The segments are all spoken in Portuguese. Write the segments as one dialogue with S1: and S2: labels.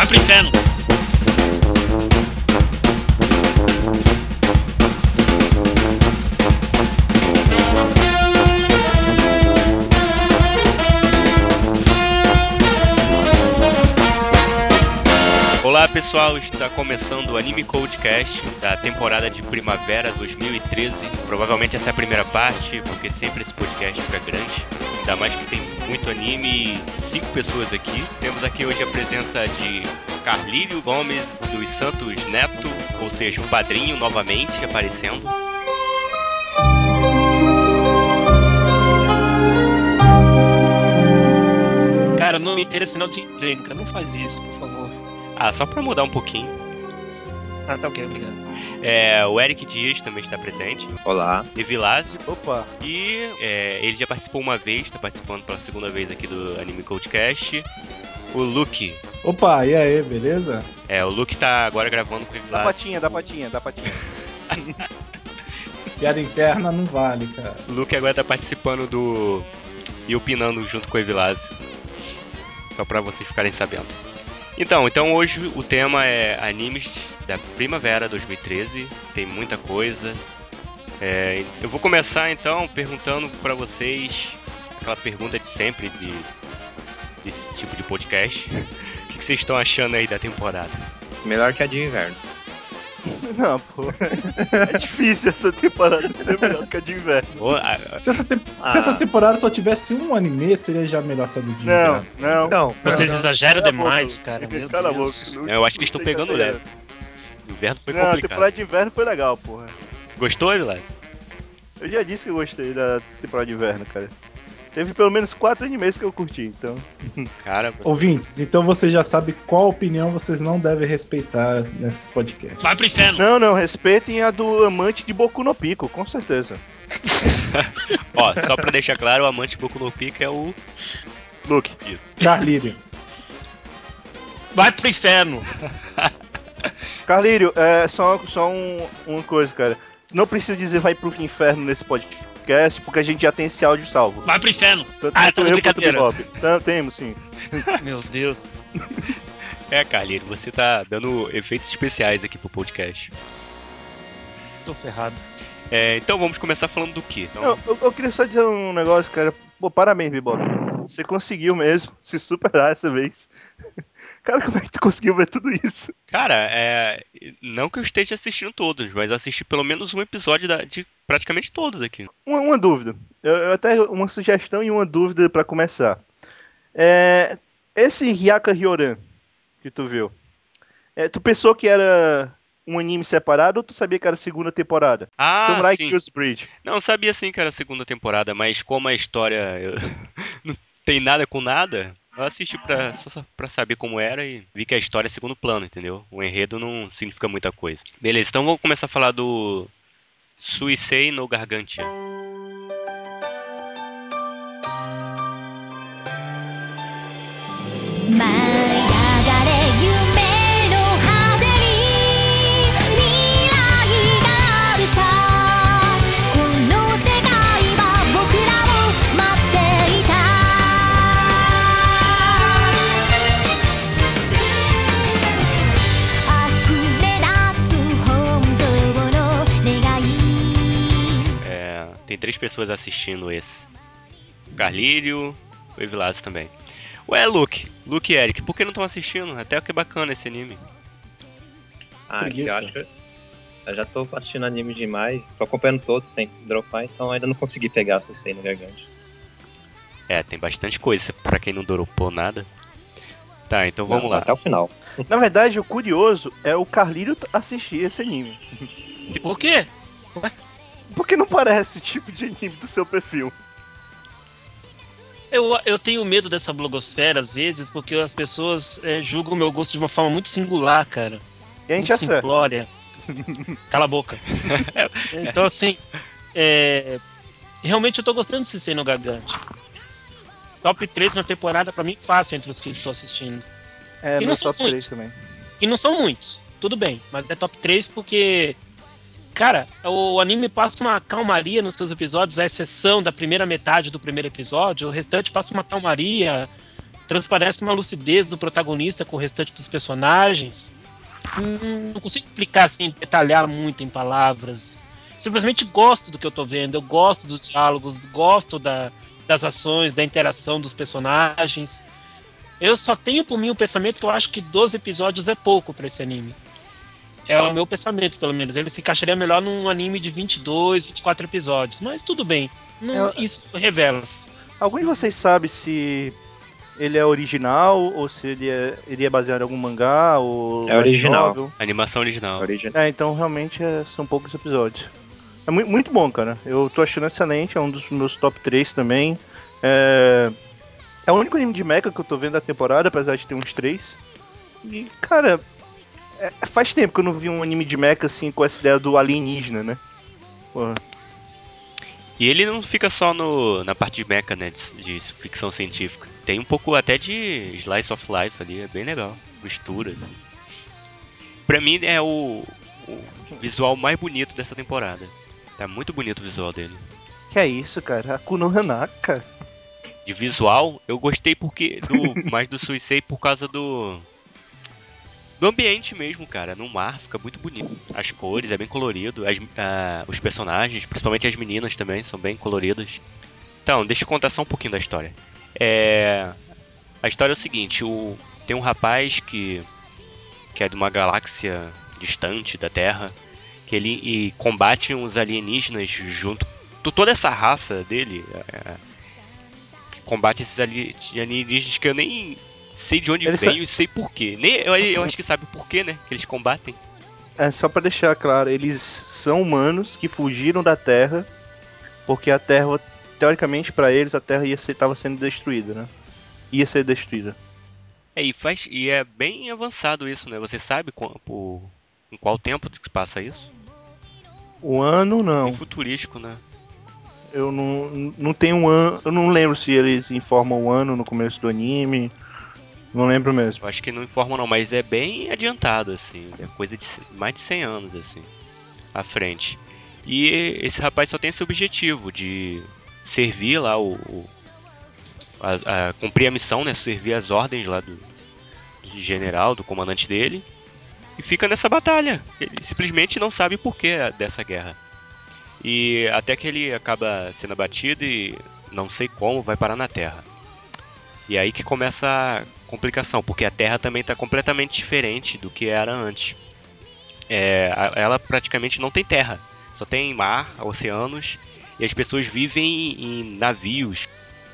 S1: Vai pro inferno!
S2: Olá pessoal, está começando o Anime Codecast da temporada de primavera 2013. Provavelmente essa é a primeira parte, porque sempre esse podcast fica grande. Ainda mais que tem muito anime e cinco pessoas aqui. Temos aqui hoje a presença de Carlírio Gomes dos Santos Neto, ou seja, o padrinho novamente aparecendo.
S1: Cara, não me interessa não te cara. Não faz isso, por favor.
S2: Ah, só pra mudar um pouquinho.
S1: Ah, tá ok, obrigado.
S2: É, o Eric Dias também está presente.
S3: Olá.
S2: Evilásio.
S4: Opa,
S2: E é, ele já participou uma vez, está participando pela segunda vez aqui do Anime Codecast. O Luke.
S4: opa, e aí, beleza?
S2: É, o Luke tá agora gravando com o
S3: Da
S2: Evilásio.
S3: patinha, da patinha, da patinha.
S4: Piada interna não vale, cara.
S2: O Luke agora tá participando do. e opinando junto com o Evilásio. Só pra vocês ficarem sabendo. Então, então hoje o tema é animes da primavera 2013. Tem muita coisa. É, eu vou começar então perguntando pra vocês aquela pergunta de sempre de, desse tipo de podcast. O que que vocês estão achando aí da temporada?
S3: Melhor que a de inverno.
S5: Não, pô. É difícil essa temporada ser melhor do que a de inverno.
S4: Se essa, te-
S5: Ah.
S4: se essa temporada só tivesse um anime, seria já melhor que a do dia.
S5: Não, não.
S3: Então,
S1: Vocês exageram
S5: Cala a
S1: demais, cara. Meu
S5: Cala a boca.
S1: Deus.
S5: não-
S2: eu acho que eles estão
S5: não
S2: pegando
S5: tá
S2: leve. Inverno foi
S5: Não, a
S2: complicado.
S5: temporada de inverno foi legal, porra.
S2: Gostou, Evilásio?
S5: Eu já disse que eu gostei da temporada de inverno, cara. Teve pelo menos quatro animes que eu curti, então.
S2: Cara,
S4: Ouvintes, então você já sabe qual opinião vocês não devem respeitar nesse podcast.
S1: Vai pro inferno!
S5: Não, não, respeitem a do amante de Boku no Pico, com certeza.
S2: Ó, só pra deixar claro, o amante Boku no Pico é o.
S5: Luke.
S4: Carlírio.
S1: Vai pro inferno!
S5: Carlírio, é só, só um, uma coisa, cara. Não precisa dizer vai pro inferno nesse podcast, porque a gente já tem esse áudio salvo.
S1: Vai pro inferno!
S5: Tanto
S1: Ah, tá
S5: eu quanto o. Bebop. Tá, temos, sim.
S1: Meu Deus.
S2: É, Carlinhos, você tá dando efeitos especiais aqui pro podcast.
S1: Tô ferrado.
S2: É, então vamos começar falando do quê? Então,
S5: Não, eu, eu queria só dizer um negócio, cara. Pô, parabéns, Bebop. Você conseguiu mesmo se superar essa vez. Cara, como é que tu conseguiu ver tudo isso?
S2: Cara, é. Não que eu esteja assistindo todos, mas assisti pelo menos um episódio da- de praticamente todos aqui.
S5: Uma, uma dúvida. Eu, eu até uma sugestão e uma dúvida pra começar. É, esse Hyaka Hyoran que tu viu, é, tu pensou que era um anime separado ou tu sabia que era segunda temporada?
S2: Ah,
S5: Samurai
S2: sim.
S5: Kills Bridge.
S2: Não, sabia sim que era segunda temporada, mas como a história não tem nada com nada, eu assisti pra, só pra saber como era e vi que a história é segundo plano, entendeu? O enredo não significa muita coisa. Beleza, então vamos começar a falar do Suisei no Gargantia. Pessoas assistindo esse. O Carlírio, o Evilásio também. Ué, Luke, Luke e Eric, por que não estão assistindo? Até que é bacana esse anime.
S3: ah, que eu acho que eu já tô assistindo anime demais, tô acompanhando todos sem dropar, então ainda não consegui pegar Suicide no Gargante.
S2: É, tem bastante coisa pra quem não dropou nada. Tá, então vamos
S3: Não,
S2: lá.
S3: Até o final.
S5: Na verdade, o curioso é o Carlírio assistir esse anime.
S1: Por quê?
S5: Porque não parece o tipo de anime do seu perfil.
S1: Eu, eu tenho medo dessa blogosfera às vezes, porque as pessoas é, julgam o meu gosto de uma forma muito singular, cara.
S5: E a gente
S1: muito
S5: acerta.
S1: simplória. Cala a boca. então, assim, é, realmente eu tô gostando de Cicei no Gargante. Top 3 na temporada, pra mim, fácil entre os que estou assistindo.
S5: É,
S1: E não
S5: top 3
S1: muitos.
S5: também.
S1: E não são muitos, tudo bem, mas é top 3 porque. Cara, o anime passa uma calmaria nos seus episódios, à exceção da primeira metade do primeiro episódio, o restante passa uma calmaria. transparece uma lucidez do protagonista com o restante dos personagens. Hum, Não consigo explicar assim, detalhar muito em palavras. Simplesmente gosto do que eu tô vendo, eu gosto dos diálogos, gosto da, das ações, da interação dos personagens. Eu só tenho por mim o pensamento que eu acho que 12 episódios é pouco pra esse anime. É o meu pensamento, pelo menos. Ele se encaixaria melhor num anime de 22, 24 episódios. Mas tudo bem. Não,
S5: É-
S1: Isso revela-se.
S5: Algum de vocês sabe se ele é original ou se ele é, ele é baseado em algum mangá ou
S3: É original.
S5: novel?
S2: Animação original.
S3: Origem.
S5: É, então realmente é- são poucos episódios. É mu- muito bom, cara. Eu tô achando excelente, é um dos meus top 3 também. É, é o único anime de mecha que eu tô vendo da temporada, apesar de ter uns três. E, cara, é- faz tempo que eu não vi um anime de mecha assim com essa ideia do alienígena, né? Porra.
S2: E ele não fica só no, na parte de mecha, né? De, de ficção científica. Tem um pouco até de slice of life ali, é bem legal. Mistura, assim. Pra mim é o, o visual mais bonito dessa temporada. Tá muito bonito o visual dele.
S5: Que é isso, cara? Akuno Hanaka.
S2: De visual, eu gostei porque. Do, mais do Suicide por causa do. Do ambiente mesmo, cara. No mar fica muito bonito. As cores, é bem colorido. As, ah, os personagens, principalmente as meninas também, são bem coloridas. Então, deixa eu contar só um pouquinho da história. É. A história é o seguinte, o, tem um rapaz que. que é de uma galáxia distante da Terra. Que ele e combate uns alienígenas junto. to- Toda essa raça dele. é, que combate esses ali- alienígenas que eu nem sei de onde veio e sei porquê. Nem, eu, eu acho que sabe por quê, né? Que eles combatem.
S5: É só pra deixar claro, eles são humanos que fugiram da Terra porque a Terra, teoricamente pra eles, a Terra ia ser, tava sendo destruída, né? Ia ser destruída.
S2: É, e, faz, e é bem avançado isso, né? Você sabe qual, por, em qual tempo que se passa isso?
S5: O ano não.
S2: Bem futurístico, né?
S5: Eu não, não tenho um ano. Eu não lembro se eles informam o ano no começo do anime. Não lembro mesmo.
S2: Eu acho que não informam não, mas é bem adiantado, assim. É coisa de mais de 100 anos, assim, à frente. E esse rapaz só tem esse objetivo de servir lá o... o- a- a- cumprir a missão, né? Servir as ordens lá do, do general, do comandante dele. E fica nessa batalha. Ele simplesmente não sabe o porquê dessa guerra. E até que ele acaba sendo abatido e não sei como vai parar na Terra. E aí que começa complicação, porque a Terra também está completamente diferente do que era antes. É, ela praticamente não tem terra, só tem mar, oceanos, e as pessoas vivem em navios.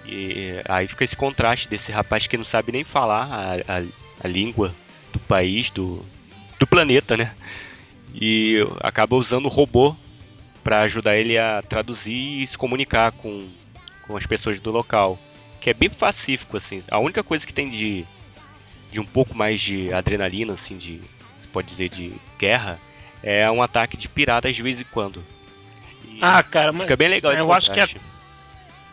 S2: E aí fica esse contraste desse rapaz que não sabe nem falar a, a, a língua do país, do, do planeta, né? E acaba usando o robô para ajudar ele a traduzir e se comunicar com, com as pessoas do local. Que é bem pacífico, assim. A única coisa que tem de, de um pouco mais de adrenalina, assim, de. Você pode dizer de guerra, é um ataque de piratas de vez em quando. E
S1: Ah, cara, mas,
S2: fica bem legal esse
S1: eu acho que é-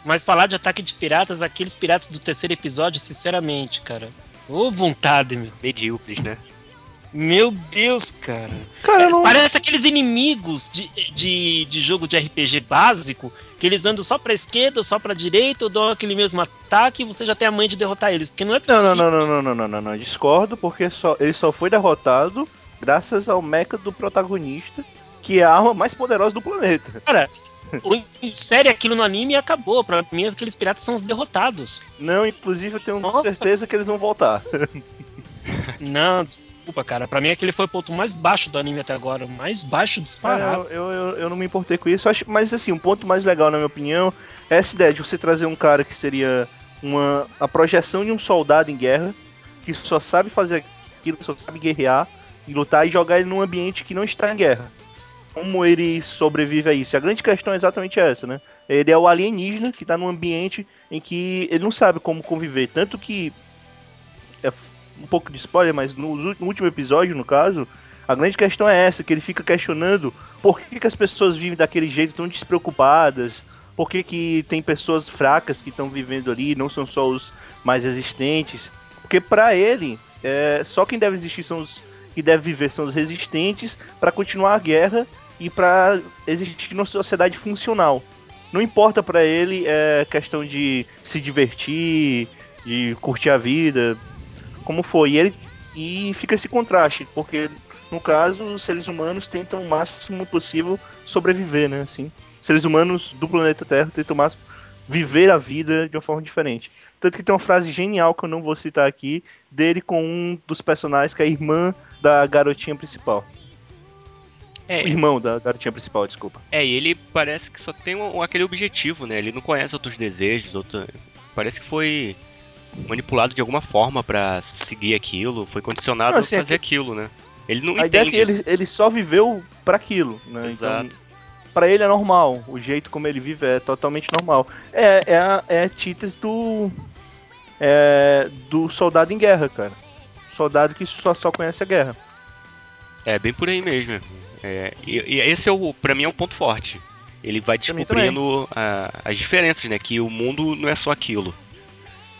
S1: mas falar de ataque de piratas, aqueles piratas do terceiro episódio, sinceramente, cara. Ô vontade, meu.
S2: Medíocres, né?
S1: Meu Deus, cara.
S5: Cara, eu não.
S1: Parece aqueles inimigos de, de, de jogo de RPG básico, que eles andam só pra esquerda, só pra direita, ou dão aquele mesmo ataque e você já tem a mãe de derrotar eles. Porque não é
S5: Não,
S1: possível.
S5: não, não, não, não, não, não, não, não. Discordo, porque só, ele só foi derrotado graças ao mecha do protagonista, que é a arma mais poderosa do planeta.
S1: Cara, insere aquilo no anime e acabou. Pra mim, aqueles piratas são os derrotados.
S5: Não, inclusive eu tenho
S1: Nossa.
S5: certeza que eles vão voltar.
S1: Não, desculpa, cara. Pra mim, aquele foi o ponto mais baixo do anime até agora. Mais baixo disparado.
S5: eu, eu, eu não me importei com isso. Acho, mas assim, um ponto mais legal, na minha opinião, é essa ideia de você trazer um cara que seria uma, a projeção de um soldado em guerra, que só sabe fazer aquilo, só sabe guerrear e lutar e jogar ele num ambiente que não está em guerra. Como ele sobrevive a isso? A grande questão é exatamente essa, né? Ele é o alienígena que está num ambiente em que ele não sabe como conviver. Tanto que. Um pouco de spoiler, mas no, último episódio, no caso, a grande questão é essa, que ele fica questionando por que, que as pessoas vivem daquele jeito tão despreocupadas, por que, que tem pessoas fracas que estão vivendo ali, não são só os mais resistentes. Porque pra ele, é, só quem deve existir são os que deve viver são os resistentes para continuar a guerra e para existir numa sociedade funcional. Não importa pra ele é questão de se divertir, de curtir a vida, como foi. E, ele, e fica esse contraste, porque no caso os seres humanos tentam o máximo possível sobreviver, né? Assim, seres humanos do planeta Terra tentam o máximo viver a vida de uma forma diferente. Tanto que tem uma frase genial que eu não vou citar aqui, dele com um dos personagens, que é a irmã da garotinha principal.
S2: É,
S5: O irmão da garotinha principal, desculpa.
S2: é, e ele parece que só tem um- aquele objetivo, né? Ele não conhece outros desejos, outro... parece que foi manipulado de alguma forma pra seguir aquilo, foi condicionado
S5: Não, assim,
S2: a fazer aquilo, né? Ele não
S5: A ideia é
S2: entende.
S5: que ele, ele só viveu para aquilo, né?
S2: Exato.
S5: Então, para ele é normal, o jeito como ele vive é totalmente normal. É, é, a- é a do é, do soldado em guerra, cara. Soldado que só, só conhece a guerra.
S2: É, bem por aí mesmo. É, e, e esse é o, pra mim é um ponto forte. Ele vai descobrindo a- as diferenças, né? Que o mundo não é só aquilo.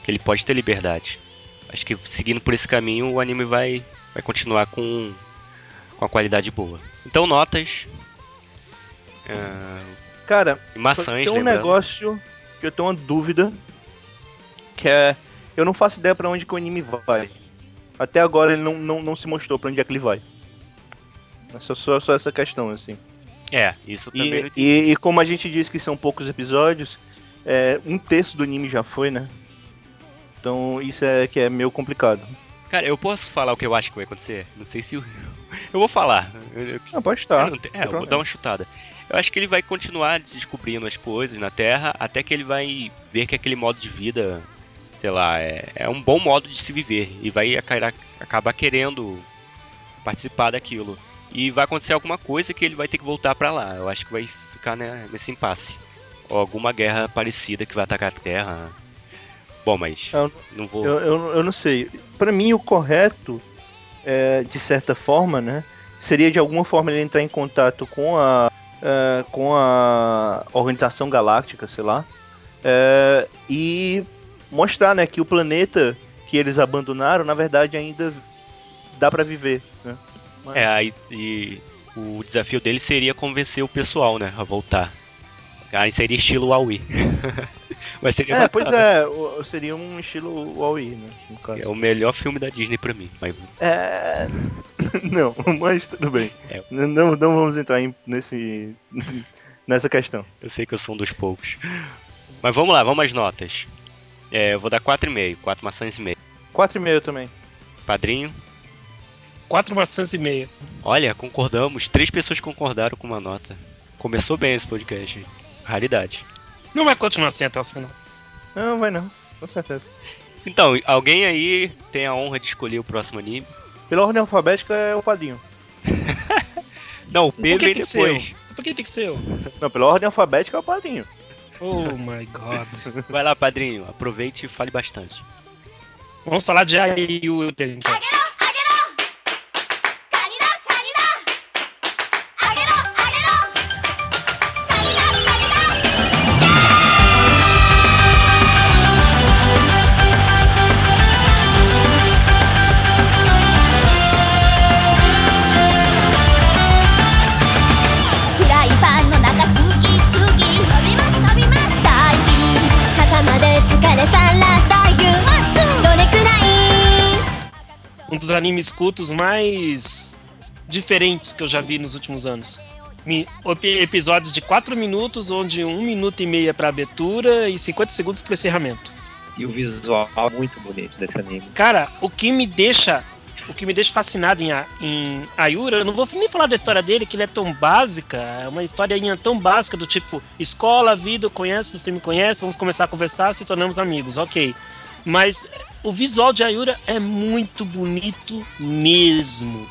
S2: Que ele pode ter liberdade. Acho que seguindo por esse caminho, o anime vai, vai continuar com, com a qualidade boa. Então, notas. Ah,
S5: Cara,
S2: maçãs,
S5: tem um
S2: lembrando.
S5: negócio que eu tenho uma dúvida, que é eu não faço ideia para onde que o anime vai. Até agora ele não, não, não se mostrou para onde é que ele vai. É só, só, só essa questão, assim.
S2: É, isso também
S5: E, e, e como a gente disse que são poucos episódios, é, um terço do anime já foi, né? Então isso é que é meio complicado.
S2: Cara, eu posso falar o que eu acho que vai acontecer? Não sei se. Eu, eu vou falar. Eu-
S5: Ah, pode estar.
S2: Não É, eu vou dar uma chutada. Eu acho que ele vai continuar descobrindo as coisas na Terra até que ele vai ver que aquele modo de vida, sei lá, é, é um bom modo de se viver e vai acabar, querendo participar daquilo. E vai acontecer alguma coisa que ele vai ter que voltar pra lá. Eu acho que vai ficar né, nesse impasse. Ou alguma guerra parecida que vai atacar a Terra. Bom, mas
S5: Eu-
S2: não vou.
S5: Eu, eu, eu não sei. Pra mim, o correto, é, de certa forma, né? Seria de alguma forma ele entrar em contato com a, é, com a Organização Galáctica, sei lá, é, e mostrar, né, que o planeta que eles abandonaram, na verdade, ainda dá pra viver, né?
S2: É, aí e o desafio dele seria convencer o pessoal, né, a voltar. Aí seria estilo Huawei. Mas seria
S5: É, pois é, seria um estilo Huawei, né?
S2: É o melhor filme da Disney pra mim. Mas
S5: É. Não, mas tudo bem.
S2: É.
S5: Não, não vamos entrar em- nesse, nessa questão.
S2: eu sei que eu sou um dos poucos. Mas vamos lá, vamos às notas. É, eu vou dar 4,5, 4 maçãs e meio.
S5: 4,5 também.
S2: Padrinho,
S1: Quatro maçãs e meia.
S2: olha, concordamos. Três pessoas concordaram com uma nota. Começou bem esse podcast. Raridade.
S1: Não vai continuar assim até o final.
S5: Não, vai não, com certeza.
S2: Então, alguém aí tem a honra de escolher o próximo anime?
S5: Pela ordem alfabética é o padrinho.
S2: Não, o
S1: Por
S2: P
S1: que
S2: vem
S1: tem que ser eu?
S2: depois.
S1: Por que tem que ser eu?
S5: Não, pela ordem alfabética é o padrinho.
S1: Oh my god.
S2: Vai lá, padrinho. Aproveite e fale bastante.
S1: Vamos falar de Ayuda, então. Animes cultos mais diferentes que eu já vi nos últimos anos. Episódios de 4 minutos, onde 1 minuto e meia pra abertura e 50 segundos pro encerramento.
S3: E o visual muito bonito desse anime.
S1: Cara, o que me deixa. O que me deixa fascinado em, A- em Ayura, eu não vou nem falar da história dele, que ele é tão básica, é uma historinha tão básica do tipo, escola, vida, eu conheço, você me conhece, vamos começar a conversar, se tornamos amigos, ok. Mas o visual de Ayura é muito bonito mesmo.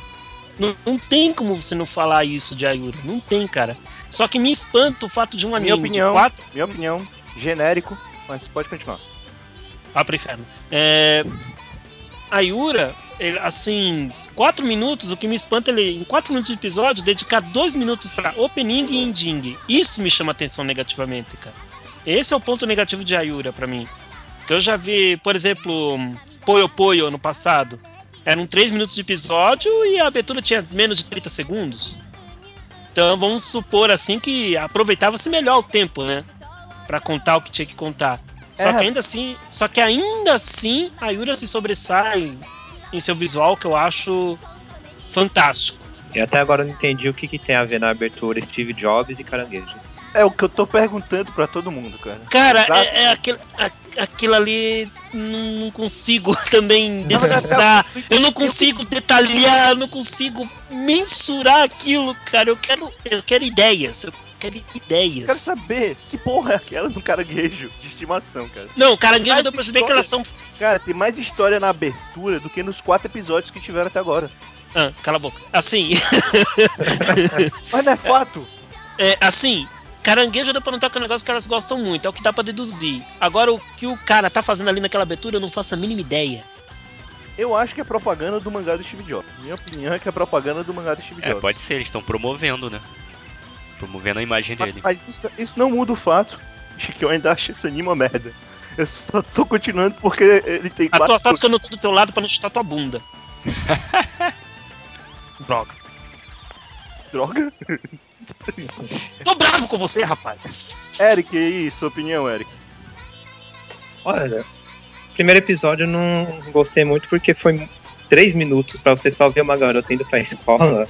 S1: Não, não tem como você não falar isso de Ayura, não tem, cara. Só que me espanta o fato de um anime
S5: Minha opinião.
S1: de quatro,
S5: Minha opinião, genérico, mas pode continuar.
S1: Vá pro inferno. É, a Yura, ele, assim, 4 minutos, o que me espanta é ele, em 4 minutos de episódio, dedicar 2 minutos pra opening e ending. Isso me chama atenção negativamente, cara. Esse é o ponto negativo de Ayura pra mim. Que eu já vi, por exemplo, Poyo Poyo no passado. Eram 3 minutos de episódio e a abertura tinha menos de 30 segundos. Então vamos supor assim que aproveitava-se melhor o tempo, né? Pra contar o que tinha que contar. Só
S5: É.
S1: que ainda assim, só que ainda assim a Yura se sobressai em seu visual que eu acho fantástico.
S3: E até agora eu não entendi o que, que tem a ver na abertura Steve Jobs e caranguejos.
S5: É o que eu tô perguntando pra todo mundo, cara.
S1: Cara,
S5: Exato.
S1: é, é aquele, a- aquilo ali não, consigo também decifrar. Eu não consigo detalhar, eu não consigo mensurar aquilo, cara. Eu quero, eu quero ideias. Eu quero
S5: Eu
S1: ideias.
S5: quero saber que porra é aquela do caranguejo de estimação, cara.
S1: Não, caranguejo deu pra perceber que elas são.
S5: Cara, tem mais história na abertura do que nos quatro episódios que tiveram até agora.
S1: Ah, cala a boca. Assim,
S5: Mas não é fato.
S1: é, assim, caranguejo deu pra notar que é um negócio que elas gostam muito, é o que dá pra deduzir. Agora, o que o cara tá fazendo ali naquela abertura, eu não faço a mínima ideia.
S5: Eu acho que é propaganda do mangá do Steve Jobs. Minha opinião é que é propaganda do mangá do Steve
S2: É,
S5: Jobs.
S2: pode ser, eles estão promovendo, né? Promovendo a imagem
S5: Mas,
S2: dele.
S5: mas isso, isso não muda o fato de que eu ainda acho esse anime uma merda. Eu só tô continuando porque ele tem
S1: A tua
S5: quatro
S1: sorte que eu não tô do teu lado pra não chutar tua bunda. Droga.
S5: Droga.
S1: Tô bravo com você, rapaz.
S5: Eric, e aí, sua opinião, Eric?
S3: Olha, primeiro episódio eu não gostei muito porque foi três minutos pra você só ver uma garota indo pra escola.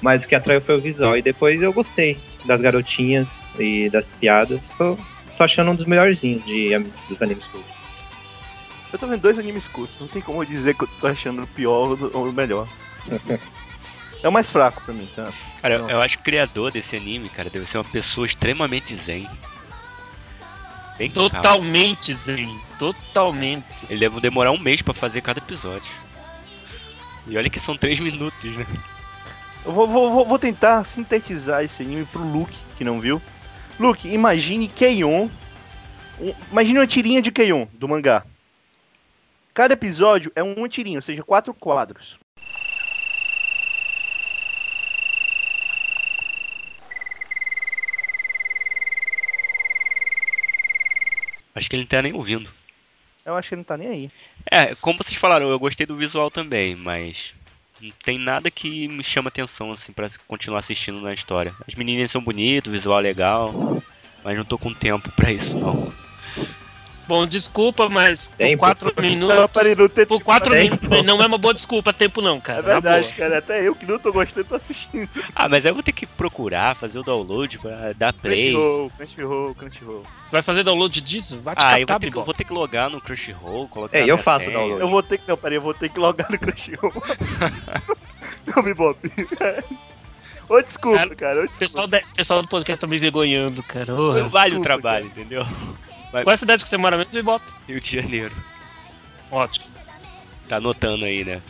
S3: Mas o que atraiu foi o visual. E depois eu gostei das garotinhas e das piadas. Tô, tô achando um dos melhorzinhos de, dos animes curtos.
S5: Eu tô vendo dois animes curtos, não tem como eu dizer que eu tô achando o pior ou o melhor. É o mais fraco pra mim, tá?
S2: Cara,
S5: Não.
S2: eu acho que o criador desse anime, cara, deve ser uma pessoa extremamente zen. Bem.
S1: Totalmente, Zen. Totalmente.
S2: Ele deve demorar um mês pra fazer cada episódio. E olha que são três minutos, né?
S5: Eu vou, vou, vou, vou tentar sintetizar esse anime pro Luke, que não viu. Luke, imagine Keion. um- imagine uma tirinha de Keion, do mangá. Cada episódio é uma tirinha, ou seja, quatro quadros.
S2: Acho que ele não tá nem ouvindo.
S5: Eu acho que ele não tá nem aí.
S2: É, como vocês falaram, eu gostei do visual também, mas não tem nada que me chama atenção assim pra continuar assistindo na história. As meninas são bonitas, o visual é legal, mas não tô com tempo pra isso não.
S1: Bom, desculpa, mas por
S3: Tempo.
S1: quatro
S5: Não,
S1: minutos.
S5: peraí, não tem...
S1: Por quatro
S3: Tempo.
S1: minutos. Não é uma boa desculpa, tempo não, cara.
S5: É verdade, cara. Até eu que não tô gostando, tô assistindo.
S2: Ah, mas aí eu vou ter que procurar, fazer o download pra dar play.
S5: Crunchyroll, Crunchyroll, Crunchyroll.
S1: Vai fazer download disso? Vai te
S2: Ah, eu
S1: catar,
S2: vou ter, que,
S1: Bigode.
S2: vou ter que logar no Crunchyroll, colocar
S3: É, eu faço
S2: senha.
S3: download.
S5: Eu vou ter que... Não, peraí, eu vou ter que logar no Crunchyroll. não, Bebop. Ô, desculpa, cara. Ô,
S1: O
S5: desculpa.
S1: pessoal, o pessoal do podcast tá me envergonhando, cara. Ô,
S2: Não vale o trabalho, entendeu?
S1: Qual é a cidade que você mora mesmo, Bibop?
S2: Rio de Janeiro.
S1: Ótimo.
S2: Tá anotando aí, né?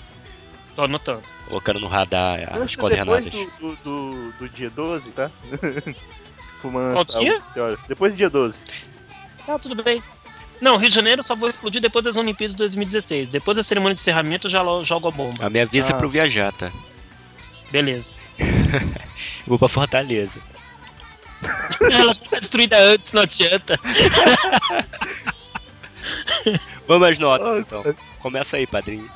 S1: Tô anotando.
S2: Colocando no radar as
S5: Lança
S2: coordenadas.
S5: depois do, do, do, do dia 12, tá? Fumando
S1: Qual dia?
S5: Depois do dia 12.
S1: Ah, tudo bem. Não, Rio de Janeiro só vou explodir depois das Olimpíadas de 2016. Depois da cerimônia de encerramento, eu já jogo a bomba.
S2: A minha avisa
S5: Ah.
S2: pra eu viajar, tá?
S1: Beleza.
S2: Vou pra Fortaleza.
S1: Ela foi destruída antes, não adianta.
S2: Vamos às notas, então. Começa aí, padrinho.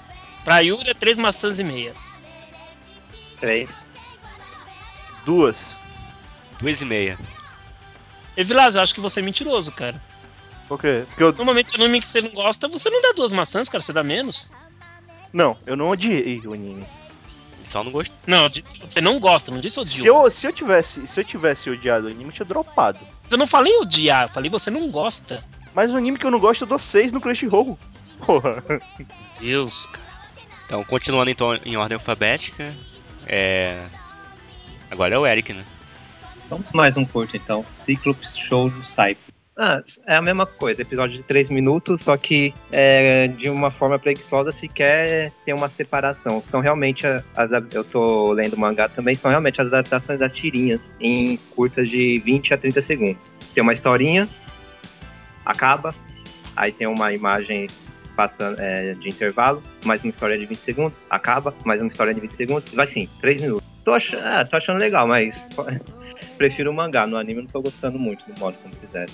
S1: Pra Yuri é três maçãs e meia.
S3: Três.
S5: Duas.
S2: Duas e meia.
S1: E Vilas, eu acho que você é mentiroso, cara.
S5: Por quê? Porque eu.
S1: Normalmente no anime que você não gosta, você não dá duas maçãs, cara, você dá menos.
S5: Não, eu não odiei o anime.
S2: Só não gostei.
S1: Não, eu disse que você não gosta, não disse
S5: Se
S1: odiou.
S5: eu, se eu tivesse. Se eu tivesse odiado o anime, eu tinha dropado.
S1: Eu não falei odiar, eu falei você não gosta.
S5: Mas o anime que eu não gosto, eu dou 6 no Crunchyroll. Porra.
S1: Deus, cara.
S2: Então, continuando então em ordem alfabética. É. Agora é o Eric, né?
S3: Vamos mais um curto então. Cyclops Shoujo Type. Ah, é a mesma coisa, episódio de 3 minutos, só que é, de uma forma preguiçosa se quer ter uma separação. São realmente as. Eu tô lendo mangá também, são realmente as adaptações das tirinhas em curtas de 20 a 30 segundos. Tem uma historinha, acaba, aí tem uma imagem passando é, de intervalo, mais uma história de 20 segundos, acaba, mais uma história de 20 segundos, vai sim, 3 minutos. Tô achando, ah, tô achando legal, mas prefiro o mangá. No anime não tô gostando muito do modo como fizeram.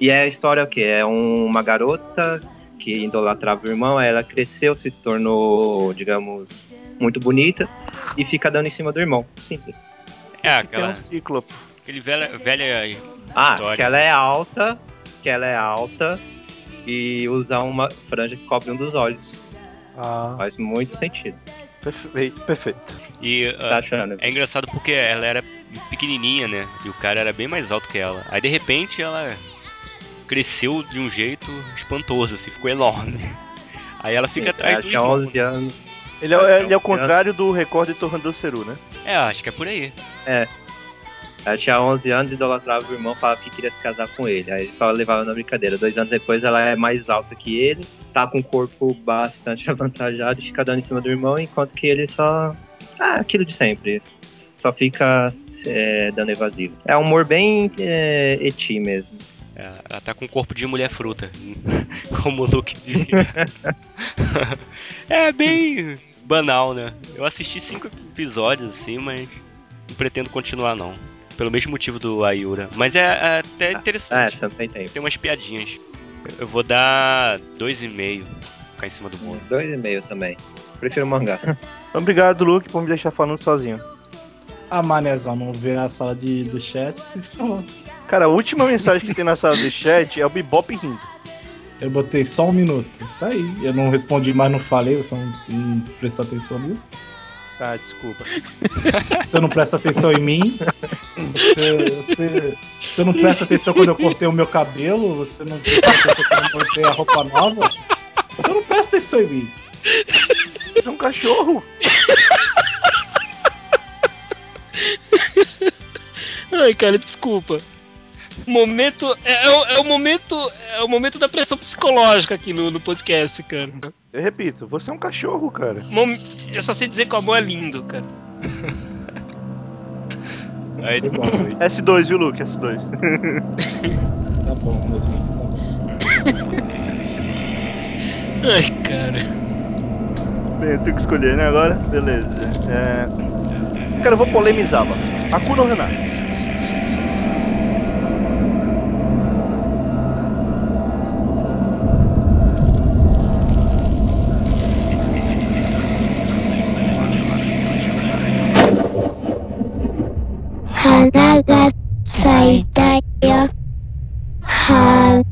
S3: E é a história o quê? É um- uma garota que idolatrava o irmão, aí ela cresceu, se tornou, digamos, muito bonita e fica dando em cima do irmão. Simples.
S2: É,
S5: Tem
S2: aquela.
S5: um ciclo.
S2: Aquele velha. velha
S3: Ah,
S2: História.
S3: que ela é alta, que ela é alta e usar uma franja que cobre um dos olhos.
S5: Ah,
S3: Faz muito sentido.
S5: perfeito, perfeito.
S2: E
S3: Tá
S2: ah,
S3: achando?
S2: é engraçado porque ela era pequenininha, né? E o cara era bem mais alto que ela. Aí de repente ela cresceu de um jeito espantoso, assim, ficou enorme. Aí ela fica atrás
S3: Ela
S2: do
S3: tinha
S2: irmão.
S3: 11 anos.
S5: Ele é, ele é o contrário do recorde de Torrandô Seru, né?
S2: É, acho que é por aí.
S3: Ela tinha 11 anos, idolatrava o irmão, falava que queria se casar com ele. Aí ele só levava na brincadeira. Dois anos depois, ela é mais alta que ele, tá com um corpo bastante avantajado e fica dando em cima do irmão, enquanto que ele só. Ah, aquilo de sempre. Só fica é, dando evasivo. É um humor bem é, eti mesmo.
S2: É, Ela tá com o corpo de mulher fruta, como o Luke dizia. é bem banal, né? Eu assisti cinco episódios assim, mas não pretendo continuar não. Pelo mesmo motivo do Ayura. Mas é, é até
S3: É,
S2: interessante.
S3: você não tem tempo.
S2: Tem umas piadinhas. Eu vou dar dois e meio. Ficar em cima do mundo.
S3: Dois e meio também. Prefiro mangá.
S5: Obrigado, Luke, por me deixar falando sozinho.
S4: A Manezão não vê a sala de, do chat se for.
S5: Cara, a última mensagem que tem na sala do chat é o Bebop rindo.
S4: Eu botei só um minuto. Isso aí. Eu não respondi, mas não falei. Você não, não prestou atenção nisso?
S5: Ah, desculpa.
S4: Você não presta atenção em mim. Você, você, você não presta atenção quando eu cortei o meu cabelo. Você não presta atenção quando eu cortei a roupa nova. Você não presta atenção em mim.
S5: Você é um cachorro.
S1: Ai, cara, desculpa. Momento. É, é o- é o momento. É o momento da pressão psicológica aqui no, no podcast, cara.
S5: Eu repito, você é um cachorro, cara.
S1: Mom- Eu só sei dizer que o amor é lindo, cara.
S2: Aí,
S4: Foi bom, foi.
S5: S2, viu, Luke? S2.
S4: Tá bom, assim.
S1: Ai, cara.
S5: Bem, eu tenho que escolher, né, agora? Beleza. É... Cara, eu vou polemizar, mano. Akuna ou
S6: が咲いたよ花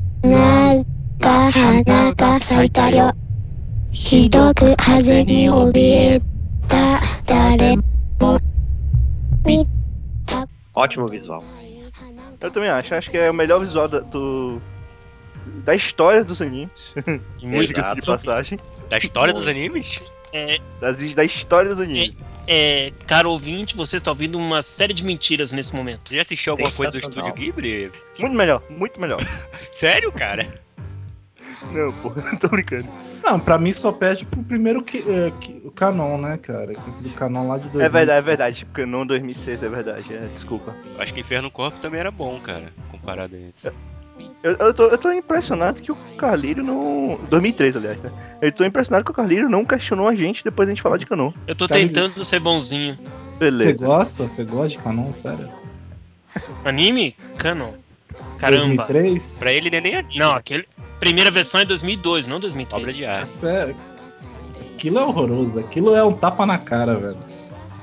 S6: が花が咲いたよひどく風に怯えた誰も見た
S3: Ótimo visual.
S5: Eu também acho. Acho que é o melhor visual da, do... da história dos animes.
S1: Muito
S5: Diga-se de
S3: Exato.
S5: passagem.
S2: da história dos animes?
S1: É,
S5: Das, da história dos animes.
S1: é, caro ouvinte, você está ouvindo uma série de mentiras nesse momento.
S2: Você já assistiu alguma coisa do. Estúdio Ghibli?
S5: Muito melhor, muito melhor.
S2: Sério, cara?
S5: Não, pô, tô brincando.
S4: Não, pra mim só perde pro primeiro que, é, que- o Canon, né, cara? Aquele Canon lá de 2000.
S5: É verdade, é verdade. Tipo, Canon 2006 é verdade. É, desculpa.
S2: Eu acho que Inferno Corpo também era bom, cara, comparado a esse.
S5: Eu, eu, tô, eu tô impressionado que o Carlírio não. 2003, aliás, né? Eu tô impressionado que o Carlírio não questionou a gente depois da gente falar de Canon.
S1: Eu tô
S4: Cara,
S1: tentando ser bonzinho.
S4: Você
S5: Beleza.
S4: gosta? Você gosta de Canon, sério?
S1: Anime? Canon. Caramba.
S4: 2003?
S2: Pra ele, ele nem anime.
S1: Não, aquele. Primeira versão é 2002, não 2003.
S2: Obra de
S4: É
S2: arte.
S4: sério. Aquilo é horroroso. Aquilo é um tapa na cara, velho.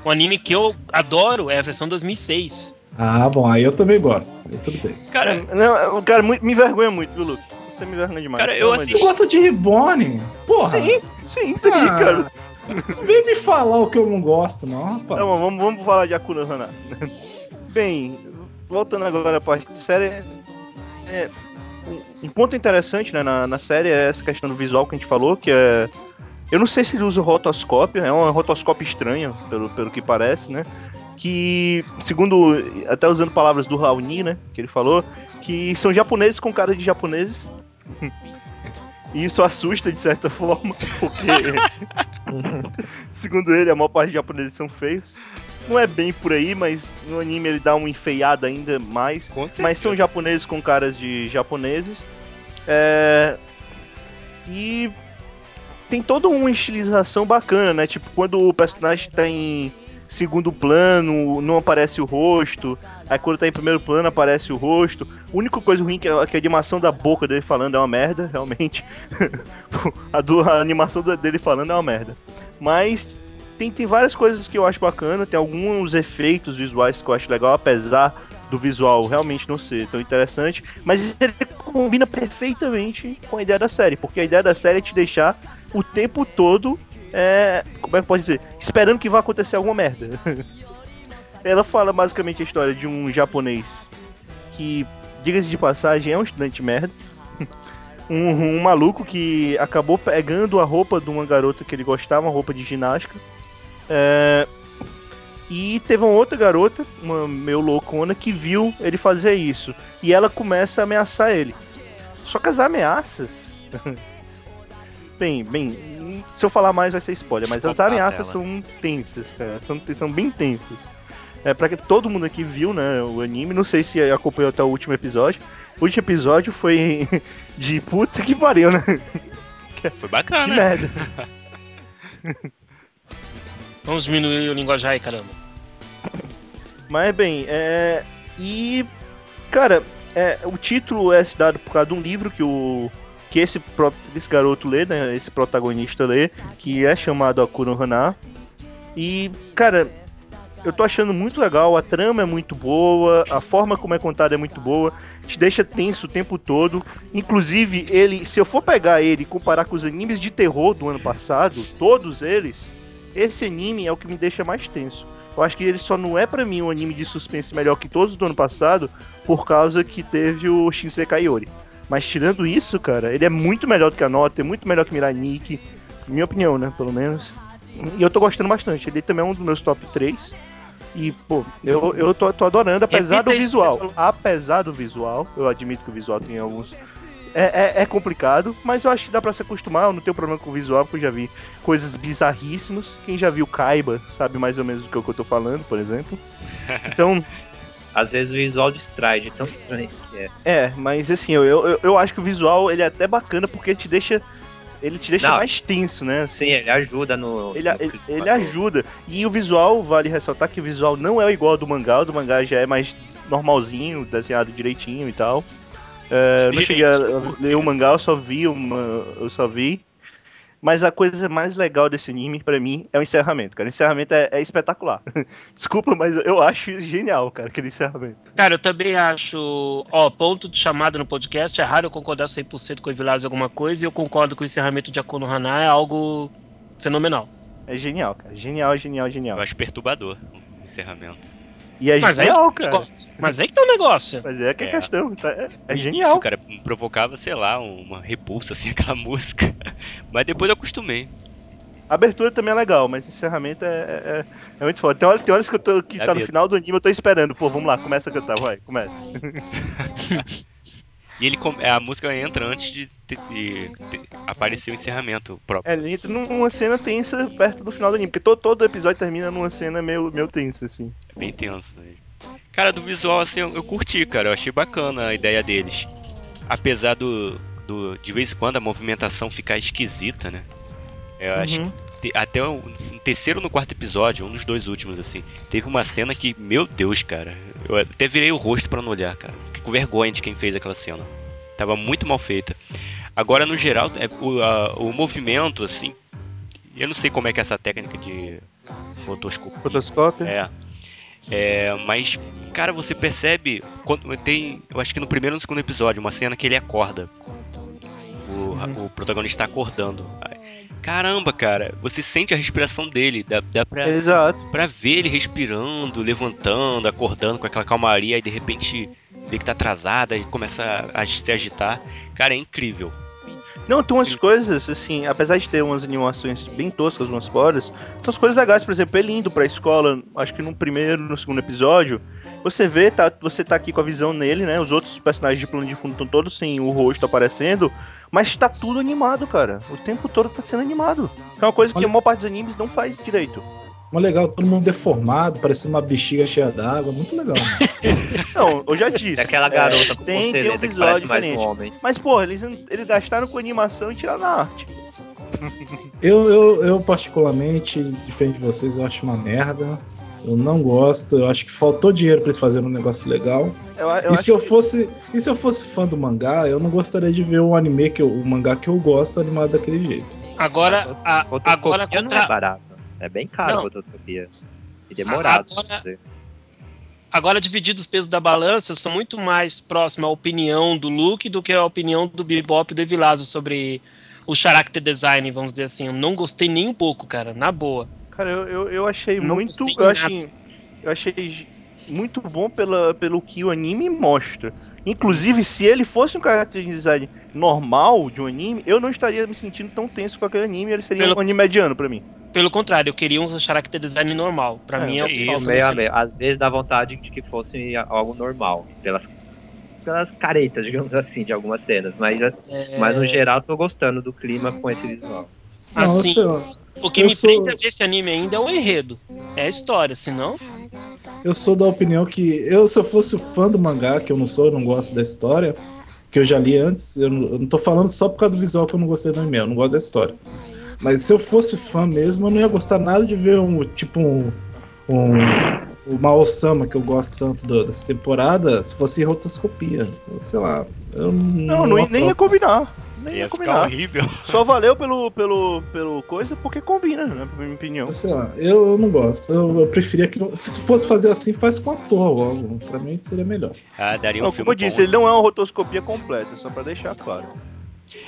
S1: O anime que eu adoro é a versão 2006.
S4: Ah, bom, aí eu também gosto. Aí tudo bem.
S2: Cara,
S5: Não, o cara me envergonha muito, viu, Luke? Você me envergonha demais.
S2: Cara, eu
S5: de
S4: Tu gosta de Reborn? Porra!
S5: Sim, sim, entendi,
S4: Ah,
S5: cara.
S4: Não vem me falar o que eu não gosto, não, rapaz.
S5: Tá bom, vamos, vamos falar de Akuna Hana. Bem, voltando agora à parte de série. é, um, um ponto interessante né, na, na série é essa questão do visual que a gente falou, que é. Eu não sei se ele usa o rotoscópio, é um rotoscópio estranho, pelo, pelo que parece, né? Que, segundo, até usando palavras do Raoni, né? Que ele falou, que são japoneses com cara de japoneses. E isso assusta de certa forma, porque Segundo ele, a maior parte dos japoneses são feios. Não é bem por aí, mas no anime ele dá uma enfeiada ainda mais. Mas são japoneses com caras de japoneses. É... E tem toda uma estilização bacana, né? Tipo, quando o personagem tá em segundo plano, não aparece o rosto. Aí quando tá em primeiro plano, aparece o rosto. A única coisa ruim é que a, que a animação da boca dele falando é uma merda, realmente. a, do- a animação dele falando é uma merda. Mas tem, tem várias coisas que eu acho bacana, tem alguns efeitos visuais que eu acho legal, apesar do visual realmente não ser tão interessante. Mas ele combina perfeitamente com a ideia da série, porque a ideia da série é te deixar o tempo todo, é, como é que pode dizer, esperando que vai acontecer alguma merda. Ela fala basicamente a história de um japonês que, diga-se de passagem, é um estudante merda. Um, um maluco que acabou pegando a roupa de uma garota que ele gostava, uma roupa de ginástica. É, e teve uma outra garota, uma meio loucona, que viu ele fazer isso. E ela começa a ameaçar ele. Só que as ameaças. bem, bem. Se eu falar mais vai ser spoiler, mas as ameaças são tensas, cara. São, são bem tensas. É, pra que todo mundo aqui viu, né, o anime, não sei se acompanhou até o último episódio. O último episódio foi de puta que pariu, né?
S2: Foi bacana.
S5: Que
S2: né?
S5: merda.
S1: Vamos diminuir o linguajar aí, caramba.
S5: Mas bem, é. E. Cara, é, o título é dado por causa de um livro que o. Que esse, esse garoto lê, né? Esse protagonista lê, que é chamado Akuro Hana. E, cara, eu tô achando muito legal, a trama é muito boa, a forma como é contada é muito boa, te deixa tenso o tempo todo. Inclusive, ele, se eu for pegar ele e comparar com os animes de terror do ano passado, todos eles, esse anime é o que me deixa mais tenso. Eu acho que ele só não é pra mim um anime de suspense melhor que todos do ano passado, por causa que teve o Shinsekai Yori. Mas tirando isso, cara, ele é muito melhor do que a Nota, é muito melhor que Mirai Nikki, minha opinião, né, pelo menos. E eu tô gostando bastante. Ele também é um dos meus top 3. E, pô, eu, eu tô, tô adorando, apesar
S1: Repita
S5: do
S1: que
S5: visual. Apesar do visual, eu admito que o visual tem alguns. É, é, é complicado, mas eu acho que dá pra se acostumar. Eu não tenho problema com o visual, porque eu já vi coisas bizarríssimas. Quem já viu Kaiba sabe mais ou menos do que eu tô falando, por exemplo. Então,
S3: Às vezes o visual distrai de tão estranho que é.
S5: é, mas assim, eu, eu, eu acho que o visual ele é até bacana porque te deixa. Ele te deixa
S3: Não.
S5: mais tenso, né? Assim,
S3: Sim, ele ajuda no.
S5: Ele,
S3: no
S5: ele, ele ajuda. E o visual, vale ressaltar que o visual não é igual ao do mangá. O do mangá já é mais normalzinho, desenhado direitinho e tal. É, eu não cheguei a ler o mangá, eu só vi uma, eu só vi. Mas a coisa mais legal desse anime, pra mim, é o encerramento, cara. O encerramento é, é espetacular. Desculpa, mas eu acho genial, cara, aquele encerramento.
S1: Cara, eu também acho. Ó, ponto de chamada no podcast. É raro eu concordar 100% com o Evilás em alguma coisa. E eu concordo que o encerramento de Akuno Hana é algo fenomenal.
S5: É genial, cara. Genial, genial, genial.
S2: Eu acho perturbador o encerramento.
S5: E é
S1: Mas aí,
S5: genial,
S1: que tá o
S5: cara.
S1: negócio. Mas aí que tá o negócio.
S5: Mas é que é,
S2: É.
S5: questão. tá? É, é
S2: No
S5: genial.
S2: início, cara, me provocava, sei lá, uma repulsa, assim, aquela música. Mas depois eu acostumei.
S5: A abertura também é legal, mas encerramento é, é, é- é muito foda. Tem horas, tem horas que, eu tô, que
S2: Dá
S5: tá no
S2: medo.
S5: final do anime, eu tô esperando. Pô, vamos lá, começa a cantar, vai, começa.
S2: E ele com- a música entra antes de, de- de- de aparecer o encerramento próprio.
S5: É, ele entra numa cena tensa perto do final do anime, porque todo, todo episódio termina numa cena meio, meio tensa, assim.
S2: É bem tenso. Né? Cara, do visual, assim, eu, eu curti, cara. Eu achei bacana a ideia deles. Apesar do, do. De vez em quando a movimentação ficar esquisita, né? Eu acho
S5: Uhum.
S2: que te- até o no terceiro ou no quarto episódio, um dos dois últimos, assim, teve uma cena que, meu Deus, cara. Eu até virei o rosto pra não olhar, cara. Fiquei com vergonha de quem fez aquela cena. Tava muito mal feita. Agora, no geral, é, o, a- o movimento, assim. Eu não sei como é que é essa técnica de rotoscopia.
S5: Fotoscópio.
S2: É. É, mas, cara, você percebe. Quando tem. Eu acho que no primeiro ou no segundo episódio, uma cena que ele acorda. O, o protagonista tá acordando. Caramba, cara, você sente a respiração dele. Dá, dá pra,
S5: Exato.
S2: pra ver ele respirando, levantando, acordando com aquela calmaria e de repente vê que tá atrasada e começa a, se agitar. Cara, é incrível.
S5: Não, tem umas coisas, assim, apesar de ter umas animações bem toscas, umas fodas, tem umas coisas legais, por exemplo, ele indo pra escola, acho que no primeiro, no segundo episódio, você vê, tá, você tá aqui com a visão nele, né? Os outros personagens de plano de fundo estão todos sem o rosto aparecendo, mas tá tudo animado, cara. O tempo todo tá sendo animado. É uma coisa que a maior parte dos animes não faz direito.
S4: Mas legal, todo mundo deformado, parecendo uma bexiga cheia d'água. Muito legal.
S5: Não, eu já disse.
S3: É aquela garota com
S5: tem, tem um visual diferente.
S3: um.
S5: Mas, pô, eles, eles gastaram com animação e tiraram na arte.
S4: Eu, eu, eu, particularmente, diferente de vocês, eu acho uma merda. Eu não gosto. Eu acho que faltou dinheiro pra eles fazerem um negócio legal.
S5: Eu, eu
S4: e se eu
S5: que-
S4: fosse, e se eu fosse fã do mangá, eu não gostaria de ver o anime que eu, o mangá que eu gosto animado daquele jeito.
S1: Agora, a,
S3: Fotoscopia
S1: agora
S3: não é
S1: contra,
S3: barato. É bem caro
S1: Não.
S3: a fotoscopia. E demorado.
S1: Agora-. Agora, dividido os pesos da balança, eu sou muito mais próximo à opinião do Luke do que à opinião do Bebop e do Evilásio sobre o character design, vamos dizer assim. Eu não gostei nem um pouco, cara, na boa.
S5: Cara, eu, eu, eu achei
S1: Não
S5: muito. Eu achei, eu achei muito bom pela, pelo que o anime mostra. Inclusive, se ele fosse um character design normal de um anime, eu não estaria me sentindo tão tenso com aquele anime. Ele seria
S1: Pelo-
S5: um anime mediano pra mim.
S1: Pelo contrário, eu queria um character design normal. Pra
S5: É,
S1: mim é o que
S2: isso,
S1: falta.
S3: Meio meio. Às vezes dá vontade de que fosse algo normal, pelas, pelas caretas, digamos assim, de algumas cenas. Mas,
S1: É,
S3: mas no geral, tô gostando do clima com esse visual.
S1: Assim,
S4: lá.
S1: O que
S4: eu
S1: me
S4: sou-
S1: prende a ver esse anime ainda é o enredo. É a história, senão.
S4: Eu sou da opinião que eu, se eu fosse fã do mangá, que eu não sou, eu não gosto da história, que eu já li antes, eu não, eu não tô falando só por causa do visual que eu não gostei do anime, eu não gosto da história. Mas se eu fosse fã mesmo, eu não ia gostar nada de ver um tipo um. um o Mao-sama, que eu gosto tanto do- dessa temporada, se fosse rotoscopia. Sei lá. Eu
S5: Não, não, ia- nem ia combinar. Nem ia,
S2: Ia ficar
S5: combinar.
S2: horrível.
S5: Só valeu pelo, pelo, pelo coisa porque combina, né? Na minha opinião.
S4: Sei lá, eu, eu não gosto. Eu, eu preferia que. não- Se fosse fazer assim, faz com ator logo. Pra mim seria melhor.
S2: Ah, daria um
S5: Não,
S2: filme
S5: como eu disse,
S2: bom.
S5: ele não é uma rotoscopia completa, só pra deixar claro.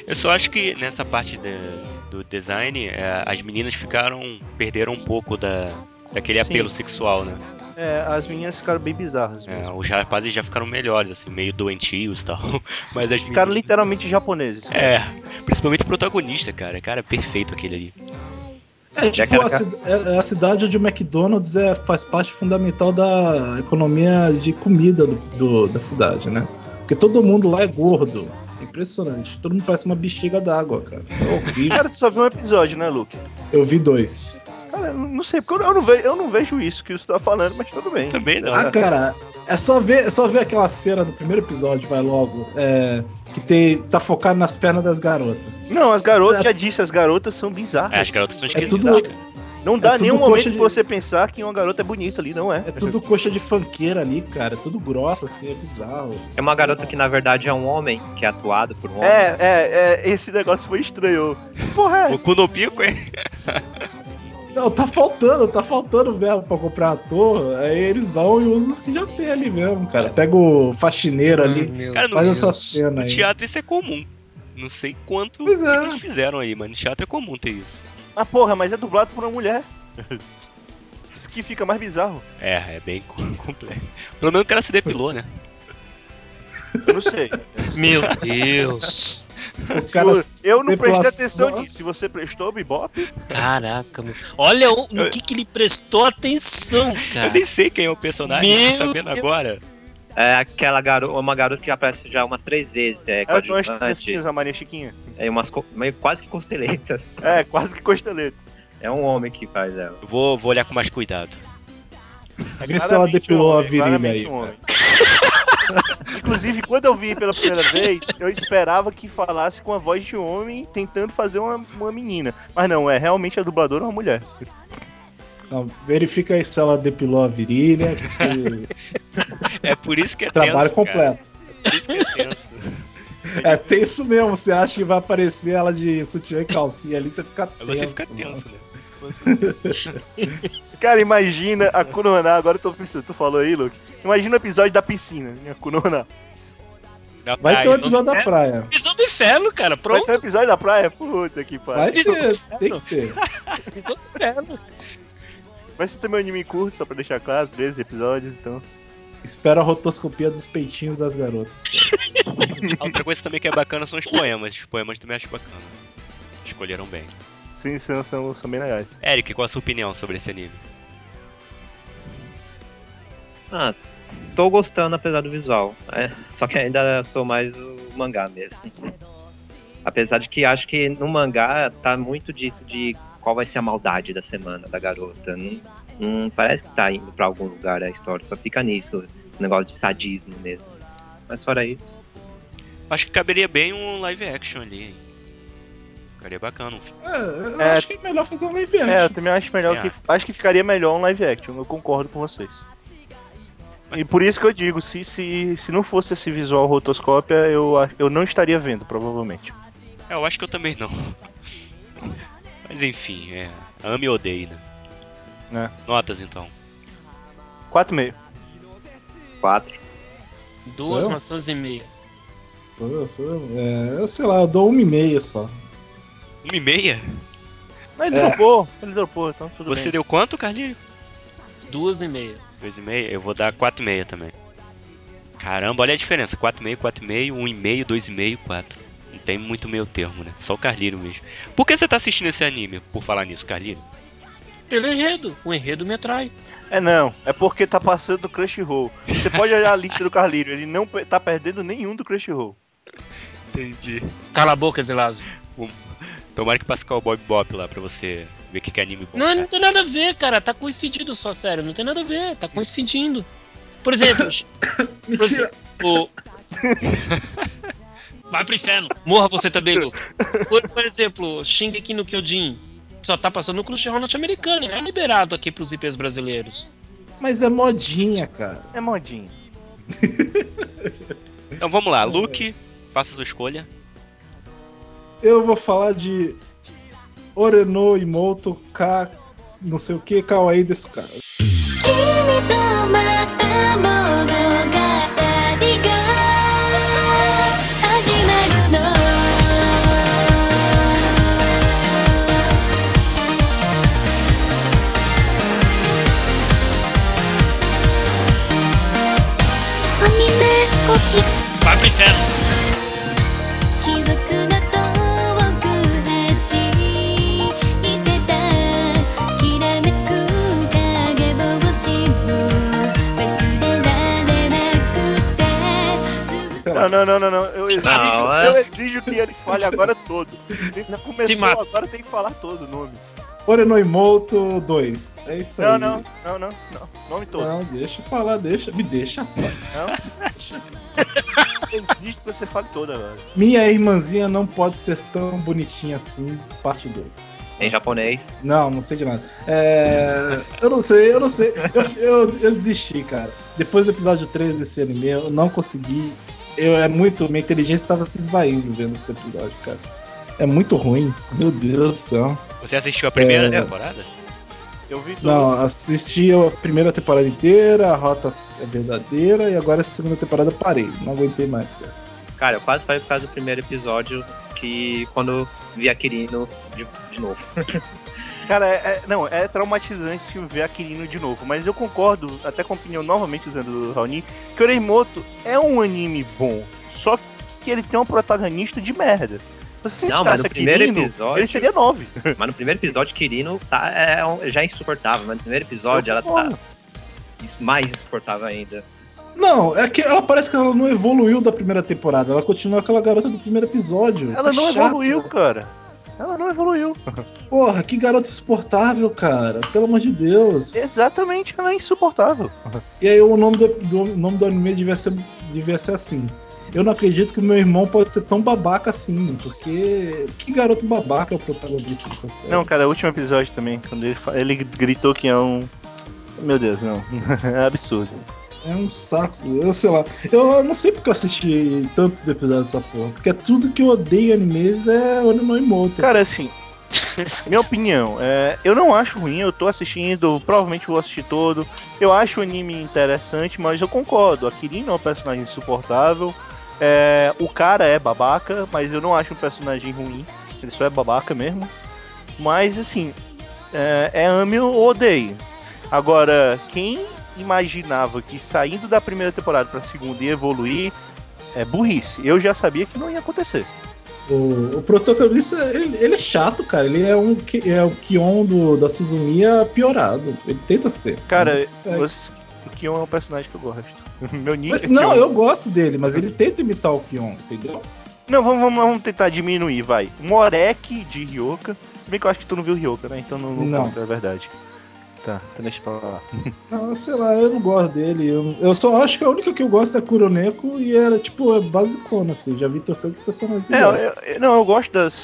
S2: Eu só acho que nessa parte de- do design, é, as meninas ficaram. perderam um pouco da, daquele
S5: Sim.
S2: apelo sexual, né?
S5: É, as meninas ficaram bem bizarras
S2: É,
S5: mesmo.
S2: os rapazes já ficaram melhores, assim, meio doentios e tal. Mas as
S5: Ficaram
S2: meninas.
S5: literalmente japoneses.
S2: É, principalmente o protagonista, cara. Cara, perfeito aquele ali.
S4: É tipo a, cid- é- é a cidade onde o McDonald's é, faz parte fundamental da economia de comida do, do- da cidade, né? Porque todo mundo lá é gordo. Impressionante. Todo mundo parece uma bexiga d'água, cara. É horrível.
S5: Cara, tu só viu um episódio, né, Luke?
S4: Eu vi dois.
S5: Cara, eu não sei, porque eu não, vejo, eu não vejo isso que você tá falando, mas tudo bem.
S2: Também não.
S4: Ah, cara, é só ver, é só ver aquela cena do primeiro episódio, vai logo. é, que tem, tá focado nas pernas das garotas.
S5: Não, as garotas, já disse, as garotas são bizarras.
S2: É, as garotas são
S4: É
S2: esquisitas.
S4: tudo,
S5: Não dá
S4: é
S5: nenhum momento
S4: de-
S5: você pensar que uma garota é bonita ali, não é.
S4: é tudo coxa de fanqueira ali, cara. É tudo grossa, assim, é bizarro.
S3: É uma garota que na verdade é um homem, que é atuado por um homem.
S5: É, é, é, esse negócio foi estranho. Que porra é
S2: O cu no pico, hein?
S4: Não, tá faltando, tá faltando verbo pra comprar ator. Aí eles vão e usam os que já tem ali mesmo, cara. Pega o faxineiro ali,
S2: Cara, no,
S4: faz essa cena
S2: no
S4: aí.
S2: teatro isso é comum. Não sei quanto
S4: Pois é.
S2: eles fizeram aí, mas no teatro é comum ter isso.
S5: Ah, porra, mas é dublado por uma mulher. Isso que fica mais bizarro.
S2: É, é bem complexo. Pelo menos o cara se depilou, né?
S5: Eu não sei.
S1: Meu Deus.
S4: Cara
S5: eu não prestei atenção nisso. Se você prestou, Bebop,
S1: Caraca, meu. Olha o, no que, que ele prestou atenção,
S2: Eu
S1: cara.
S2: nem sei quem é o personagem,
S1: Meu
S2: tô sabendo
S1: Deus.
S2: agora.
S3: É aquela garota, uma garota que aparece já umas três vezes. É
S5: ela tem umas trancinhas, a Maria Chiquinha.
S3: é umas co- meio quase que costeletas.
S5: É, quase que costeleta.
S3: É um homem que faz ela.
S2: Eu vou, vou olhar com mais cuidado.
S4: Vê se ela
S5: Claramente
S4: depilou
S5: um
S4: a
S5: homem,
S4: virilha
S5: claramente
S4: aí.
S5: um homem. Inclusive, quando eu vi pela primeira vez, eu esperava que falasse com a voz de homem tentando fazer uma, uma menina. Mas não, é realmente a dubladora é uma mulher.
S4: Não, verifica aí se ela depilou a virilha. se-
S2: É por isso que é
S4: Trabalho
S2: tenso, cara.
S4: completo.
S2: Por isso que é tenso.
S4: É tenso mesmo. Você acha que vai aparecer ela de sutiã e calcinha ali, você fica tenso.
S2: Você fica
S4: mano.
S2: tenso, né?
S5: Cara, imagina a Kunohana, agora eu tô pensando, tu falou aí, Luke. Imagina o episódio da piscina, né? A Kunohana.
S2: Na
S4: Vai ter um episódio da praia.
S1: Pisou do inferno, cara.
S5: Vai
S1: Pronto.
S5: ter um episódio da praia? Puta que
S4: Vai
S5: pariu.
S4: ter, tem que ter.
S1: Pisou do inferno.
S5: Vai ser também um anime curto, só pra deixar claro, 13 episódios, então.
S4: Espera a rotoscopia dos peitinhos das garotas.
S2: Outra coisa também que é bacana são os poemas. Os poemas também acho bacana. Escolheram bem.
S5: Sim, são, são, são bem legais.
S2: Eric, qual a sua opinião sobre esse anime?
S3: Ah, tô gostando apesar do visual. é, só que ainda sou mais o mangá mesmo. Apesar de que acho que no mangá tá muito disso de qual vai ser a maldade da semana da garota. Não, não parece que tá indo pra algum lugar a história, só fica nisso, esse negócio de sadismo mesmo. Mas fora isso.
S2: Acho que caberia bem um live action ali, hein? Ficaria bacana um filme.
S4: É, eu
S5: É.
S4: acho que é melhor fazer um live
S5: É, eu
S4: action.
S5: também acho melhor
S2: É.
S5: que. Acho que ficaria melhor um live action, eu concordo com vocês. E por isso que eu digo, se, se, se não fosse esse visual rotoscópia, eu, eu não estaria vendo, provavelmente.
S2: É, eu acho que eu também não. Mas enfim, é. Ame e odeie, né?
S5: É.
S2: Notas então.
S5: 4,5.
S3: quatro.
S1: Duas
S4: Sou eu?
S1: maçãs e meia.
S4: Sou eu, sou eu. É, eu sei lá, eu dou uma e meia só.
S2: Uma e meia?
S5: Mas ele
S4: É.
S5: dropou, ele dropou, então tudo
S2: Você
S5: bem.
S2: deu quanto, Carlinhos?
S1: Duas e meia.
S2: Dois e meio? Eu vou dar quatro e meia também. Caramba, olha a diferença. Quatro e meio, quatro e meio, um e meio, dois e meio, quatro. Não tem muito meio termo, né? Só o Carlinho mesmo. Por que você tá assistindo esse anime, por falar nisso, Carlinho?
S1: Pelo enredo. O enredo me atrai.
S5: É não, é porque tá passando do Crunchyroll. Você pode olhar a lista do Carlinho, ele não tá perdendo nenhum do Crunchyroll.
S2: Entendi.
S1: Cala a boca, Vilazo.
S2: Tomara que passe Cowboy Bob lá pra você ver o que que é anime bom.
S1: Não,
S2: cara.
S1: não tem nada a ver, cara. Tá coincidindo só, sério. Não tem nada a ver. Tá coincidindo. Por exemplo, por exemplo, o- Vai pro inferno. Morra você também, Lu. Por, por exemplo, Shingeki no Kyojin. Só tá passando no Crunchyroll norte-americano. Não é liberado aqui pros IPs brasileiros.
S4: Mas é modinha, cara.
S5: É modinho.
S2: Então vamos lá, Luke, faça sua escolha.
S4: Eu vou falar de Oreno Imoto K, não sei o que, Kawaii desse cara.
S1: Vai pro inferno!
S5: Não, não, não, não, não. Eu exijo,
S3: Não, é-
S5: eu exijo que ele fale agora todo. Ele já
S1: Se
S5: começou, agora tem que falar todo o nome.
S4: Oreno Imoto 2. É isso
S5: Não,
S4: aí.
S5: não, não, não, não. Nome todo.
S4: Não, deixa eu falar, deixa. Me deixa, rapaz.
S5: Não.
S4: Deixa.
S5: Existe que você fale todo agora.
S4: Minha irmãzinha não pode ser tão bonitinha assim, parte 2.
S3: Em japonês.
S4: Não, não sei de nada. É, eu não sei, eu não sei. Eu, eu, eu desisti, cara. Depois do episódio 3 desse anime, eu não consegui. Eu é muito. Minha inteligência estava se esvaindo vendo esse episódio, cara. É muito ruim. Meu Deus do céu.
S2: Você assistiu a primeira
S4: É.
S2: temporada?
S5: Eu vi tudo.
S4: Não, assisti a primeira temporada inteira, a rota é verdadeira, e agora essa segunda temporada eu parei. Não aguentei mais, cara.
S3: Cara, eu quase falei por causa do primeiro episódio que quando vi a Kirino de, de novo.
S5: Cara, é, é- não, é traumatizante ver a Kirino de novo, mas eu concordo, até com a opinião novamente usando do Raoni, que Oreimoto é um anime bom, só que ele tem um protagonista de merda. Se você
S3: Não, mas no primeiro
S5: Kirino,
S3: episódio-
S5: ele seria 9.
S3: Mas no primeiro episódio, Kirino tá, é, já é insuportável, mas no primeiro episódio ela tá mais insuportável ainda.
S4: Não, é que ela parece que ela não evoluiu da primeira temporada. Ela continua aquela garota do primeiro episódio.
S5: Ela
S4: Tá
S5: não
S4: chato.
S5: evoluiu, cara. Ela não evoluiu.
S4: Porra, que garota insuportável, cara. Pelo amor de Deus.
S5: Exatamente, ela é insuportável.
S4: E aí o nome do, do- nome do anime devia ser, devia ser assim. Eu não acredito que o meu irmão pode ser tão babaca assim, porque que garoto babaca é o protagonista dessa série.
S5: Não, cara, o último episódio também, quando ele, ele gritou que é um. Meu Deus, não. É absurdo.
S4: É um saco, eu sei lá. Eu não sei porque eu assisti tantos episódios dessa porra, porque é tudo que eu odeio em animes é Onino Imoto.
S5: Cara, assim, minha opinião, é, eu não acho ruim, eu tô assistindo, provavelmente vou assistir todo. Eu acho o anime interessante, mas eu concordo, a Kirino é um personagem insuportável. é, o cara é babaca, mas eu não acho um personagem ruim. Ele só é babaca mesmo. Mas assim, é, é ame ou odeio. Agora, quem imaginava que saindo da primeira temporada pra segunda ia evoluir é burrice. Eu já sabia que não ia acontecer.
S4: O, o protagonista, ele, ele é chato, cara. Ele é um é o Kion do, da Suzumiya piorado. Ele tenta ser.
S5: Cara, você- o Kion é um personagem que eu gosto. Meu nick
S4: Mas-
S5: é
S4: não, eu gosto dele, mas ele tenta imitar o Kion, entendeu?
S5: Não, vamos, vamos, vamos tentar diminuir, vai. Morek de Ryoka. Se bem que eu acho que tu não viu Ryoka, né? Então não, não,
S4: Não.
S5: conta, é verdade. Tá, então deixa pra lá.
S4: Não, sei lá, eu não gosto dele. Eu, eu só acho que a única que eu gosto é Kuroneko e era, tipo, é basicona, assim. Já vi torcendo personagens
S5: É, eu, eu- não, eu gosto das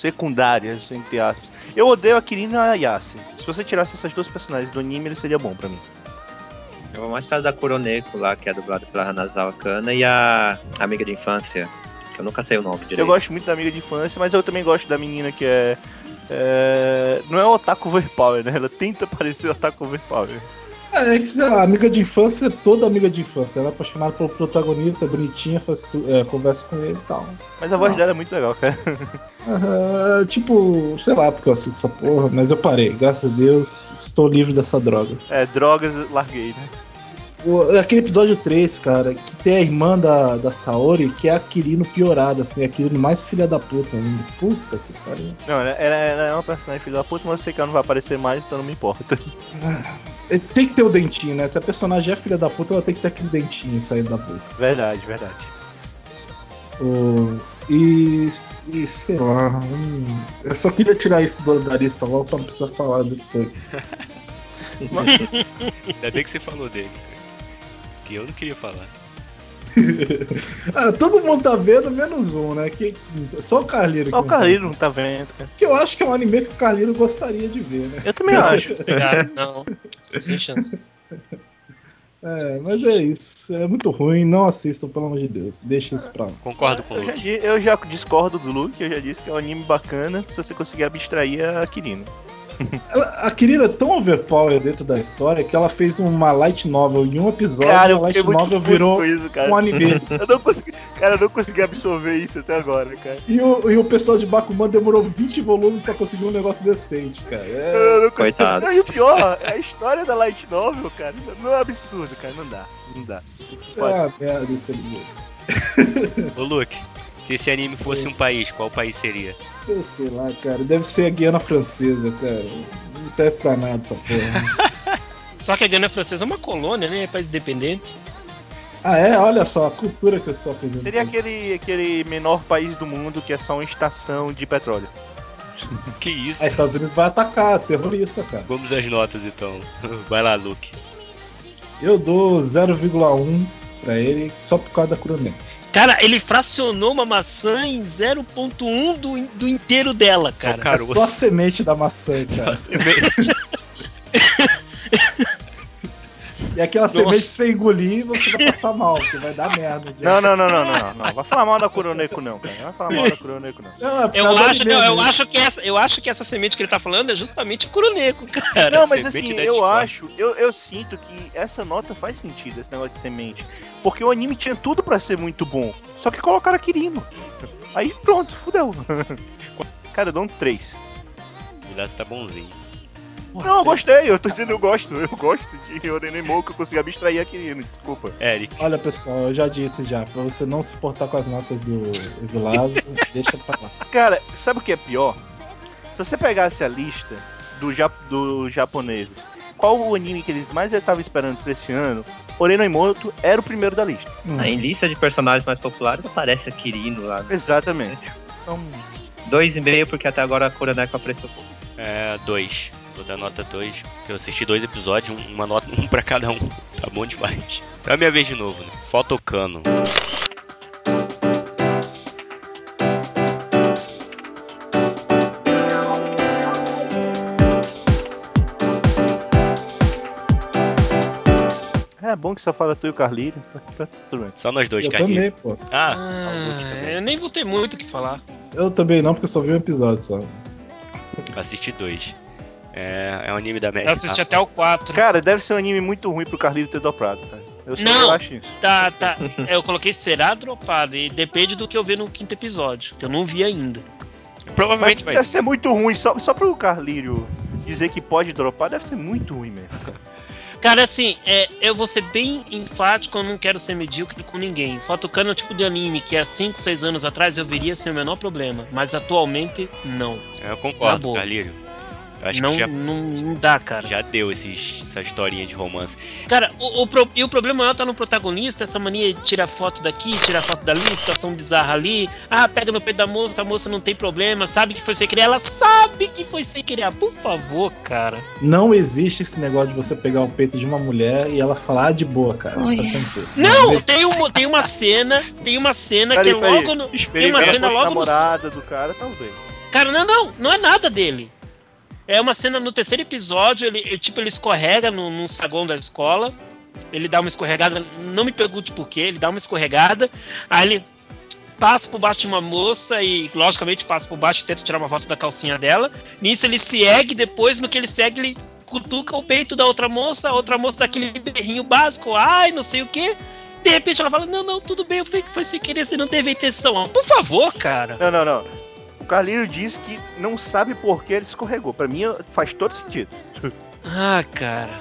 S5: secundárias, entre aspas. Eu odeio a Kirino e a Yase. Se você tirasse essas duas personagens do anime, ele seria bom pra mim.
S3: Eu vou mais causa da Kuroneko lá, que é dublada pela Hanazawa Kana, e a amiga de infância, que eu nunca sei o nome direito.
S5: Eu gosto muito da amiga de infância, mas eu também gosto da menina que é. É, não é o Otaku Overpower, né? Ela tenta parecer Otaku Overpower.
S4: É, é que, sei lá, amiga de infância, toda amiga de infância. Ela é apaixonada pelo protagonista, é bonitinha, faz é, conversa com ele e tal.
S5: Mas a voz dela é muito legal, cara.
S4: Tipo, sei lá porque eu assisto essa porra, mas eu parei. Graças a Deus, estou livre dessa droga.
S5: É, drogas, larguei, né?
S4: Aquele episódio 3, cara, que tem a irmã da, da Saori, que é a Kirino piorada, assim, a Kirino mais filha da puta ainda. Puta que pariu.
S5: Não, ela, ela- é uma personagem filha da puta, mas eu sei que ela não vai aparecer mais, então não me importa.
S4: É, Tem que ter o dentinho, né? Se a personagem é filha da puta, ela tem que ter aquele dentinho saindo da boca.
S5: Verdade, verdade.
S4: O- e, e sei lá. hum, eu só queria tirar isso do, da lista logo pra não precisar falar depois.
S2: Ainda bem que você falou dele. Eu não queria falar.
S4: Ah, todo mundo tá vendo, menos um, né? Que, só o Carliro.
S5: Só o
S4: que não tá.
S5: Carlinho não tá vendo, cara.
S4: Que eu acho que é um anime que o Carliro gostaria de ver, né?
S5: Eu também acho.
S1: Não. Sem chance.
S4: É, mas é isso. É muito ruim, não assistam, pelo amor de Deus. Deixa isso pra lá.
S2: Concordo com o
S5: Eu já,
S2: Luke.
S5: di- eu já discordo do Luke, eu já disse que é um anime bacana se você conseguir abstrair a Kirino.
S4: Ela, a Kirina é tão overpower dentro da história que ela fez uma light novel em um episódio
S5: Cara,
S4: e a
S5: eu
S4: light novel virou
S5: isso, cara.
S4: um anime.
S5: Eu não consegui, cara, eu não consegui absorver isso até agora, cara.
S4: E o, e o pessoal de Bakuman demorou 20 volumes pra conseguir um negócio decente, cara. É,
S5: Eu não consegui.
S3: Coitado.
S5: Não, e o pior, a história da Light Novel, cara, não é absurdo, cara. Não dá. Não dá.
S4: é uma merda esse anime.
S2: Ô Luke, se esse anime fosse um país, qual país seria?
S4: Eu sei lá, cara. Deve ser a Guiana Francesa, cara. Não serve pra nada essa porra.
S1: Só que a Guiana Francesa é uma colônia, né? É país independente.
S4: ah, é? Olha só, a cultura que eu estou aprendendo.
S5: Seria aquele, aquele menor país do mundo que é só uma estação de petróleo.
S2: Que isso?
S4: Ah, Estados Unidos vai atacar, terrorista, cara.
S2: Vamos às notas então. Vai lá, Luke.
S4: Eu dou 0,1 pra ele só por causa da Kuronen.
S1: Cara, ele fracionou uma maçã em 0.1 do, do inteiro dela, cara.
S4: É só a semente da maçã, cara. E aquela
S1: Nossa.
S4: semente sem engolir, você vai passar mal, porque vai dar merda.
S5: Não, não, não, não, não, não, não. Vai falar mal da Kuroneko, não, cara. Não vai falar mal da Kuroneko, não.
S4: Não, é
S1: Eu acho, não, eu, acho que essa, eu acho que essa semente que ele tá falando é justamente Kuroneko, cara.
S5: Não, mas
S2: semente
S5: assim, eu
S2: Discord.
S5: acho, eu, eu sinto que essa nota faz sentido, esse negócio de semente. Porque o anime tinha tudo pra ser muito bom. Só que colocaram a Kirino. Aí pronto, fudeu. Cara, eu dou um 3.
S2: O Vilaço tá bonzinho.
S5: Não, eu gostei, eu tô dizendo eu gosto. Eu gosto de Orenemou que eu consegui abstrair a Kirino, desculpa.
S2: Eric,
S4: Olha, pessoal, eu já disse já, pra você não se importar com as notas do Vilazo, deixa pra lá.
S5: Cara, sabe o que é pior? Se você pegasse a lista do ja dos japoneses, qual o anime que eles mais estavam esperando pra esse ano? Orenoimoto era o primeiro da lista.
S4: Hum.
S3: Em lista de personagens mais populares aparece a Kirino lá.
S5: Exatamente. Então,
S3: Dois e meio, porque até agora a Kuroneko apareceu pouco.
S2: é. Dois. Vou dar nota 2. porque Eu assisti dois episódios, um- uma nota, um pra cada um. Tá bom demais. Então é a minha vez de novo, né? Fotocano.
S5: é bom que só fala tu e o Carlinhos. Tá, tá tudo bem.
S2: Só nós dois,
S4: Eu
S2: Carlinhos.
S4: também, pô.
S2: Ah,
S1: Ah,
S2: também.
S1: eu nem vou ter muito o que falar.
S4: Eu também não, porque eu só vi um episódio só.
S2: Assisti dois. É, é um anime da
S1: Eu
S2: Média.
S1: assisti até o 4.
S5: Cara, deve ser um anime muito ruim pro Carlinhos ter dobrado, cara. Eu só
S1: Não.
S5: acho isso.
S1: Tá, tá. Eu coloquei será dropado e depende do que eu ver no quinto episódio, que eu não vi ainda.
S5: Mas
S2: Provavelmente vai
S5: deve ser muito ruim, só, só pro Carlinhos dizer que pode dropar, deve ser muito ruim mesmo.
S1: Cara, assim, é, eu vou ser bem enfático, eu não quero ser medíocre com ninguém. Fotocano é o tipo de anime que há 5, 6 anos atrás eu veria sem o menor problema, mas atualmente não.
S2: Eu
S1: Na
S2: concordo,
S1: boa.
S2: Acho
S1: Não,
S2: que já,
S1: não, não dá, cara.
S2: já deu esses, essa historinha de romance.
S1: Cara, o, o pro- e o problema maior tá no protagonista, essa mania de tirar foto daqui, tirar foto dali, situação bizarra ali. Ah, pega no peito da moça, a moça não tem problema, sabe que foi sem querer. Ela sabe que foi sem querer. Ah, por favor, cara.
S4: Não existe esse negócio de você pegar o peito de uma mulher e ela falar ah, de boa, cara. Tá tranquilo.
S1: Não, tem, um, tem uma cena, tem uma cena
S5: Peraí,
S1: que é
S5: peraí.
S1: logo no.
S2: Esperei
S1: Tem uma cena logo no.
S5: namorada do cara, talvez.
S1: Cara, não, não, não é nada dele. É uma cena no terceiro episódio, ele, ele, tipo, ele escorrega no, num saguão da escola. Ele dá uma escorregada, não me pergunte por quê, ele dá uma escorregada, aí ele passa por baixo de uma moça e, logicamente, passa por baixo e tenta tirar uma foto da calcinha dela. Nisso ele se ergue, depois, no que ele segue, ele cutuca o peito da outra moça, a outra moça dá aquele berrinho básico, ai, não sei o quê. De repente ela fala, não, não, tudo bem, eu fui, foi sem querer, você não teve intenção. Por favor, cara.
S5: Não, não, não. O Carlinho disse que não sabe por que ele escorregou. Pra mim faz todo sentido.
S1: Ah, cara.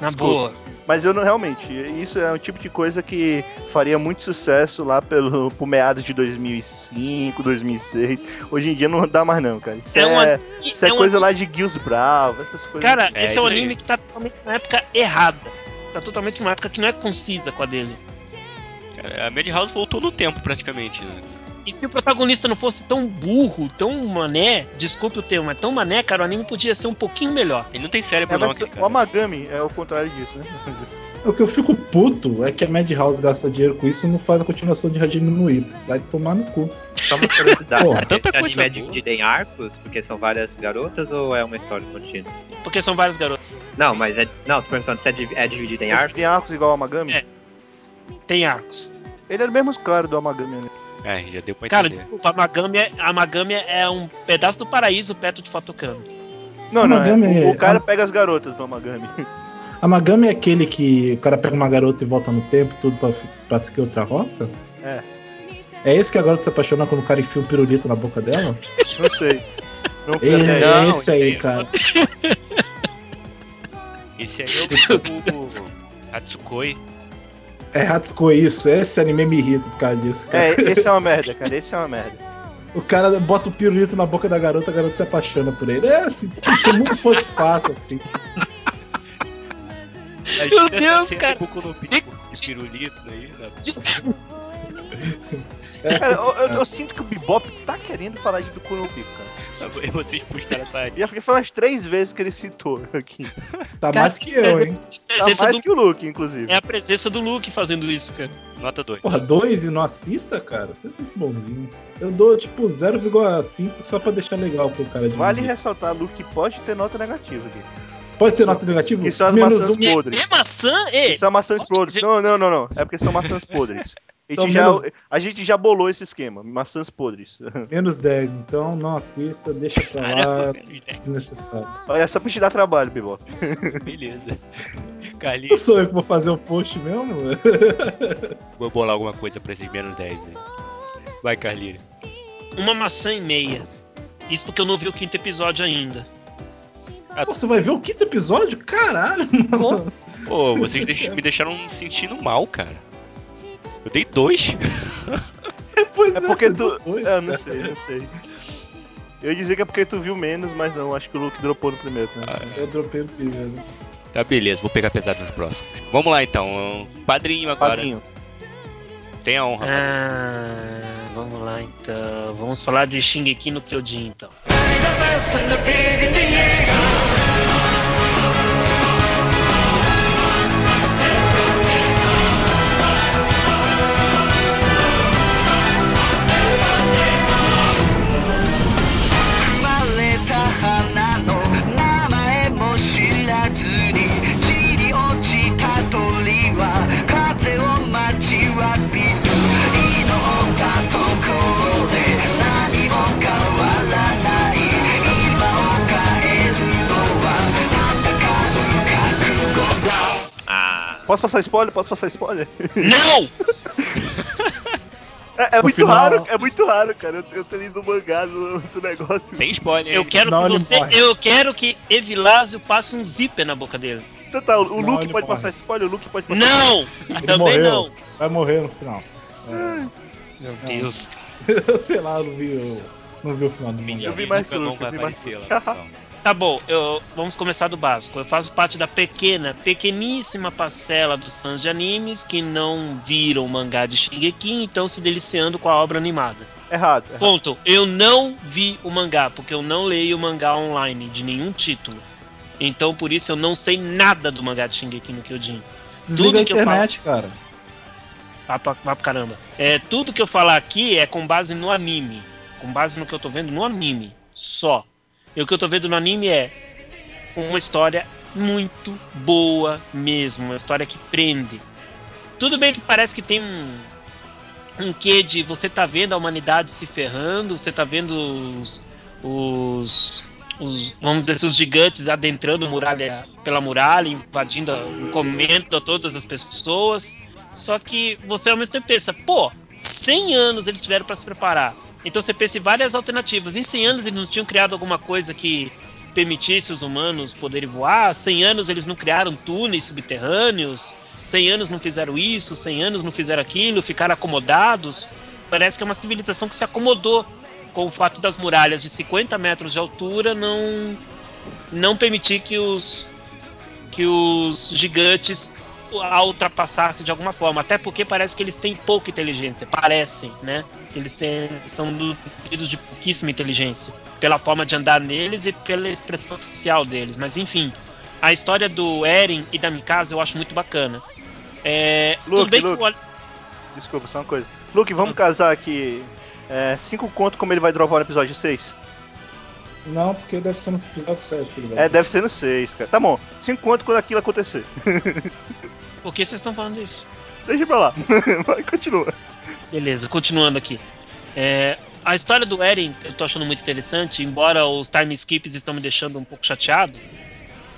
S1: Na
S5: Desculpa.
S1: boa.
S5: Mas eu não realmente. Isso é um tipo de coisa que faria muito sucesso lá pelo por meados de 2005, 2006. Hoje em dia não dá mais não, cara. Isso
S1: É
S5: é,
S1: uma-
S5: isso é,
S1: é
S5: coisa
S1: anime-
S5: lá de Gills Bravo, essas coisas.
S1: Cara,
S2: É,
S1: esse é um anime que tá totalmente na época errada. Tá totalmente numa época que não é concisa com a dele.
S2: Cara, a Madhouse voltou no tempo, praticamente, né?
S1: E se o protagonista não fosse tão burro, tão mané, desculpe o termo, mas tão mané, cara, o anime podia ser um pouquinho melhor.
S2: Ele não tem cérebro
S5: É,
S2: não,
S5: mas
S2: aquele
S5: o. Amagami é o contrário disso, né?
S4: O que eu fico puto é que a Madhouse gasta dinheiro com isso e não faz a continuação de Hajime no Ippo. Vai tomar no cu.
S3: Só uma curiosidade,
S4: Porra,
S2: tanta
S3: esse
S2: coisa
S3: anime é dividido em arcos, porque são várias garotas, ou é uma história contínua?
S1: Porque são vários garotos.
S3: Não, mas é. Não, tô perguntando se é, div- é dividido em arcos.
S5: Tem arcos igual ao Amagami?
S1: É. Tem arcos.
S5: Ele era o mesmo cara do Amagami, né?
S2: É, já deu pra
S1: Cara,
S2: entender.
S1: desculpa, a Magami, é, a Magami é um pedaço do paraíso perto de Fatokami.
S5: Não, não, é,
S4: Amagami
S5: o, o
S4: é-
S5: cara pega as garotas do Amagami.
S4: A Magami é aquele que o cara pega uma garota e volta no tempo, tudo pra, pra seguir outra rota?
S5: É.
S4: É esse que agora se apaixona quando o cara enfia um pirulito na boca dela?
S5: Não sei. Não
S4: É,
S5: até aí.
S4: é
S2: Não,
S4: esse aí,
S2: isso
S4: cara.
S2: Esse aí é o, o, o Hatsukoi.
S4: É Hatsuko isso, esse anime me irrita por causa disso, cara.
S5: É, esse é uma merda, cara. Esse é uma merda.
S4: O cara bota o pirulito na boca da garota, a garota se apaixona por ele. É, se, se o mundo fosse fácil, assim.
S1: Meu Deus, cara.
S2: Boku no Pico, esse pirulito aí, né?
S5: Cara, eu, eu- eu sinto que o Bebop tá querendo falar de Boku no Pico, cara.
S2: E vocês puxaram essa
S5: Já foi umas três vezes que ele citou aqui.
S4: Tá
S1: Cara,
S4: mais que eu, hein?
S5: Tá mais
S1: do-
S5: que o Luke, inclusive.
S1: É a presença do Luke fazendo isso, cara.
S2: nota 2.
S4: Porra, dois e não assista, cara? Você é muito bonzinho. Eu dou tipo 0,5 só pra deixar legal pro cara de
S5: Vale ressaltar, Luke pode ter nota negativa aqui.
S4: Pode ter
S5: Só-
S4: nota negativa?
S5: que são as
S4: Menos
S5: maçãs
S4: um.
S5: Podres.
S1: e maçã? Ei,
S5: São maçãs podres. Não, não, não, não. É porque são maçãs podres. A gente, já,
S4: menos-
S5: a gente já bolou esse esquema. Maçãs podres.
S4: Menos 10, então não assista, deixa pra lá, desnecessário.
S5: Olha, só pra te dar trabalho, Bebop.
S2: Beleza. Carlinhos,
S4: sou eu que vou fazer o post mesmo?
S2: vou bolar alguma coisa pra esses menos 10, né? Vai, Carlinhos.
S1: uma maçã e meia. Isso porque eu não vi o quinto episódio ainda.
S4: Você vai ver o quinto episódio? Caralho, mano.
S2: Pô, vocês deix- me deixaram sentindo mal, cara. Eu dei dois.
S4: Pois
S5: É porque
S4: você
S5: tu.
S4: foi,
S5: É, não sei, não sei. Eu ia dizer que é porque tu viu menos, mas não. Acho que o Luke dropou no primeiro. Né?
S4: Eu dropei o primeiro.
S2: Tá, beleza, vou pegar pesado nos próximos. Vamos lá então. Padrinho agora.
S5: Padrinho.
S2: Tem a honra.
S1: Ah, vamos lá então. Vamos falar de Shingeki no Kyojin então.
S5: Posso passar spoiler? Posso passar spoiler?
S1: Não!
S5: É, é
S4: No
S5: muito
S4: final-
S5: raro, é muito raro, cara. Eu, eu tô indo no mangá do, do negócio.
S2: Sem spoiler.
S1: Eu
S2: hein?
S1: quero que você. Eu quero que Evilásio passe um zíper na boca dele.
S5: Então tá, o, o Luke pode
S4: morre.
S5: passar spoiler, o Luke pode passar
S1: Não! Também
S4: morreu.
S1: não.
S4: Vai morrer no final.
S1: Meu Deus.
S4: Sei lá, eu não vi, eu não vi o final do mangá.
S5: Eu vi mais que o
S2: não
S5: Luke,
S2: vai
S5: eu vi mais
S2: aparecer
S5: que.
S2: então.
S1: Tá bom, eu, vamos começar do básico. Eu faço parte da pequena, pequeníssima parcela dos fãs de animes que não viram o mangá de Shingeki e estão se deliciando com a obra animada.
S5: Errado. errado.
S1: Ponto. Eu não vi o mangá, porque eu não leio o mangá online de nenhum título. Então, por isso, eu não sei nada do mangá de Shingeki no Kyojin.
S4: Desliga
S1: tudo
S4: a
S1: que eu
S4: internet, cara.
S1: Vá pra, vá pra caramba. É, tudo que eu falar aqui é com base no anime. Com base no que eu tô vendo no anime. Só. E o que eu tô vendo no anime é uma história muito boa mesmo. Uma história que prende. Tudo bem que parece que tem um. Um quê de você tá vendo a humanidade se ferrando, você tá vendo os. os os, vamos dizer assim, os gigantes adentrando muralha, pela muralha, invadindo, comendo todas as pessoas. Só que você ao mesmo tempo pensa, pô, 100 anos eles tiveram para se preparar. Então você pensa em várias alternativas. Em 100 anos eles não tinham criado alguma coisa que permitisse os humanos poderem voar. 100 anos eles não criaram túneis subterrâneos. 100 anos não fizeram isso, 100 anos não fizeram aquilo, ficaram acomodados. Parece que é uma civilização que se acomodou com o fato das muralhas de 50 metros de altura não não permitir que os que os gigantes a ultrapassassem de alguma forma, até porque parece que eles têm pouca inteligência, parecem, né? Eles têm, são dotados de pouquíssima inteligência, pela forma de andar neles e pela expressão facial deles. Mas enfim, a história do Eren e da Mikasa eu acho muito bacana. É, tudo
S5: Luke, Luke.
S1: o
S5: Desculpa, só uma coisa. Luke, vamos
S1: Ah.
S5: casar aqui. É, cinco conto como ele vai dropar no episódio 6?
S4: Não, porque deve ser no episódio 7 que ele vai.
S5: É, deve ser no 6, cara. Tá bom, cinco conto quando aquilo acontecer.
S1: por que vocês estão falando isso?
S5: Deixa pra lá. Vai, continua.
S1: Beleza, continuando aqui. É, a história do Eren eu tô achando muito interessante, embora os time skips estão me deixando um pouco chateado.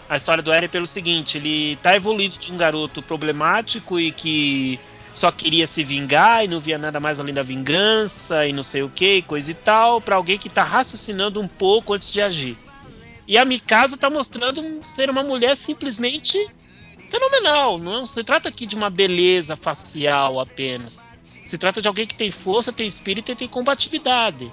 S1: A história do Eren é pelo seguinte, ele tá evoluído de um garoto problemático e que só queria se vingar e não via nada mais além da vingança e não sei o que, coisa e tal, pra alguém que tá raciocinando um pouco antes de agir. E a Mikasa tá mostrando ser uma mulher simplesmente fenomenal. Não se trata aqui de uma beleza facial apenas. Se trata de alguém que tem força, tem espírito e tem combatividade.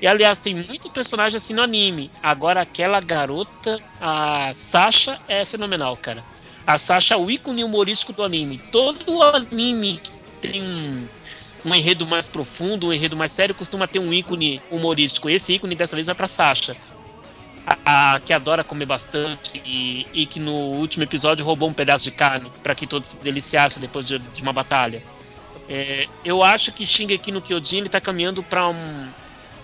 S1: E aliás, tem muito personagem assim no anime. Agora, aquela garota, a Sasha, é fenomenal, cara. A Sasha é o ícone humorístico do anime. Todo anime que tem um, enredo mais profundo, um enredo mais sério, costuma ter um ícone humorístico. Esse ícone dessa vez é pra Sasha. A, a- que adora comer bastante e, e que no último episódio roubou um pedaço de carne para que todos se deliciassem depois de, de uma batalha. É, eu acho que Shingeki no Kyojin ele tá caminhando para um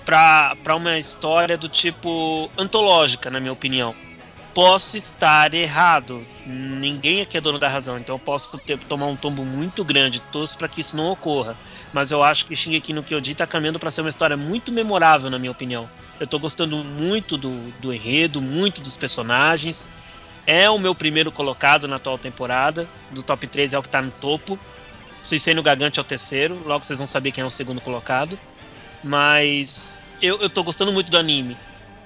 S1: para uma história do tipo antológica, na minha opinião. Posso estar errado. Ninguém aqui é dono da razão, então eu posso ter, tomar um tombo muito grande, torço para que isso não ocorra. Mas eu acho que Shingeki no Kyojin tá caminhando para ser uma história muito memorável, na minha opinião. Eu tô gostando muito do, do enredo, muito dos personagens. É o meu primeiro colocado na atual temporada. Do top 3 é o que tá no topo. Suicênio Gagante é o terceiro, logo vocês vão saber quem é o segundo colocado. Mas eu, eu tô gostando muito do anime.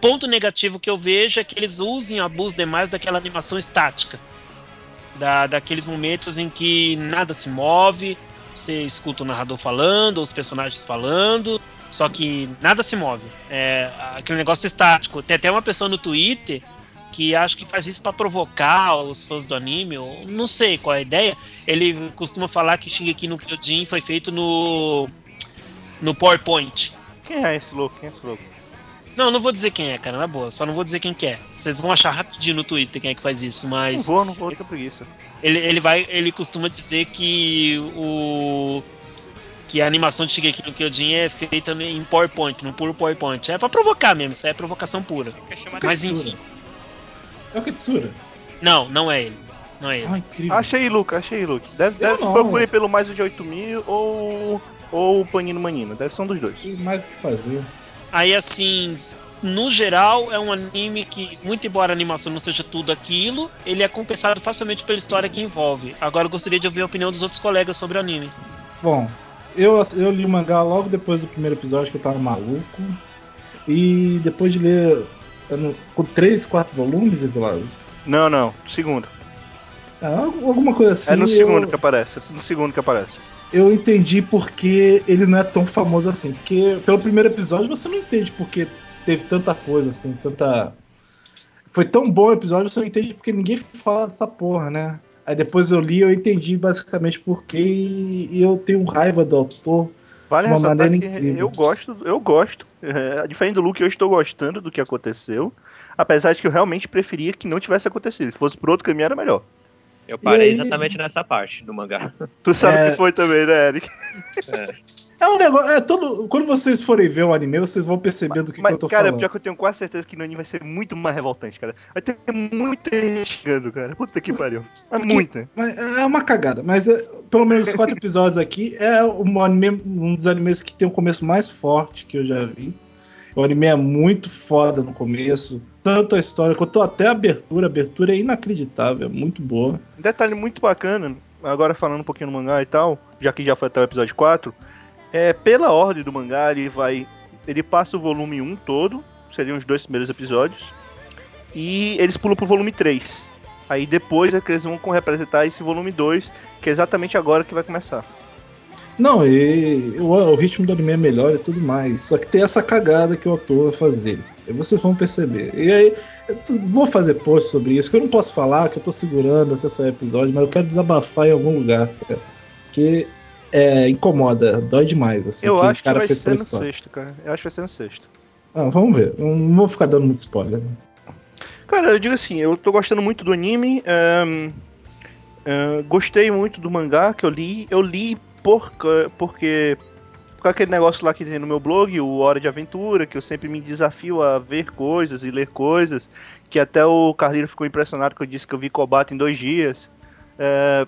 S1: Ponto negativo que eu vejo é que eles usem abusam demais daquela animação estática. Da, daqueles momentos em que nada se move, você escuta o narrador falando, os personagens falando, só que nada se move. É aquele negócio estático. Tem até uma pessoa no Twitter que acho que faz isso pra provocar os fãs do anime, ou não sei qual é a ideia. Ele costuma falar que Shingeki no Kyojin foi feito no no PowerPoint.
S5: Quem é esse louco? Quem é esse louco?
S1: Não, não vou dizer quem é, cara, na boa. Só não vou dizer quem que é. Vocês vão achar rapidinho no Twitter quem é que faz isso,
S5: Não
S1: mas
S5: vou, não vou, tenho preguiça.
S1: ele, ele vai, ele costuma dizer que o que a animação de Shingeki no Kyojin é feita em PowerPoint, no puro PowerPoint. É pra provocar mesmo, isso aí é provocação pura. Mas enfim.
S4: É o Kitsura.
S1: Não, não é ele. Não é ele.
S4: Ah, incrível.
S5: Achei, Luke, achei, Luke. Deve, deve
S4: não.
S5: procure pelo mais de 8 mil ou, ou o Panino Manino. Deve ser um dos dois.
S4: Tem mais o que fazer.
S1: Aí assim, no geral, é um anime que, muito embora a animação não seja tudo aquilo, ele é compensado facilmente pela história que envolve. Agora eu gostaria de ouvir a opinião dos outros colegas sobre o anime.
S4: Bom, eu, eu li o mangá logo depois do primeiro episódio que eu tava maluco. E depois de ler não- com três, quatro volumes, Evilásio.
S5: Não, não. Segundo.
S4: Ah, alguma coisa assim.
S5: é no segundo
S4: eu,
S5: que aparece. É no segundo que aparece.
S4: eu entendi porque ele não é tão famoso assim. Porque pelo primeiro episódio você não entende porque teve tanta coisa assim, tanta. Foi tão bom o episódio, você não entende porque ninguém fala dessa porra, né? Aí depois eu li, eu entendi basicamente porquê e, e eu tenho raiva do autor.
S5: Vale
S4: Uma
S5: ressaltar
S4: maneira
S5: que
S4: incrível.
S5: eu gosto, eu gosto. É, diferente do Luke, eu estou gostando do que aconteceu. Apesar de que eu realmente preferia que não tivesse acontecido. Se fosse por outro caminho, era melhor.
S3: Eu parei
S4: aí?
S3: exatamente nessa parte do mangá.
S5: Tu sabe o
S4: É.
S5: que foi também, né, Eric?
S4: É um negócio. É todo, quando vocês forem ver o anime, vocês vão perceber do que, que
S5: Mas,
S4: eu tô
S5: cara,
S4: falando.
S5: pior que eu tenho quase certeza que no anime vai ser muito mais revoltante, cara. Vai ter muita gente chegando, cara. Puta que pariu. É muita.
S4: Mas é uma cagada, mas é, pelo menos os quatro episódios aqui é um, anime, um dos animes que tem o começo mais forte que eu já vi. O anime é muito foda no começo. Tanto a história quanto até a abertura. A abertura é inacreditável, é muito boa.
S5: Um detalhe muito bacana, agora falando um pouquinho no mangá e tal, já que já foi até o episódio 4, é pela ordem do mangá, ele vai. Ele passa o volume 1 todo, seriam os dois primeiros episódios, e eles pulam pro volume 3. Aí depois é que eles vão representar esse volume 2, que é exatamente agora que vai começar.
S4: Não, e, o, o ritmo do anime é melhor e tudo mais. Só que tem essa cagada que o autor vai fazer. E vocês vão perceber. E aí, eu vou fazer post sobre isso, que eu não posso falar, que eu tô segurando até sair episódio, mas eu quero desabafar em algum lugar, cara. Que é, incomoda, dói demais. Assim,
S5: Eu
S4: que
S5: acho
S4: o
S5: que
S4: cara
S5: vai
S4: fez
S5: ser no
S4: história.
S5: sexto, cara. Eu acho que vai ser no sexto.
S4: Ah, vamos ver. Não vou ficar dando muito spoiler.
S5: Cara, eu digo assim, eu tô gostando muito do anime. gostei muito do mangá que eu li. Eu li por, porque. Por aquele negócio lá que tem no meu blog, o Hora de Aventura, que eu sempre me desafio a ver coisas e ler coisas. Que até o Carlinho ficou impressionado que eu disse que eu vi Kobato em dois dias. É,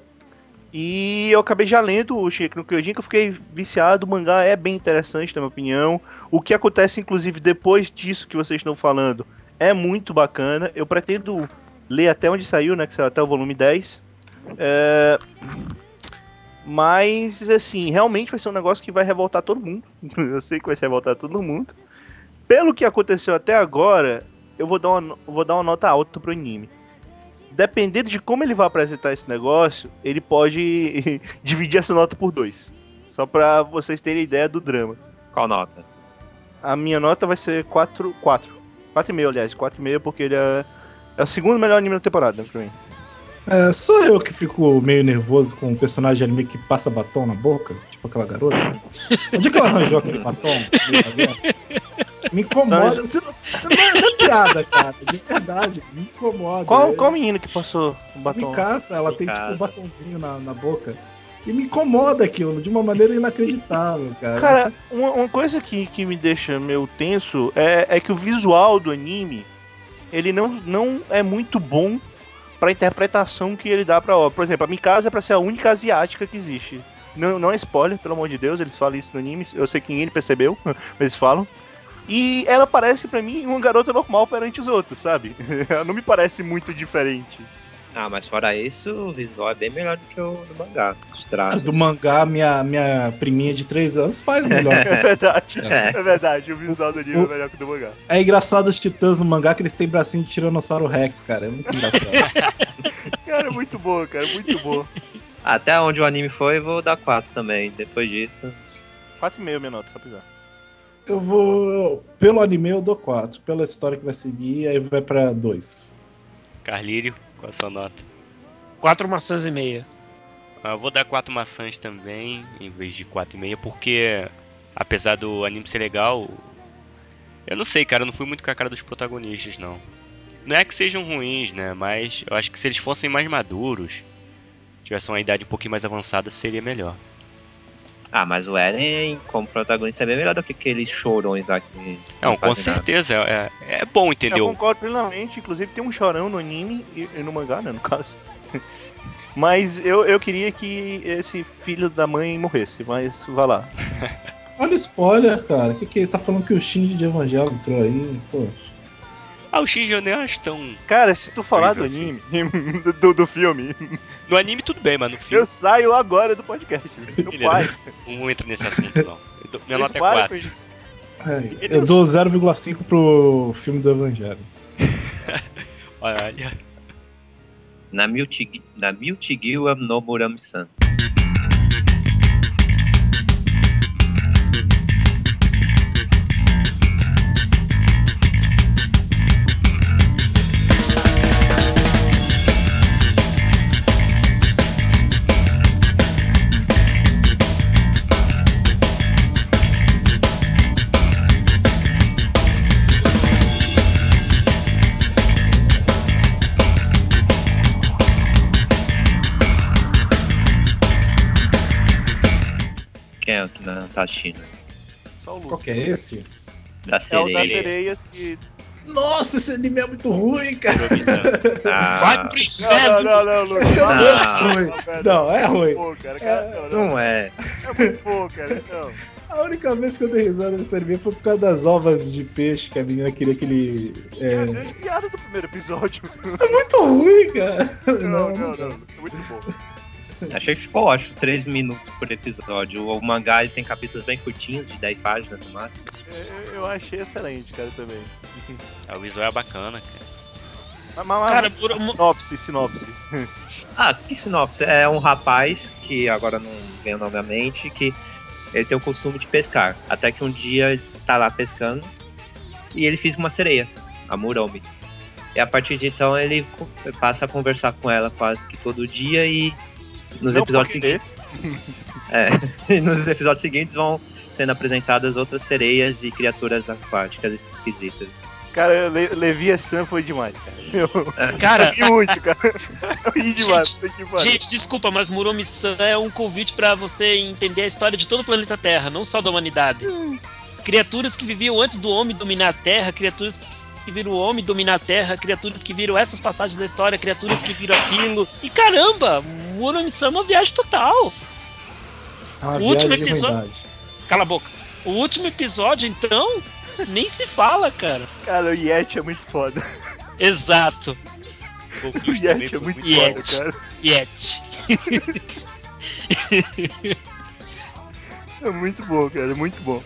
S5: e eu acabei já lendo o Shingeki no Kyojin, que eu fiquei viciado. O mangá é bem interessante, na minha opinião. O que acontece, inclusive, depois disso que vocês estão falando, é muito bacana. Eu pretendo ler até onde saiu, né? Que saiu até o volume 10. É, Mas, assim, realmente vai ser um negócio que vai revoltar todo mundo. eu sei que vai revoltar todo mundo. Pelo que aconteceu até agora, eu vou dar uma, vou dar uma nota alta pro anime. Dependendo de como ele vai apresentar esse negócio, ele pode dividir essa nota por dois. Só pra vocês terem ideia do drama.
S3: Qual nota?
S5: A minha nota vai ser 4. 4. 4,5, aliás. 4,5 porque ele é, é o segundo melhor anime da temporada pra mim.
S4: É, só eu que fico meio nervoso com um personagem de anime que passa batom na boca, tipo aquela garota. Onde é que ela arranjou aquele batom? Me incomoda. Você não, não, é, piada, cara. De verdade, me incomoda.
S5: Qual, qual menino que passou o batom?
S4: Me caça, ela tem tipo um batonzinho na, na boca. E me incomoda aquilo, de uma maneira inacreditável, cara.
S5: Cara, uma, uma coisa que, que me deixa meio tenso é, é que o visual do anime ele não, não é muito bom pra interpretação que ele dá pra obra. Por exemplo, a Mikasa é pra ser a única asiática que existe. Não, não é spoiler, pelo amor de Deus, eles falam isso no anime. Eu sei que ninguém percebeu, mas eles falam. E ela parece pra mim uma garota normal perante os outros, sabe? Ela não me parece muito diferente.
S3: Ah, mas fora isso, o visual é bem melhor do que o do mangá. Traços.
S4: do mangá, minha, minha priminha de 3 anos faz melhor.
S5: É verdade.
S3: É.
S5: É verdade, o visual do anime é
S4: O-
S5: melhor que o do mangá.
S4: É engraçado os titãs no mangá que eles têm bracinho de Tiranossauro Rex, cara. É muito engraçado.
S5: Cara, é muito boa, cara, muito boa.
S3: Até onde o anime foi, eu vou dar 4 também. Depois disso.
S5: 4,5 minha nota, só pisar.
S4: Eu vou. Pelo anime eu dou 4. Pela história que vai seguir, aí vai pra 2.
S2: Carlírio, qual a sua nota?
S1: Quatro maçãs e meia.
S2: Ah, Eu vou dar 4 maçãs também, em vez de 4,5, porque apesar do anime ser legal, eu não sei, cara, eu não fui muito com a cara dos protagonistas, não. Não é que sejam ruins, né? Mas eu acho que se eles fossem mais maduros, tivessem uma idade um pouquinho mais avançada, seria melhor.
S3: Ah, mas o Eren, como protagonista, é bem melhor do que aqueles chorões lá que.
S2: Não, com
S3: fazem nada.
S2: certeza, é, é bom,
S5: Eu
S2: entendeu?
S5: concordo plenamente, inclusive tem um chorão no anime e, e no mangá, né, no caso. Mas eu, eu queria que esse filho da mãe morresse, mas vá lá.
S4: Olha o spoiler, cara. O que, que é isso? Tá falando que o Shinji de Evangelho entrou aí? Poxa.
S2: Ah, o Shinji eu nem acho tão...
S5: Cara, se tu falar do
S2: é,
S5: anime, do, do filme,
S2: No anime tudo bem, mas no filme
S5: eu saio agora do podcast. Eu
S2: Beleza.
S5: paro.
S2: não entra nesse assunto, não. Eu dou- Minha nota é
S5: param
S2: 4.
S5: com isso.
S4: Ai, eu dou 0,5 pro filme do Evangelho.
S2: Olha,
S3: Na Miltigiwa no Murami-san. É não assistindo?
S5: Só o
S4: Qual que é esse?
S3: Da
S5: É o das
S3: sereia.
S5: sereias que.
S4: Nossa, esse anime é muito ruim, cara.
S3: Ah,
S1: Vai pro
S5: Não,
S1: inferno!
S5: não, não, não, Luke.
S3: Não.
S5: Não, não,
S4: Não, é ruim.
S5: cara. Cara, não, não.
S3: não é.
S5: É muito bom, cara. Não.
S4: A única vez que eu dei risada nesse anime foi por causa das ovas de peixe que a menina queria que ele.
S5: É a
S4: É,
S5: grande piada do primeiro episódio.
S4: é muito ruim, cara.
S5: Não, não, não. Muito bom.
S3: Achei que ficou, acho, 3 minutos por episódio. O mangá ele tem capítulos bem curtinhos, de 10 páginas no máximo.
S5: Eu, eu achei excelente, cara, também.
S2: Ah, O visual é bacana, cara.
S5: Mas, mas,
S1: Cara, por uma-
S5: sinopse, sinopse.
S3: Ah, que sinopse? É um rapaz que agora não vem o nome à mente, que ele tem o costume de pescar. Até que um dia ele tá lá pescando e ele fez uma sereia, a Muromi. E a partir de então ele passa a conversar com ela quase que todo dia e nos
S5: Não
S3: episódios seguintes. É, e nos episódios seguintes vão sendo apresentadas outras sereias e criaturas aquáticas esquisitas.
S5: Cara, Le Levi Sam foi demais, cara. Eu,
S1: Cara,
S5: eu ri muito, cara. Eu ri demais. Foi demais.
S1: gente, desculpa, mas Muromi-san é um convite pra você entender a história de todo o planeta Terra, não só da humanidade. Criaturas que viviam antes do homem dominar a Terra, criaturas que viram o homem dominar a Terra, criaturas que viram essas passagens da história, criaturas que viram aquilo. E caramba, Muromi-san é uma viagem total.
S4: É uma
S1: O último episódio-. Cala a boca. O último episódio, então, nem se fala, cara.
S5: Cara, o Yeti é muito foda.
S1: Exato.
S2: O
S5: Yeti é muito
S1: muito
S5: foda,
S1: Yeti.
S5: cara.
S1: Yeti.
S5: É muito bom, cara. É muito bom.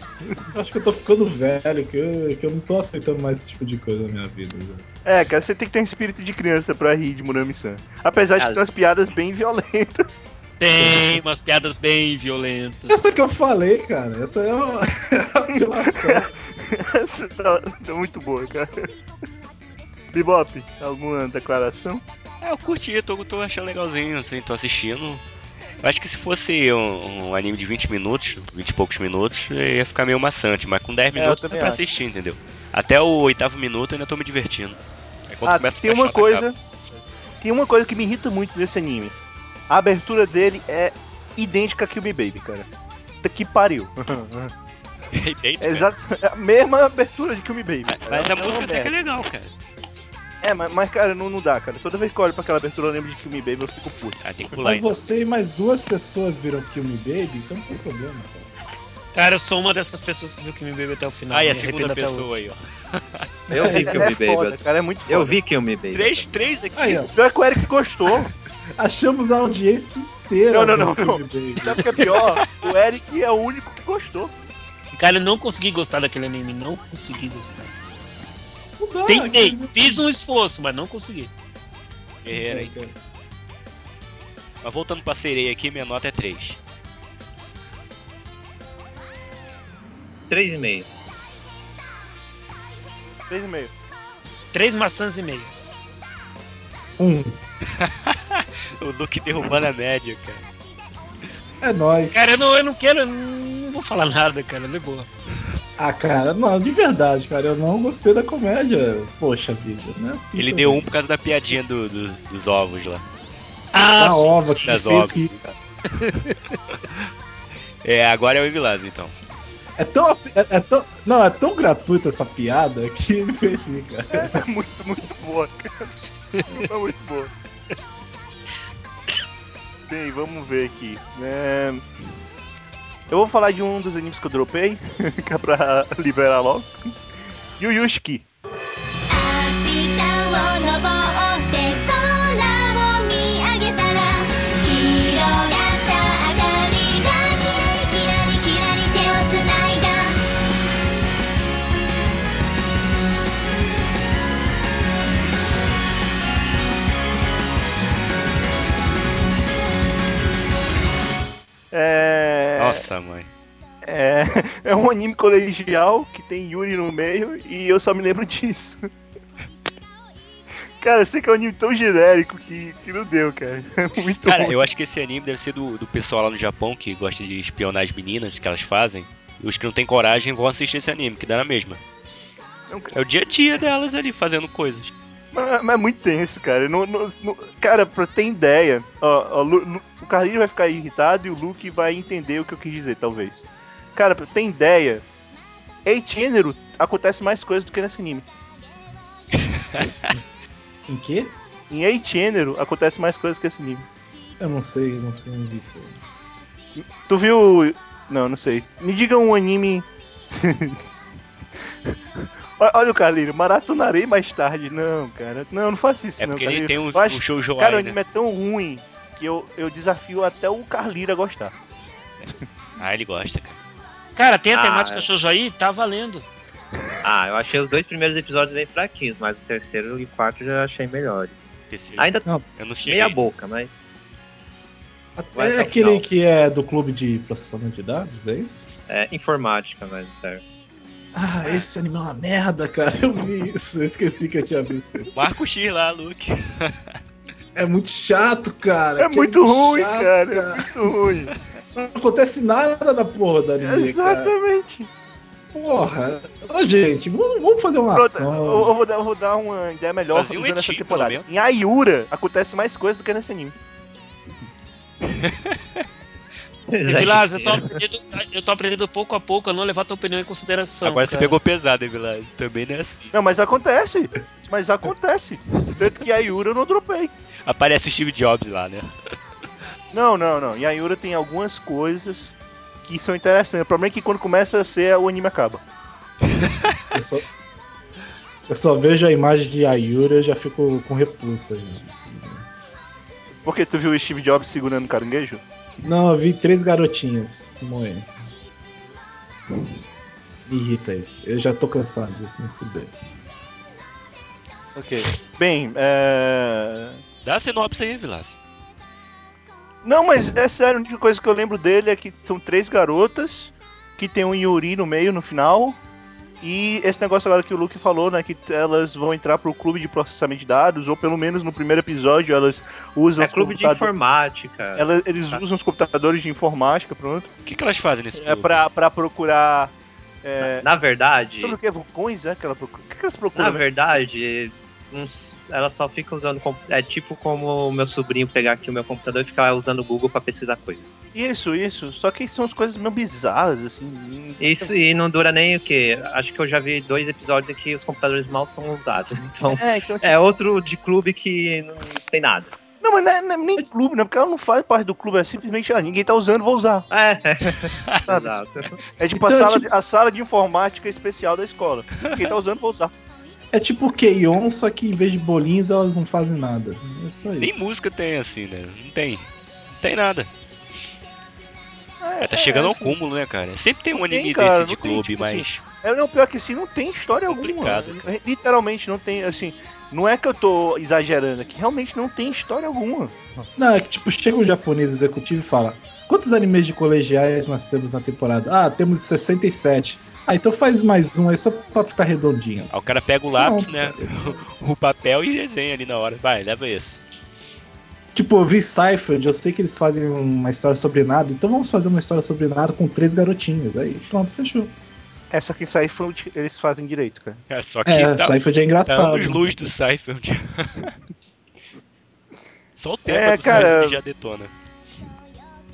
S4: Acho que eu tô ficando velho, que eu, que eu não tô aceitando mais esse tipo de coisa na minha vida. velho.
S5: É, cara, você tem que ter um espírito de criança pra rir de Murami-san. Apesar de ter umas piadas bem violentas.
S1: Tem umas piadas bem violentas.
S4: Essa que eu falei, cara, essa é uma, é.
S5: Essa tá, tá muito boa, cara. Bebop, alguma declaração?
S2: É, eu curti, tô, tô achando legalzinho, assim, tô assistindo. Eu acho que se fosse um, um anime de 20 minutos, 20 e poucos minutos, ia ficar meio maçante, mas com 10
S5: É,
S2: minutos dá
S5: também
S2: pra
S5: acho.
S2: assistir, entendeu? Até o oitavo minuto eu ainda tô me divertindo. Aí quando
S5: Ah,
S2: começa a
S5: tem uma coisa. Tem uma coisa que me irrita muito nesse anime. A abertura dele é idêntica a Kill Me Baby, cara. Puta que pariu. É exato, é a mesma abertura de Kill Me Baby.
S2: Mas
S5: É
S2: a
S5: uma
S2: música até que é legal, cara.
S5: É, mas, mas, cara, não, não dá, cara. Toda vez que eu olho pra aquela abertura eu lembro de Kill Me Baby, eu fico puto.
S2: Ah, tem que pular
S4: Mas
S2: então.
S4: você e mais duas pessoas viram Kill Me Baby, então não tem problema, cara.
S1: Cara, eu sou uma dessas pessoas que viu que me bebeu até o final.
S2: Ah, e a
S1: me
S2: segunda pessoa
S1: hoje.
S2: aí, ó.
S3: Eu vi
S5: é,
S3: Kill
S5: é
S3: Me Baby.
S5: foda, cara, é muito foda.
S3: Eu vi Kill Me Baby.
S2: Três, três aqui.
S4: Aí, ó,
S5: Pior que o Eric gostou.
S4: achamos a audiência inteira.
S5: Não, não, não,
S4: Kill Baby.
S5: Sabe o que é pior? O Eric é o único que gostou.
S1: Cara, eu não consegui gostar daquele anime, não consegui gostar.
S4: Dá,
S1: Tentei,
S4: Me-
S1: fiz um esforço, mas não consegui.
S2: Guerreiro aí. Mas voltando pra sereia aqui, minha nota é 3.
S3: 3,5.
S5: 3,5.
S1: Três maçãs e meia.
S4: Um.
S2: O Luke derrubando a média, cara.
S4: É nóis.
S1: Cara, eu não, eu não quero, eu não vou falar nada, cara, de boa.
S4: Ah, cara, não, de verdade, cara, eu não gostei da comédia. Poxa vida, não é assim.
S2: Ele
S4: também.
S2: deu um por causa da piadinha do- do- dos ovos lá.
S1: Ah,
S4: A
S1: sim.
S4: ova que
S2: das
S4: fez
S2: ovas.
S4: que.
S2: É, agora é o Evilás, então.
S4: É tão, é, é tão. Não, é tão gratuita essa piada que ele fez rir, cara.
S5: É muito, muito boa, cara. É muito boa. Bem, vamos ver aqui. É, eu vou falar de um dos animes que eu dropei, que é pra liberar logo. Yu É,
S2: Mãe.
S5: É... é um anime colegial que tem Yuri no meio e eu só me lembro disso. Cara, eu sei que é um anime tão genérico que, que não deu, cara. É muito
S2: Cara,
S5: ruim.
S2: eu acho que esse anime deve ser do, do pessoal lá no Japão que gosta de espionar as meninas, que elas fazem. E os que não têm coragem vão assistir esse anime, que dá na mesma.
S5: Não,
S2: É o dia a dia delas ali fazendo coisas.
S5: Mas, mas é muito tenso, cara. Não, não- não- cara, pra ter ideia, ó, ó, Lu- o Carlinhos vai ficar irritado e o Luke vai entender o que eu quis dizer, talvez. Cara, pra ter ideia, em gênero acontece mais coisas do que nesse anime.
S4: Em quê?
S5: Em ei gênero acontece mais coisas que esse anime.
S4: Eu não sei, não sei onde isso.
S5: Tu viu Não, não sei. Me diga um anime. Olha- o Carlinho, maratonarei mais tarde. Não, cara. Não, não faça isso,
S2: É
S5: não,
S2: porque ele tem um,
S5: Eu acho-
S2: um show
S5: Cara, o
S2: né?
S5: anime é tão ruim que eu, eu desafio até o Carlira a gostar.
S2: Ah, ele gosta, cara.
S1: Cara, tem a
S3: Ah,
S1: temática
S3: é.
S1: shoujo aí? Tá valendo.
S3: Ah, eu achei os dois primeiros episódios bem fraquinhos, mas o terceiro e o quarto eu já achei melhores.
S2: Terceiro.
S3: Ainda
S2: Eu não cheguei.
S3: meia boca, mas.
S4: É
S3: até o
S4: aquele
S3: final.
S4: que é do clube de processamento de dados, é isso?
S3: É informática, mas sério.
S4: Ah, esse anime é uma merda, cara. Eu vi isso, eu esqueci que eu tinha visto.
S2: Marca o X lá, Luke.
S4: É muito chato, cara.
S5: É
S4: que
S5: muito ruim,
S4: chato,
S5: cara. É muito ruim.
S4: Não acontece nada na porra da anime, cara.
S5: Exatamente.
S4: Porra. Ô, gente, vamos, fazer uma
S5: Pronto,
S4: ação.
S5: eu, vou dar, eu vou dar uma ideia melhor
S2: Fazia um
S5: usando essa
S2: etinho,
S5: temporada. Em Ayura acontece mais coisa do que nesse anime.
S1: Vilas, eu tô, aprendendo, eu tô aprendendo pouco a pouco a não levar tua opinião em consideração.
S2: Agora você
S1: cara.
S2: pegou pesado, hein, Vilas? Também não é assim.
S5: Não, mas acontece. Mas acontece. Tanto que a Ayura eu não dropei.
S2: Aparece o Steve Jobs lá, né?
S5: Não, não, não. Em Ayura tem algumas coisas que são interessantes. O problema é que quando começa a ser, o anime acaba.
S4: Eu só, eu só vejo a imagem de Ayura e já fico com repulsa. gente.
S5: Porque tu viu o Steve Jobs segurando o caranguejo?
S4: Não, eu vi três garotinhas morrendo. Me irrita isso. Eu já tô cansado disso, me fuder.
S5: Ok. Bem, é...
S2: Dá a sinopse aí, Vilas.
S5: Não, mas é sério, a única coisa que eu lembro dele é que são três garotas, que tem um Yuri no meio, no final. E esse negócio agora que o Luke falou, né? Que elas vão entrar pro clube de processamento de dados, ou pelo menos no primeiro episódio elas usam
S3: É
S5: os
S3: clube de
S5: computadores.
S3: informática.
S5: Elas, eles usam os computadores de informática, pronto.
S2: O que, que elas fazem nesse
S5: É
S2: clube?
S5: pra, pra procurar. É,
S3: Na verdade,
S5: sobre o que? Vulcões, é? Que ela procura? O que, que elas
S3: na
S5: procuram?
S3: verdade, uns- ela só fica usando. É tipo como o meu sobrinho pegar aqui o meu computador e ficar usando o Google pra pesquisar coisa.
S5: Isso, isso. Só que são as coisas meio bizarras, assim.
S3: Isso e não dura nem o quê? Acho que eu já vi dois episódios em que os computadores mal são usados. Então,
S5: É, então.
S3: é outro de clube que não tem nada.
S5: Não, mas não é, não é nem clube, né? Porque ela não faz parte do clube, é simplesmente, ah, ninguém tá usando, vou usar.
S3: É,
S5: Sabe?
S3: exato.
S5: É tipo, a,
S4: Então,
S5: sala
S4: tipo-
S5: de, a sala de informática especial da escola. Quem tá usando, vou usar.
S4: É tipo Keion, só que em vez de bolinhos elas não fazem nada. É só isso.
S2: Nem música tem assim, né? Não tem. Não tem nada.
S5: É,
S2: tá chegando ao
S5: assim,
S2: cúmulo, né, cara? Sempre tem um
S5: Não tem,
S2: anime
S5: cara,
S2: desse de
S5: não tem,
S2: clube,
S5: tipo
S2: mas.
S5: assim, É, não, pior que assim, não tem história
S2: Complicado,
S5: alguma. É, Literalmente não tem, assim. Não é que eu tô exagerando aqui, realmente não tem história alguma.
S4: Não, é que tipo, chega um japonês executivo e fala: Quantos animes de colegiais nós temos na temporada? Ah, temos 67. Ah, então faz mais um aí só pra ficar redondinho.
S2: Aí o cara pega o lápis,
S4: Pronto,
S2: né?
S4: cara.
S2: O papel e desenha ali na hora. Vai, leva esse.
S4: Tipo, eu vi Seinfeld, eu sei que eles fazem uma história sobre nada, então vamos fazer uma história sobre nada com três garotinhas. Aí pronto, fechou.
S5: É, só que Seinfeld eles fazem direito, cara.
S2: É, só que
S4: É,
S2: tá,
S4: Seinfeld é
S2: tá
S4: engraçado.
S2: anos luz do Seinfeld. Só o tempo
S5: É,
S2: do
S5: cara.
S2: Já detona.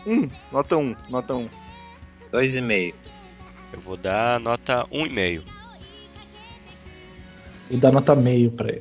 S5: Um, nota um, nota um.
S3: Dois e meio.
S2: Eu vou dar nota 1,5.
S4: E dá nota meio pra ele.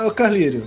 S4: Ah, Carlírio,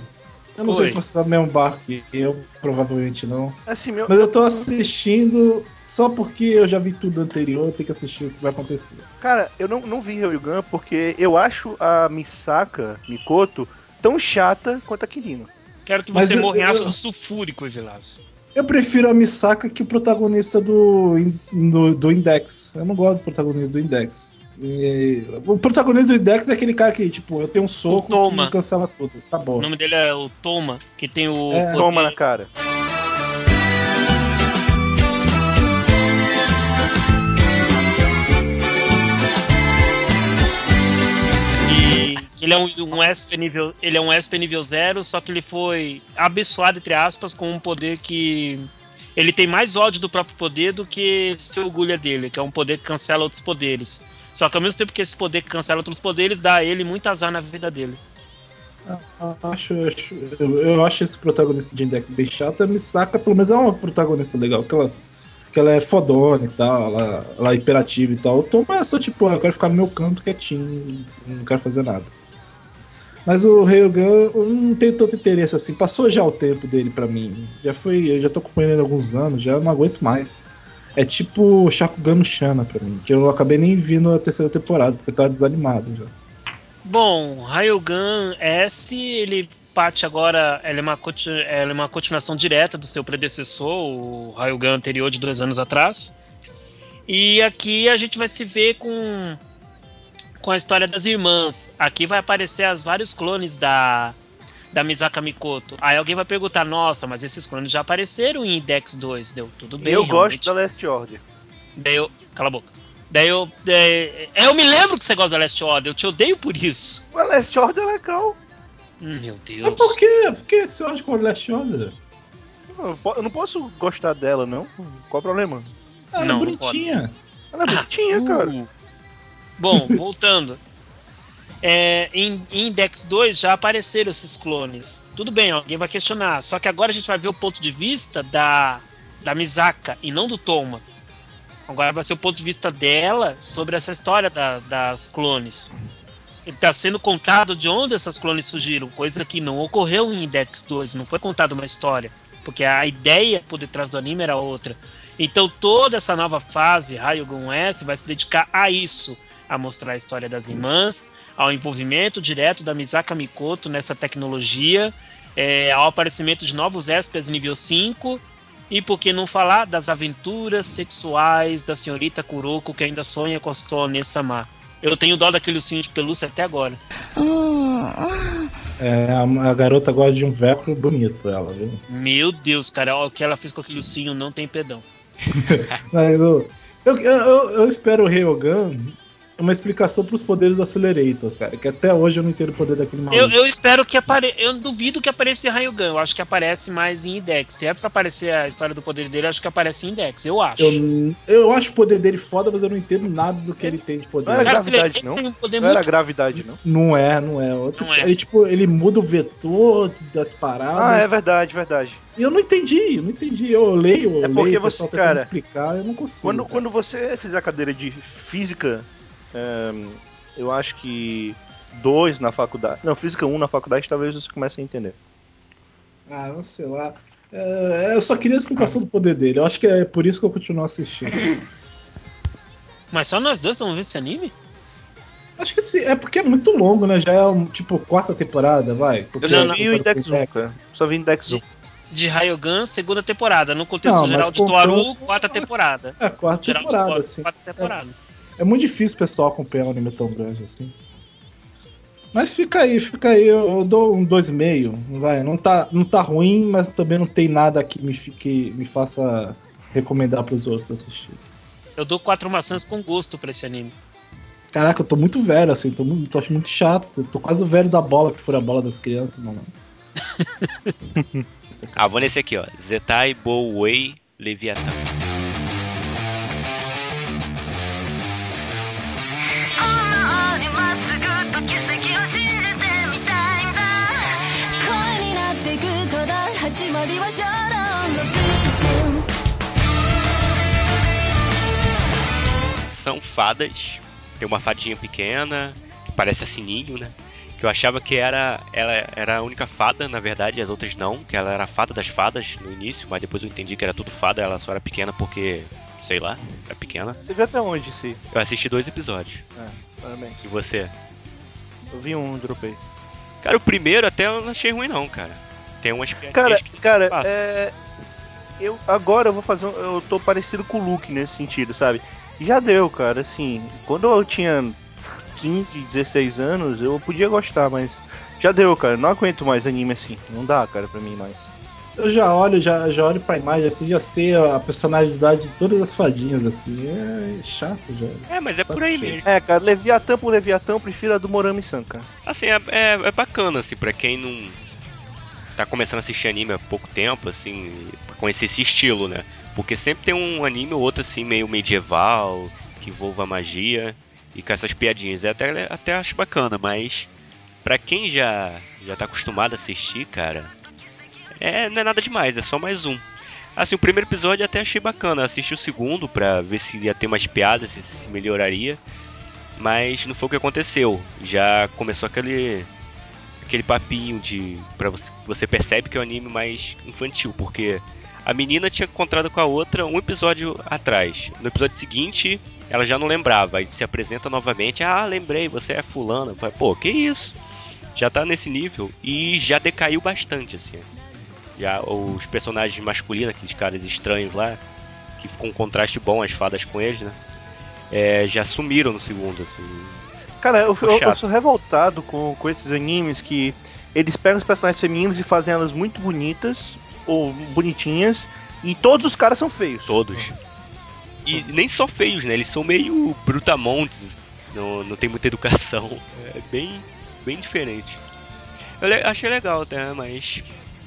S4: eu não
S1: Oi.
S4: sei se você tá no mesmo barco que eu, provavelmente não.
S5: Assim, meu.
S4: Mas eu tô assistindo só porque eu já vi tudo anterior, eu tenho que assistir o que vai acontecer.
S5: Cara, eu não, não vi Ryugan porque eu acho a Misaka, Mikoto, tão chata quanto a Kirino.
S1: Quero que
S4: Mas
S1: você
S4: eu-
S1: morra em
S4: eu-
S1: ácido sulfúrico, Evilazo.
S4: Eu prefiro a Misaka que o protagonista do, do, do Index. Eu não gosto do protagonista do Index. E- o protagonista do Index é aquele cara que, tipo, eu tenho um soco
S1: Toma.
S4: que cancela tudo. Tá bom.
S1: O nome dele é o Toma, que tem o.
S4: É.
S5: Toma na cara.
S1: Ele é um, um SP nível. Ele é um SP nível 0, só que ele foi abençoado, entre aspas, com um poder que. Ele tem mais ódio do próprio poder do que se orgulha dele, que é um poder que cancela outros poderes. Só que ao mesmo tempo que esse poder cancela outros poderes, dá a ele muito azar na vida dele.
S4: Ah, Acho, acho- eu, eu acho esse protagonista de Index bem chato. A Misaka, pelo menos, é uma protagonista legal. Que ela, que ela é fodona e tal, ela, ela é hiperativa e tal. O Tom é só tipo, ah, eu quero ficar no meu canto quietinho, não quero fazer nada. Mas o Ryugan, eu não tenho tanto interesse assim. Passou já o tempo dele pra mim. Já foi, eu já tô acompanhando ele há alguns anos, já não aguento mais. É tipo Shakugan no Shana pra mim, que eu acabei nem vindo a terceira temporada, porque eu tava desanimado já.
S1: Bom, Railgun S, ele parte agora, ela é, uma, ela é uma continuação direta do seu predecessor, o Railgun anterior de dois anos atrás. E aqui a gente vai se ver com, com a história das irmãs. Aqui vai aparecer os vários clones da, da Misaka Mikoto. Aí alguém vai perguntar, nossa, mas esses clones já apareceram em Index 2. Deu tudo bem.
S5: eu
S1: realmente.
S5: gosto da Last Order.
S1: Daí eu. Cala a boca. Daí eu. daí- eu me lembro que você gosta da Last Order, eu te odeio por isso.
S5: Mas Last Order é legal.
S1: Hum, Meu
S4: Mas
S1: Deus.
S4: por quê? Por que você acha com o Last Order?
S5: Eu não posso gostar dela, não. Qual o problema?
S4: Ah, ela
S1: Não,
S4: é
S1: não
S4: bonitinha.
S5: Ela é bonitinha, cara.
S1: Uh. Bom, voltando. É, em, em Index 2 já apareceram esses clones. Tudo bem, alguém vai questionar. Só que agora a gente vai ver o ponto de vista da, da Misaka e não do Toma. Agora vai ser o ponto de vista dela sobre essa história da- das clones. Está sendo contado de onde essas clones surgiram, coisa que não ocorreu em Index 2, não foi contada uma história. Porque a ideia por detrás do anime era outra. Então toda essa nova fase, Rayogun S, vai se dedicar a isso, a mostrar a história das irmãs, ao envolvimento direto da Misaka Mikoto nessa tecnologia, é, ao aparecimento de novos espécies nível 5, e por que não falar das aventuras sexuais da senhorita Kuroko que ainda sonha com a Sone Sama. Eu tenho dó daquele ursinho de pelúcia até agora.
S4: É, a, garota gosta de um velcro bonito, ela, viu?
S1: Meu Deus, cara, o que ela fez com aquele ursinho não tem perdão.
S4: Mas eu, eu, eu, eu espero o Ryogan uma explicação pros poderes do Accelerator, cara. Que até hoje eu não entendo o poder daquele maluco.
S1: Eu, eu espero que apareça. Eu duvido que apareça em Rayogun. Eu acho que aparece mais em Index. Se é pra aparecer a história do poder dele, eu acho que aparece em Index. Eu acho.
S4: Eu, eu acho o poder dele foda, mas eu não entendo nada do que ele tem de poder.
S5: Não era
S1: Cara,
S5: gravidade, não?
S1: um poder
S5: Não era gravidade, não?
S4: Não é, não é. Outro,
S1: Não é.
S4: Ele, tipo, ele muda o vetor das paradas.
S5: Ah, é verdade, verdade.
S4: E eu não entendi, eu não entendi. Eu leio, eu
S5: É porque
S4: leio, o
S5: você, cara,
S4: explicar, eu não consigo.
S5: Quando,
S4: cara.
S5: quando você fizer a cadeira de física, eu acho que dois na faculdade. Não, física 1 na faculdade, talvez você comece a entender.
S4: Ah, não sei lá. É, eu só queria a explicação do poder dele. Eu acho que é por isso que eu continuo assistindo.
S1: Mas só nós dois estamos vendo esse anime?
S4: acho que sim, é porque é muito longo, né? Já é um, tipo quarta temporada, vai. Porque
S5: Eu só
S1: não,
S5: vi o Index 1, cara. Só vi o Index 1.
S1: De Rayogun, segunda temporada. No contexto
S4: Não,
S1: geral de
S4: contando-
S1: Toaru, quarta temporada.
S4: É, quarta
S1: Geral
S4: temporada, assim.
S1: quarta temporada.
S4: É muito difícil o pessoal acompanhar um anime tão grande assim. Mas fica aí, fica aí, eu, eu dou um 2,5. Vai, não tá, não tá ruim, mas também não tem nada que me, fique, me faça recomendar pros outros assistir.
S1: Eu dou quatro maçãs com gosto pra esse anime.
S4: Caraca, eu tô muito velho, assim, tô, muito, tô achando muito chato. Eu tô quase o velho da bola que fura a bola das crianças, mano.
S2: Ah, vou nesse aqui, ó. Zetai Bowei Leviathan.
S6: 始まりはシャロンのビーツ
S2: São fadas. Tem uma fadinha pequena, que parece a Sininho, né? Que eu achava que era ela era a única fada, na verdade, as outras não, que ela era a fada das fadas no início, mas depois eu entendi que era tudo fada, ela só era pequena porque, sei lá, era pequena.
S5: Você viu até onde, esse?
S2: Eu assisti dois episódios.
S5: Parabéns.
S2: E você?
S5: Eu vi um, dropei.
S2: Cara, o primeiro até eu não achei ruim não, cara. Tem umas piadinhas
S5: Cara,
S2: que
S5: cara, é. Eu agora eu vou fazer. um- Eu tô parecido com o Luke nesse sentido, sabe? Já deu, cara. Assim, quando eu tinha 15, 16 anos, eu podia gostar, mas já deu, cara. Não aguento mais anime assim. Não dá, cara, pra mim mais.
S4: Eu já olho, já, já olho pra imagem, assim, já sei a personalidade de todas as fadinhas, assim. É chato já.
S2: É, mas é por aí
S4: cheio.
S2: mesmo.
S5: É, cara, Leviatã por Leviatã, eu prefiro a do Morami-san, cara.
S2: Assim, é, é, é bacana, assim, pra quem não tá começando a assistir anime há pouco tempo, assim, conhecer esse estilo, né? Porque sempre tem um anime ou outro, assim, meio medieval, que envolva magia e com essas piadinhas. É até, até acho bacana, mas pra quem já, já tá acostumado a assistir, cara, é, não é nada demais, é só mais um. Assim, o primeiro episódio eu até achei bacana, assisti o segundo pra ver se ia ter mais piadas, se, se melhoraria. Mas não foi o que aconteceu. Já começou aquele aquele papinho de para você você percebe que é um anime mais infantil, porque a menina tinha encontrado com a outra um episódio atrás. No episódio seguinte, ela já não lembrava, aí se apresenta novamente, ah, lembrei, você é fulana. Pô, que isso? Já tá nesse nível e já decaiu bastante assim. Já os personagens masculinos, aqueles caras estranhos lá, que ficou um contraste bom as fadas com eles, né? É, já sumiram no segundo, assim.
S5: Cara, eu, eu- eu sou revoltado com, com esses animes que eles pegam os personagens femininos e fazem elas muito bonitas, ou bonitinhas, e todos os caras são feios.
S2: Todos. E nem só feios, né? Eles são meio brutamontes. Não, não tem muita educação. É bem, bem diferente. Eu achei legal até, mas.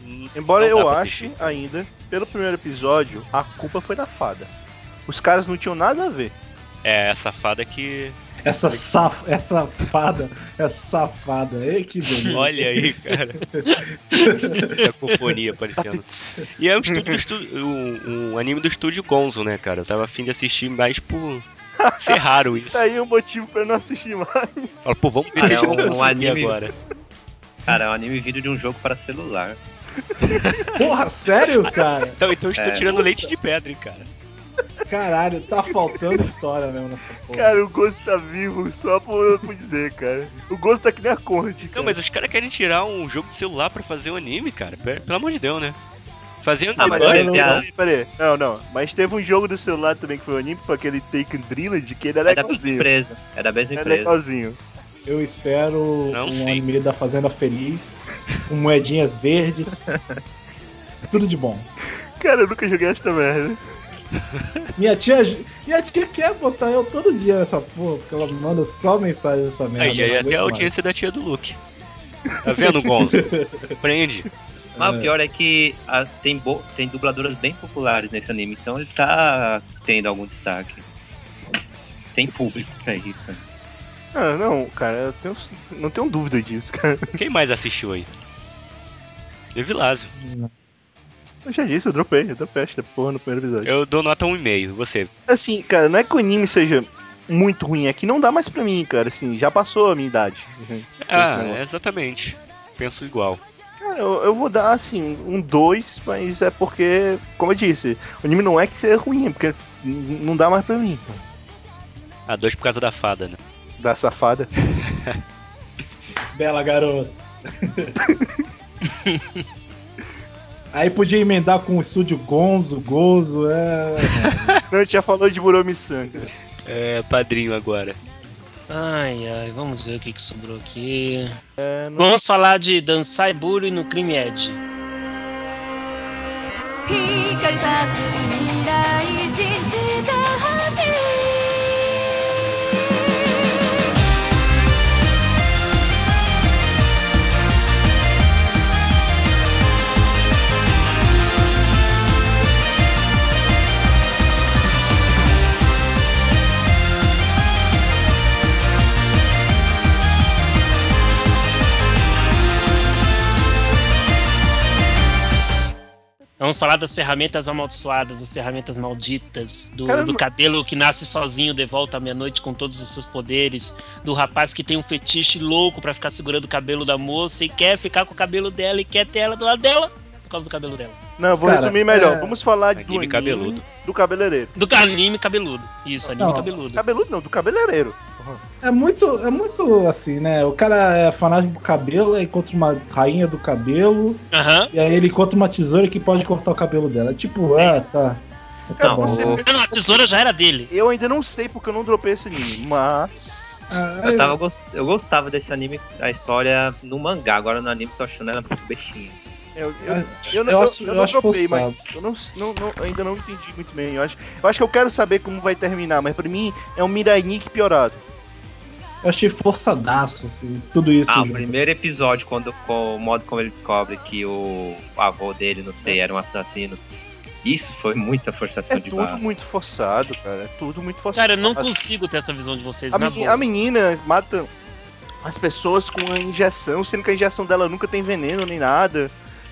S2: hum,
S5: Embora eu ache
S2: assistir.
S5: ainda, pelo primeiro episódio, a culpa foi da fada. Os caras não tinham nada a ver.
S2: É, essa fada que.
S4: Essa, saf... essa fada, essa safada. Ei, que beleza.
S2: Olha aí, cara. Cacofonia aparecendo. E é um, estúdio, um, um anime do estúdio Gonzo, né, cara? Eu tava afim de assistir mais por ser raro isso.
S5: Tá aí um motivo pra eu não assistir mais.
S2: Fala, pô, vamos ver
S3: é um
S2: conseguir
S3: anime-
S2: agora.
S3: Cara, é um anime vídeo de um jogo para celular.
S4: Porra, sério, cara?
S2: Então, então eu estou
S3: É.
S2: tirando leite de pedra, hein, cara.
S4: Caralho, tá faltando história mesmo nessa porra.
S5: Cara, o Ghost tá vivo só por, por dizer, cara. O Ghost tá que nem a corte, cara.
S2: Não, mas os caras querem tirar um jogo de celular pra fazer um anime, cara. Pe- Pelo amor de Deus, né? Fazendo
S3: Ah, mas
S5: não, peraí, peraí. Não, não. Mas teve um jogo do celular também que foi um anime, foi aquele Taken Drilled, que ele era
S3: É da mesma
S5: legalzinho.
S3: empresa. É da mesma
S5: Era
S3: empresa.
S5: legalzinho.
S4: Eu espero
S2: Não
S4: um
S2: sei.
S4: anime da Fazenda Feliz, com moedinhas verdes. Tudo de bom.
S5: Cara, eu nunca joguei essa merda.
S4: Minha tia, minha tia quer botar eu todo dia nessa porra, porque ela me manda só mensagem dessa merda.
S2: Aí
S4: não
S2: ia até a audiência da tia do Luke. Tá vendo, Gonzo? Prende.
S3: Mas
S4: É.
S3: o pior é que a- tem, bo- tem dubladoras bem populares nesse anime, então ele tá tendo algum destaque. Tem público pra isso.
S5: Ah, não, cara, eu tenho, não tenho dúvida disso, cara.
S2: Quem mais assistiu aí? Evilásio.
S5: Eu já disse, eu dropei, eu dropei essa porra no primeiro episódio.
S2: Eu dou nota 1,5. Você.
S5: Assim, cara, não é que o anime seja muito ruim, é que não dá mais pra mim, cara, assim, já passou a minha idade.
S2: Ah, exatamente. Penso igual.
S5: Cara, eu, eu vou dar, assim, um 2, mas é porque, como eu disse, o anime não é que seja ruim, é porque não dá mais pra mim.
S2: Ah, dois por causa da fada, né?
S5: Da safada.
S4: Bela garota. Aí podia emendar com o estúdio Gonzo, Gozo, é.
S5: Não, a gente já falou de Muromi-san, cara.
S2: É, padrinho agora.
S1: Ai, ai, vamos ver o que, que sobrou aqui.
S5: É, não-
S1: Vamos falar de Dansai Bully no Crime Edge.
S6: 光さす未来信じてほし
S1: Vamos falar das ferramentas amaldiçoadas, das ferramentas malditas, do, do cabelo que nasce sozinho de volta à meia-noite com todos os seus poderes, do rapaz que tem um fetiche louco pra ficar segurando o cabelo da moça e quer ficar com o cabelo dela e quer ter ela do lado dela por causa do cabelo dela.
S5: Não, eu vou
S4: Cara,
S5: resumir melhor.
S4: é-
S5: Vamos falar do
S2: Anime
S5: anime
S2: cabeludo.
S5: do cabeleireiro.
S1: Do anime cabeludo. Isso, anime
S4: Não.
S1: cabeludo.
S5: Cabeludo não, do cabeleireiro.
S4: É muito, é muito assim, né? O cara é fanático do cabelo, aí encontra uma rainha do cabelo,
S1: Aham.
S4: e aí ele encontra uma tesoura que pode cortar o cabelo dela. Tipo, ah, tá. Tá
S5: Cara, você-
S1: não, a tesoura já era dele.
S5: Eu ainda não sei porque eu não dropei esse anime, mas.
S4: Ah,
S3: Eu, tava, gos- eu gostava desse anime, a história no mangá, agora no anime tô achando ela muito bestinha.
S5: Eu, eu,
S4: É,
S5: eu, não-
S4: eu
S5: eu-
S4: acho-
S5: eu
S4: eu
S5: não
S4: acho
S5: dropei,
S4: forçado.
S5: mas eu não, não, não- ainda não entendi muito bem. Eu acho, eu acho que eu quero saber como vai terminar, mas pra mim é um Mirai Nikki piorado.
S4: Eu achei forçadaço, assim, tudo isso.
S3: Ah, o
S4: junto.
S3: primeiro episódio, quando com o modo como ele descobre que o avô dele, não sei, era um assassino. Isso foi muita forçação
S5: É
S3: de
S5: tudo
S3: barra.
S5: muito forçado, cara. É tudo muito forçado.
S1: Cara, eu não consigo ter essa visão de vocês,
S5: A,
S1: na
S5: meni-
S1: boa.
S5: a menina mata as pessoas com a injeção, sendo que a injeção dela nunca tem veneno nem nada.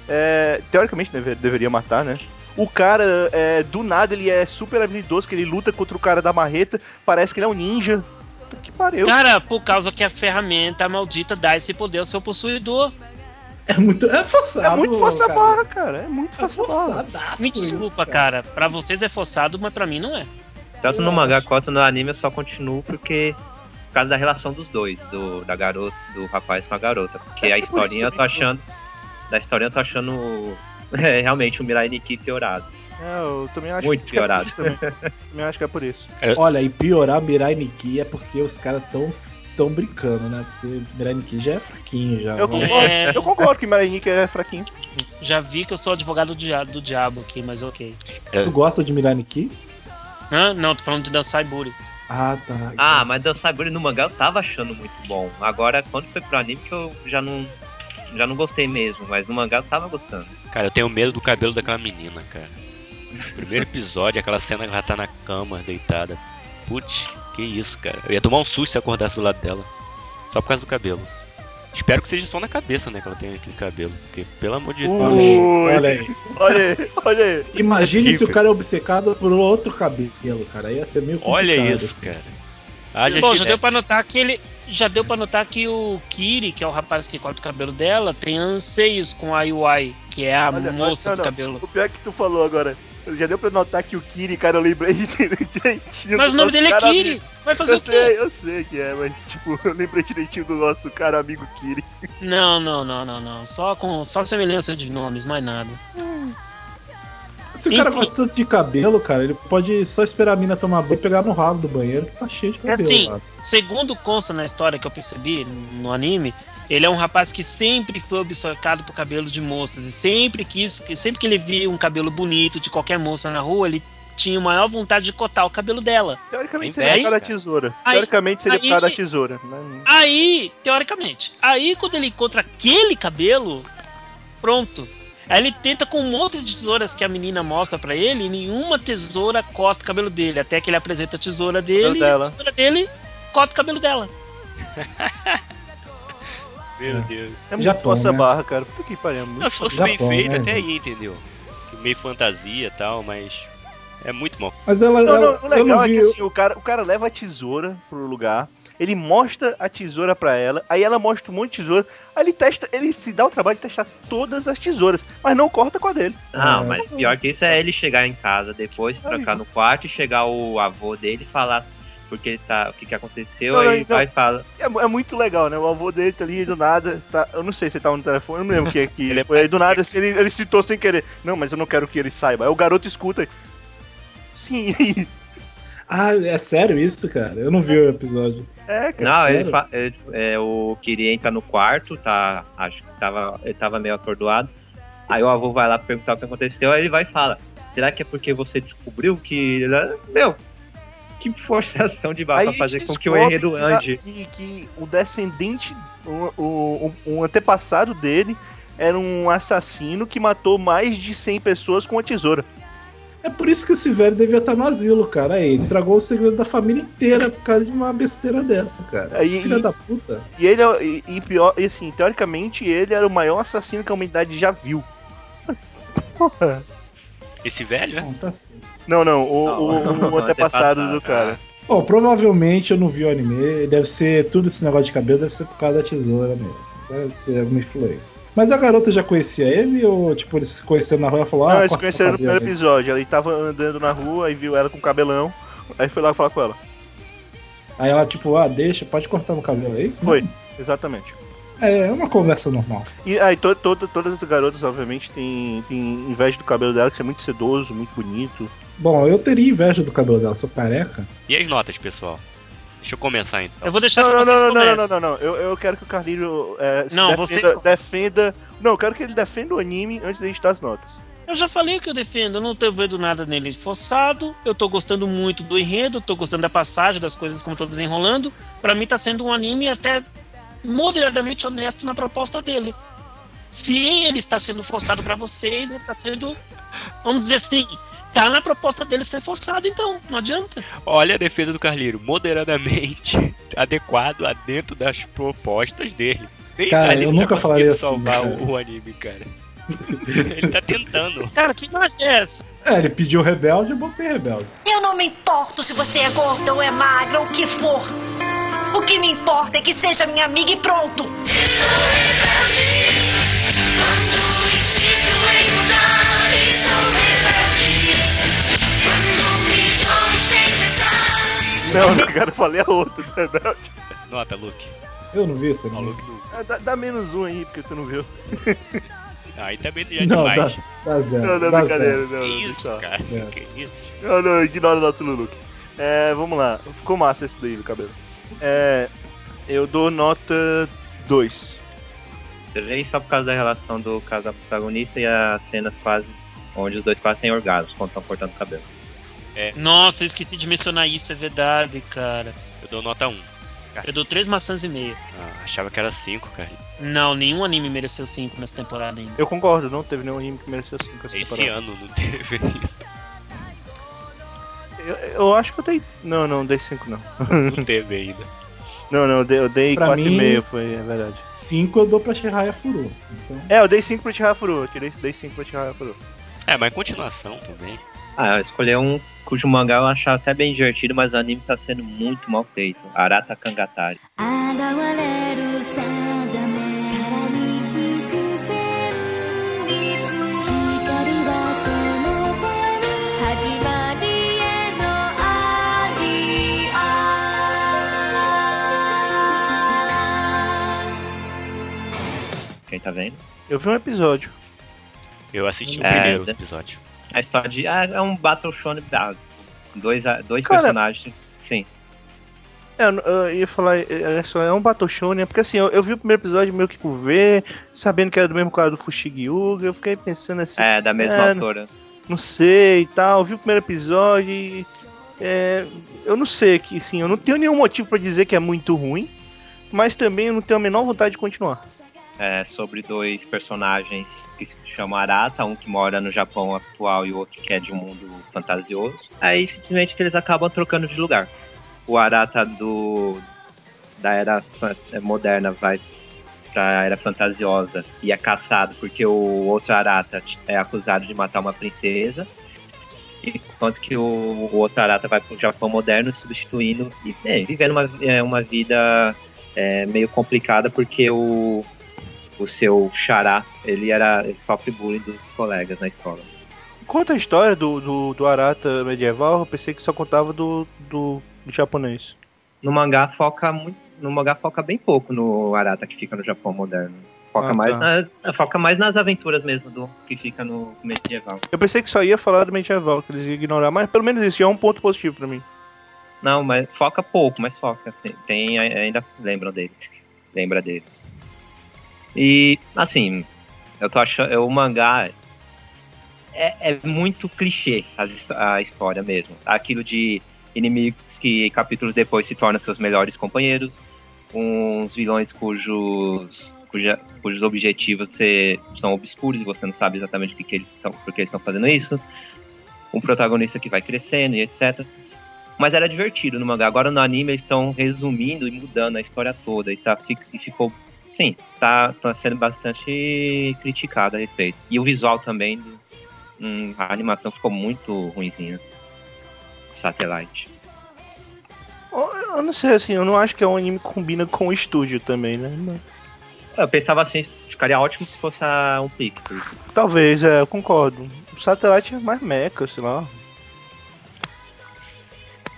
S5: É, teoricamente deve- deveria matar, né? O cara, é, do nada, ele é super habilidoso, que ele luta contra o cara da marreta, parece que ele é um ninja. Puta que pariu.
S1: Cara, por causa que a ferramenta maldita dá esse poder ao seu possuidor.
S4: É muito. É forçado.
S5: É muito força
S4: cara.
S5: barra, cara. É muito
S4: É
S5: força barra.
S4: forçadaço.
S1: Me
S4: isso,
S1: desculpa, cara. Pra vocês é forçado, mas pra mim não é.
S3: Tanto no mangá quanto no anime eu só continuo porque. Por causa da relação dos dois, do, da garota, do rapaz com a garota. Porque
S5: Deve
S3: a
S5: isso
S3: historinha eu tô achando. Da historinha eu tô achando. É, realmente o Mirai Nikki piorado.
S5: É, eu também acho
S3: Muito
S5: que é
S3: piorado.
S5: isso também. também acho que é por isso.
S4: Olha, e piorar Mirai Nikki é porque os caras tão, tão brincando, né? Porque Mirai Nikki já é fraquinho já.
S5: Eu
S4: né?
S5: concordo,
S1: É.
S5: eu concordo que Mirai Nikki é fraquinho.
S1: Já vi que eu sou advogado do diabo, do diabo aqui, mas ok.
S4: Tu gosta de Mirai Nikki?
S1: Hã? Não, tô falando de dançar Buri.
S4: Ah, tá.
S3: Ah, mas Dan Saiburi no mangá eu tava achando muito bom. Agora, quando foi pro anime que eu já não. Já não gostei mesmo, mas no mangá eu tava gostando.
S2: Cara, eu tenho medo do cabelo daquela menina, cara. Primeiro episódio, aquela cena que ela tá na cama, deitada. Putz, que isso, cara. Eu ia tomar um susto se acordasse do lado dela. Só por causa do cabelo. Espero que seja só na cabeça, né, que ela tenha aquele cabelo. Porque, pelo amor de Deus.
S4: Olha aí, olha aí.
S5: Olha aí, olha aí.
S4: Imagine se o cara é obcecado por outro cabelo, cara. Ia ser meio
S2: Olha
S4: complicado,
S2: isso,
S4: assim.
S2: cara. Haja
S1: Bom, já deu pra notar que ele. Já deu pra notar que o Kiri, que é o rapaz que corta o cabelo dela, tem anseios com a UI, que é a
S5: Olha,
S1: moça
S5: não,
S1: do
S5: não.
S1: cabelo.
S5: O pior é que tu falou agora. Já deu pra notar que o Kiri, cara, eu lembrei direitinho.
S1: Mas
S5: do
S1: o nome
S5: nosso
S1: dele é
S5: cara
S1: Kiri.
S5: amigo.
S1: Vai fazer
S5: Eu
S1: o quê?
S5: sei, eu sei que é, mas tipo, eu lembrei direitinho do nosso cara amigo Kiri.
S1: Não, não, não, não, não. Só com só semelhança de nomes, mais nada.
S4: Se o cara
S1: Enfim.
S4: gosta tanto de cabelo, cara, ele pode só esperar a mina tomar banho e pegar no ralo do banheiro que tá cheio de cabelo.
S1: assim,
S4: lá.
S1: Segundo consta na história que eu percebi no anime, ele é um rapaz que sempre foi obcecado por cabelo de moças e sempre quis, que sempre que ele via um cabelo bonito de qualquer moça na rua, ele tinha maior vontade de cotar o cabelo dela.
S5: Teoricamente seria por causa da tesoura.
S1: Aí-
S5: Teoricamente seria por causa da tesoura. Mas...
S1: Aí, teoricamente, aí quando ele encontra aquele cabelo, pronto. Aí ele tenta com um monte de tesouras que a menina mostra pra ele, e nenhuma tesoura corta o cabelo dele, até que ele apresenta a tesoura dele, e a tesoura dele corta o cabelo dela.
S2: Meu Deus.
S5: É muito
S4: Japão,
S5: força
S4: né?
S5: barra, cara. Puta que pariu. é muito
S2: Não, se fosse
S4: Japão,
S2: bem feito,
S4: né,
S2: até aí, entendeu? Meio fantasia e tal, mas. É muito mal.
S4: Mas ela.
S5: Não,
S4: ela
S5: não, o legal é que assim, o cara, o cara leva a tesoura pro lugar, ele mostra a tesoura pra ela, aí ela mostra um monte de tesoura, aí ele testa, ele se dá o trabalho de testar todas as tesouras, mas não corta com a dele.
S3: Não,
S4: É.
S3: mas pior que isso é ele chegar em casa, depois trancar no quarto e chegar o avô dele e falar porque ele tá, o que, que aconteceu,
S5: Não, não,
S3: aí
S5: então-
S3: vai e fala.
S5: É, é muito legal, né? O avô dele tá ali do nada, tá, eu não sei se ele tava no telefone, eu não lembro o que é que
S2: Ele é
S5: foi, aí do nada assim, ele, ele citou sem querer. Não, mas eu não quero que ele saiba. Aí o garoto escuta. e, Sim, aí.
S4: Ah, é sério isso, cara? Eu não vi o episódio.
S5: É, cara.
S3: Não, ele, é, o Kiri entra no quarto, tá. Acho que tava, ele tava meio atordoado. Aí o avô vai lá perguntar o que aconteceu, aí ele vai e fala: Será que é porque você descobriu que. Meu, que forçação de barra pra fazer com que o enredo ande.
S5: Que, que o descendente, um, um, um antepassado dele, era um assassino que matou mais de 100 pessoas com a tesoura.
S4: É por isso que esse velho devia estar no asilo, cara. Aí, ele estragou o segredo da família inteira por causa de uma besteira dessa, cara.
S5: Aí-
S4: Filha
S5: e-
S4: da puta.
S5: E ele, é- e, e pior, e assim, teoricamente, ele era o maior assassino que a humanidade já viu. Porra.
S2: Esse velho, né?
S4: Tá certo.
S5: Não, não, o,
S3: Não,
S5: o- o antepassado
S3: antepassado,
S5: do cara.
S4: Bom, provavelmente eu não vi o anime. Deve ser tudo esse negócio de cabelo, deve ser por causa da tesoura mesmo. Deve ser alguma influência. Mas a garota já conhecia ele ou, tipo, eles se conheceram na rua e falou:
S5: não,
S4: Ah,
S5: eles se conheceram no primeiro episódio. Ele tava andando na rua, aí viu ela com cabelão, aí foi lá falar com ela.
S4: Aí ela, tipo, ah, deixa, pode cortar no cabelo, é isso?
S5: Foi, exatamente.
S4: É, é uma conversa normal.
S5: E aí, to, to- todas as garotas, obviamente, têm, têm inveja do cabelo dela, que é muito sedoso, muito bonito.
S4: Bom, eu teria inveja do cabelo dela, sou careca.
S2: E as notas, pessoal? Deixa eu começar então.
S1: Eu vou deixar
S5: Não,
S1: que
S5: não,
S1: vocês
S5: não, não, não, não, não, não. Eu, eu quero que o Carlinho é,
S1: Não,
S5: defenda,
S1: vocês-
S5: defenda. Não, eu quero que ele defenda o anime antes de a gente dar as notas.
S1: Eu já falei que eu defendo, eu não tô vendo nada nele forçado, eu tô gostando muito do enredo, tô gostando da passagem, das coisas como tô desenrolando. Pra mim tá sendo um anime até moderadamente honesto na proposta dele. Se ele está sendo forçado pra vocês, ele tá sendo, vamos dizer assim, tá na proposta dele ser forçado, então, não adianta.
S2: Olha a defesa do Carliro, moderadamente adequado a dentro das propostas dele. Nem
S4: Cara, eu
S2: tá
S4: nunca falaria
S2: conseguindo
S4: assim,
S2: salvar
S4: cara.
S2: o, o anime, cara. Ele tá tentando.
S1: Cara, que imagem é essa?
S4: É, ele pediu rebelde, eu botei rebelde.
S7: Eu não me importo se você é gorda ou é magra ou o que for. O que me importa é que seja minha amiga e pronto.
S5: Não, não, cara, eu falei a outra, do Rebelde.
S2: Nota, Luke.
S4: Eu não vi esse
S2: Ó,
S4: anime.
S2: Luke, Luke.
S5: Ah, Dá, dá menos um aí, porque tu não viu.
S2: Ah, aí também já é
S4: Não,
S2: demais.
S4: dá, dá zero.
S5: Não, não,
S4: dá
S5: brincadeira,
S4: zero.
S5: não, não,
S2: Que isso,
S5: deixa.
S2: cara?
S4: É.
S2: Que isso?
S5: Não, não, ignora a nota do Luke. É, vamos lá. Ficou massa esse daí do cabelo. É, eu dou nota 2.
S3: Eu vejo só por causa da relação do casal protagonista e as cenas quase onde os dois quase têm orgasmos quando estão cortando o cabelo.
S1: Nossa, eu esqueci de mencionar isso, é verdade, cara.
S2: Eu dou nota 1.
S1: Eu dou três maçãs e meia.
S2: Ah, achava que era 5, cara.
S1: Não, nenhum anime mereceu cinco nessa temporada ainda.
S5: Eu concordo, não teve nenhum anime que mereceu 5 essa
S2: Esse
S5: temporada.
S2: ano não teve.
S5: Eu, eu acho que eu dei. Não, não, dei 5 não.
S2: Não teve ainda.
S5: Não, não, eu dei, eu dei
S4: Pra
S5: 4,5,
S4: mim-
S5: foi, é verdade.
S4: Cinco eu dou pra Shiraya Furu. Então,
S5: É, eu dei 5 pro Chihaya Furu, eu tirei, dei 5 pro Chihaya Furu.
S2: É, mas continuação também.
S3: Ah, eu escolhi um cujo mangá eu achava até bem divertido, mas o anime tá sendo muito mal feito. Arata Kangatari. Quem tá vendo?
S5: Eu vi um episódio.
S2: Eu assisti
S3: é, o
S2: primeiro é,
S3: né?
S2: episódio.
S3: A história de. Ah, é um Battle Shonen básico. Dois, a- dois
S5: Cara-
S3: personagens. Sim.
S5: É, eu, eu ia falar, é, é só- é um Battle Show, né? Porque assim, eu, eu vi o primeiro episódio meio que por ver, sabendo que era do mesmo cara do Fushigi-Yuga, eu fiquei pensando assim,
S3: É, da mesma
S5: É,
S3: autora.
S5: não sei e tal, eu vi o primeiro episódio e. é, eu não sei, que sim, eu não tenho nenhum motivo pra dizer que é muito ruim, mas também eu não tenho a menor vontade de continuar.
S3: É, sobre dois personagens que se chamam Arata, um que mora no Japão atual e outro que é de um mundo fantasioso. Aí simplesmente eles acabam trocando de lugar. O Arata do da era fa- moderna vai pra era fantasiosa e é caçado porque o outro Arata é acusado de matar uma princesa. Enquanto que o, o outro Arata vai pro Japão moderno substituindo e é, vivendo uma, é, uma vida é, meio complicada porque o, o seu xará, ele era ele sofre bullying dos colegas na escola.
S5: Conta a história do, do, do Arata medieval, eu pensei que só contava do, do, do japonês.
S3: No mangá foca muito, no mangá foca bem pouco no Arata que fica no Japão moderno. Foca
S5: Ah,
S3: mais
S5: tá.
S3: nas foca mais nas aventuras mesmo do que fica no medieval.
S5: Eu pensei que só ia falar do medieval, que eles iam ignorar, mas pelo menos isso é um ponto positivo pra mim.
S3: Não, mas foca pouco, mas foca assim. Tem ainda lembram dele. Lembra dele. E assim, eu tô achando o mangá é, é muito clichê a história mesmo. Aquilo de inimigos que capítulos depois se tornam seus melhores companheiros, uns vilões cujos cuja, cujos objetivos se- são obscuros e você não sabe exatamente o que, que eles estão, porque eles estão fazendo isso. Um protagonista que vai crescendo e etc. Mas era divertido no mangá. Agora no anime eles estão resumindo e mudando a história toda. E, tá, e ficou. Sim, tá, tá sendo bastante criticado a respeito. E o visual também. hum, a animação ficou muito ruimzinha. Satellite.
S5: Eu não sei, assim, eu não acho que é um anime que combina com o estúdio também, né? Mas-
S3: Eu pensava assim, ficaria ótimo se fosse a- um Pixar.
S5: Talvez, é, eu concordo. O satélite é mais meca, sei lá.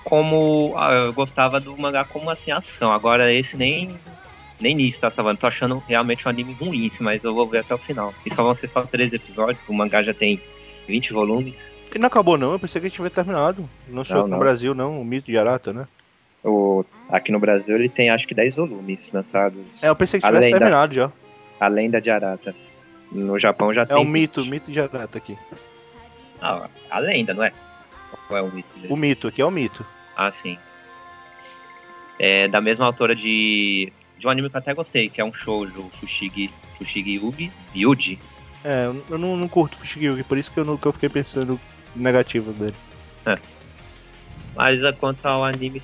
S3: Como ah, eu gostava do mangá como assim, ação. Agora esse nem. Nem nisso tá salvando. Tô achando realmente um anime ruim, mas eu vou ver até o final. E só vão ser só 13 episódios. O mangá já tem 20 volumes.
S5: Ele não acabou não, eu pensei que ele tinha terminado. Não sou aqui no. Brasil, não, o mito de Arata, né?
S3: O Aqui no Brasil ele tem acho que 10 volumes lançados.
S5: É, eu pensei que tivesse
S3: da-
S5: terminado já.
S3: A Lenda de Arata. No Japão já
S5: É
S3: tem.
S5: o mito, o mito de Arata aqui.
S3: Ah, a lenda, não é? Qual é o mito? dele?
S5: O mito, aqui é o mito.
S3: Ah, sim. É da mesma autora de, de um anime que eu até gostei, que é um shoujo, Fushigi, Fushigi Yugi, Yuji.
S5: É, eu não, não curto Fushigi, por isso que eu, não- que eu fiquei pensando negativo dele.
S3: Mas a- quanto ao anime,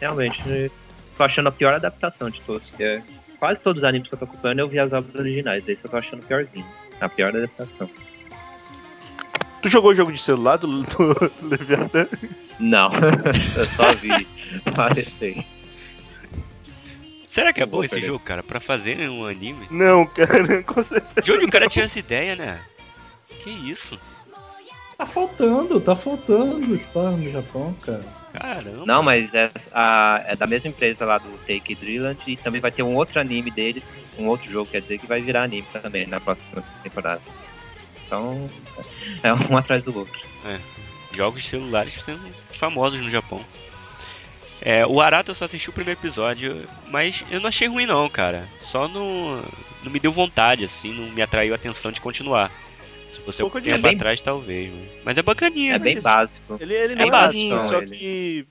S3: realmente, tô achando a pior adaptação de todos. que é- quase todos os animes que eu tô acompanhando eu vi as obras originais, esse eu tô achando piorzinho. A pior adaptação.
S5: Tu jogou o jogo de celular do, do Leviathan?
S3: Não, eu só vi. Parecei.
S2: Será que é bom esse jogo, cara? Pra fazer um anime?
S5: Não, cara, com certeza.
S2: De onde o cara tinha essa ideia, né? Que isso?
S4: Tá faltando, tá faltando história no Japão, cara.
S2: Caramba.
S3: Não, mas é, a- é da mesma empresa lá do Take Drilland e também vai ter um outro anime deles, um outro jogo, quer dizer, que vai virar anime também na próxima temporada. Então, é um atrás do outro.
S2: Jogos de celulares sendo famosos no Japão. É, o Arata eu só assisti o primeiro episódio, mas eu não achei ruim não, cara. Só não, não me deu vontade, assim, não me atraiu a atenção de continuar. Se fosse
S5: Pouco
S2: um tempo
S3: bem-
S2: atrás, talvez. Mas, mas é bacaninha.
S3: É
S2: né?
S3: bem
S5: isso-
S3: básico.
S5: Ele, ele não
S3: É
S5: é,
S3: básico,
S5: ruim, só
S3: ele.
S5: que.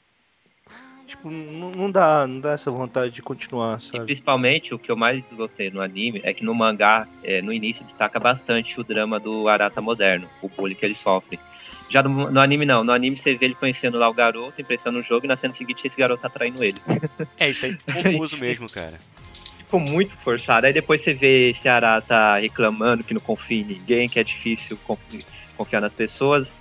S5: Tipo, não, dá, não dá essa vontade de continuar,
S3: E
S5: sabe?
S3: principalmente o que eu mais gostei no anime é que no mangá, é, no início, destaca bastante o drama do Arata moderno, o bullying que ele sofre. Já no, no anime não, no anime você vê ele conhecendo lá o garoto, impressionando o jogo, e na cena seguinte esse garoto tá traindo ele.
S2: É, isso aí é confuso mesmo, cara.
S3: Ficou muito forçado. Aí depois você vê esse Arata reclamando que não confia em ninguém, que é difícil confi- confiar nas pessoas.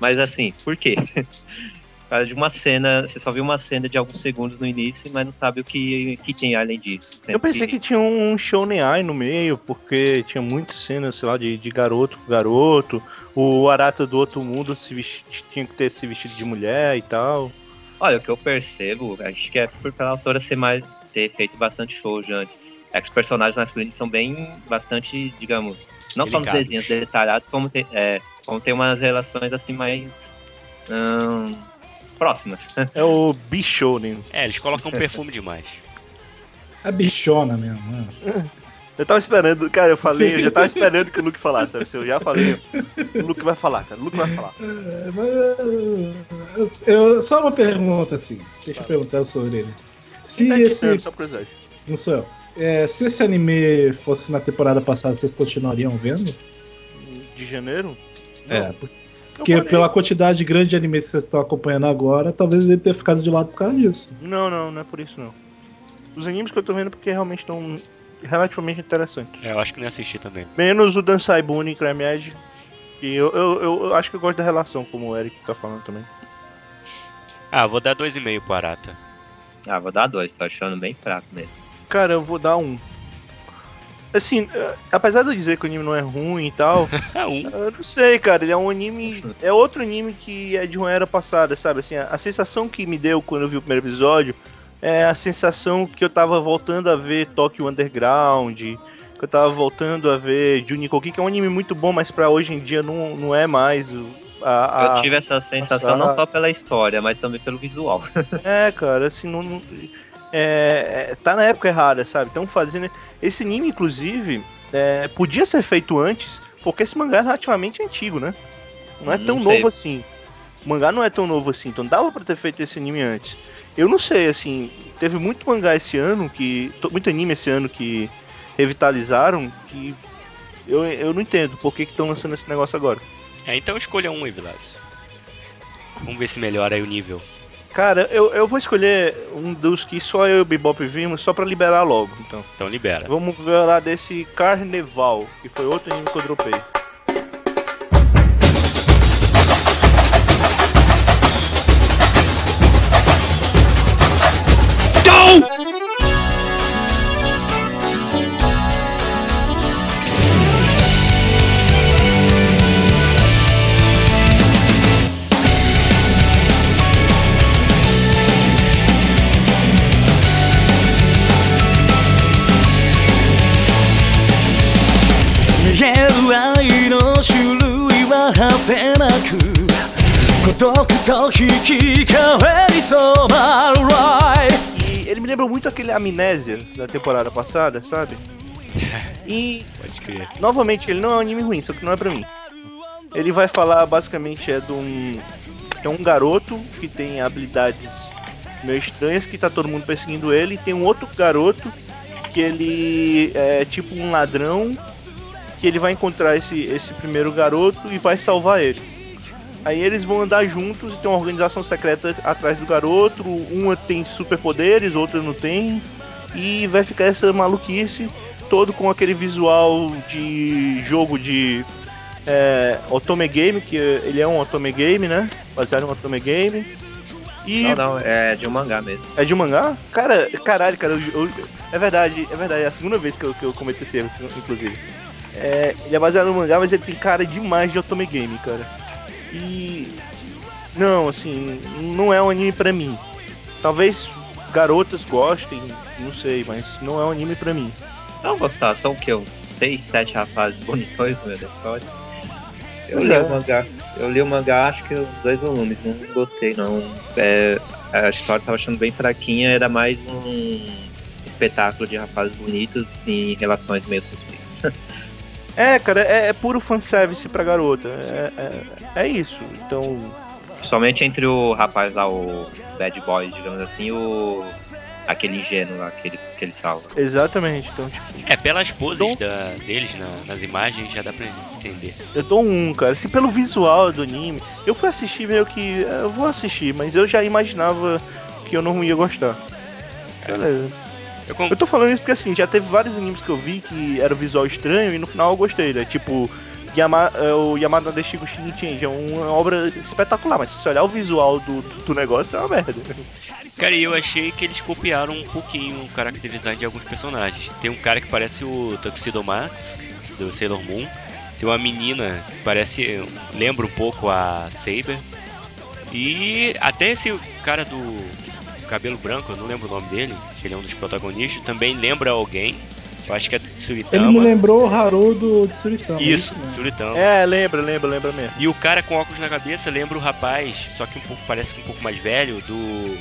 S3: Mas assim, por quê? Causa de uma cena, você só viu uma cena de alguns segundos no início, mas não sabe o que, que tem além disso.
S5: Eu pensei que tinha um Shonen Ai no meio, porque tinha muitas cenas, sei lá, de, de garoto com garoto. O Arata do outro mundo se vesti- tinha que ter se vestido de mulher e tal.
S3: Olha, o que eu percebo, acho que é por pela autora ser mais ter feito bastante shoujo antes. É que os personagens masculinos são bem bastante, digamos, não só nos
S2: Delicados.
S3: desenhos detalhados, como tem, é, como tem umas relações assim mais hum, próximas.
S5: É o Bishonen.
S2: É, eles colocam perfume demais.
S4: É bichona mesmo, né?
S5: Eu tava esperando, cara, eu falei, eu já tava esperando que o Luke falasse, sabe? Se eu já falei, o Luke vai falar, cara, o Luke vai falar.
S4: É, mas, eu, eu- só uma pergunta assim. Deixa eu perguntar sobre ele. Se
S5: Tá
S4: esse.
S5: só curiosidade.
S4: Não sou eu. É, se esse anime fosse na temporada passada, vocês continuariam vendo?
S5: De janeiro?
S4: É, por-
S5: Eu
S4: porque pela quantidade grande de animes que vocês estão acompanhando agora, talvez ele tenha ficado de lado por causa disso.
S5: Não, não, não é por isso não. Os animes que eu tô vendo porque realmente estão relativamente interessantes.
S2: É, eu acho que nem assisti também.
S5: Menos o Dansai Bunny e Crime Edge. E eu, eu, eu, eu acho que eu gosto da relação, como o Eric tá falando também.
S2: Ah, vou dar 2,5 pro Arata.
S3: Ah, vou dar dois, tô achando bem fraco mesmo.
S5: Cara, eu vou dar um. Assim, eh, apesar de eu dizer que o anime não é ruim e tal,
S2: É
S5: eu não sei, cara, ele é um anime. É outro anime que é de uma era passada, sabe? Assim, a, a sensação que me deu quando eu vi o primeiro episódio é a sensação que eu tava voltando a ver Tokyo Underground, que eu tava voltando a ver Junikoki, que é um anime muito bom, mas pra hoje em dia não, não é mais. o- A, a-
S3: eu tive essa sensação
S5: passar-
S3: não só pela história, mas também pelo visual.
S5: É, cara, assim, não. Não- é, é, tá na época errada, sabe? Estão fazendo. Esse anime, inclusive, é, podia ser feito antes, porque esse mangá é relativamente antigo, né? Não é
S3: Não
S5: tão
S3: sei.
S5: novo assim. O mangá não é tão novo assim, então dava pra ter feito esse anime antes. Eu não sei, assim, teve muito mangá esse ano, que. to- Muito anime esse ano que revitalizaram, que. Eu, eu não entendo por que estão lançando esse negócio agora.
S2: É, então escolha um aí, Vilas. Vamos ver se melhora aí o nível.
S5: Cara, eu, eu vou escolher um dos que só eu e o Bebop vimos, só pra liberar logo, então.
S2: Então libera.
S5: Vamos ver lá desse Carnival, que foi outro anime que eu dropei. E ele me lembrou muito aquele Amnésia da temporada passada, sabe? E,
S2: Pode crer.
S5: novamente, ele não é um anime ruim, só que não é pra mim. Ele vai falar, basicamente, é de um... É um garoto que tem habilidades meio estranhas, que tá todo mundo perseguindo ele. E tem um outro garoto que ele é tipo um ladrão, que ele vai encontrar esse, esse primeiro garoto e vai salvar ele. Aí eles vão andar juntos e tem uma organização secreta atrás do garoto. Uma tem superpoderes, outra não tem. E vai ficar essa maluquice todo com aquele visual de jogo de é, Otome Game, que ele é um Otome Game, né? Baseado em um Otome Game. E
S3: Não, não, é de um mangá mesmo.
S5: é de um mangá? Cara, caralho, cara, eu- eu- é verdade, é verdade, é a segunda vez que eu, que eu cometo esse erro, inclusive. É, ele é baseado no mangá, mas ele tem cara demais de Otome Game, cara. E. Não, assim, não é um anime pra mim. Talvez garotas gostem, não sei, mas não é um anime pra mim.
S3: Não gostar, são o que? Uns 6, 7 rapazes bonitões no da história. Eu
S5: Pois
S3: li
S5: é.
S3: o mangá. Eu li o mangá, acho que os dois volumes, não gostei não. É, a história tava achando bem fraquinha, era mais um espetáculo de rapazes bonitos em relações meio.
S5: É, cara, é, é puro fanservice pra garota. É, é, é isso. Então.
S3: Somente entre o rapaz lá, o bad boy, digamos assim, e o aquele ingênuo lá que ele, que ele salva.
S5: Exatamente. Então, tipo,
S2: É, pelas poses da- deles na- nas imagens já dá pra entender.
S5: eu dou um, cara. Assim, pelo visual do anime, eu fui assistir meio que. Eu vou assistir, mas eu já imaginava que eu não ia gostar. Beleza.
S2: Eu
S5: Eu tô falando isso porque assim, já teve vários animes que eu vi que era visual estranho e no final eu gostei, né? Tipo, Yama, é, o Yamada Deshigo Shin Change é uma obra espetacular, mas se você olhar o visual do, do, negócio é uma merda.
S2: Cara, e eu achei que eles copiaram um pouquinho o character design de alguns personagens. Tem um cara que parece o Tuxedo Max, do Sailor Moon. Tem uma menina que parece. lembra um pouco a Saber. E até esse cara do cabelo branco, eu não lembro o nome dele, que ele é um dos protagonistas, também lembra alguém. Eu acho que é do
S4: Ele
S2: Tsuritama.
S4: me lembrou o Harudo de Suritama. é
S2: Isso. Tsuritama.
S5: É, lembra, lembra, lembra mesmo.
S2: E o cara com óculos na cabeça lembra o rapaz, só que um pouco parece que um pouco mais velho, do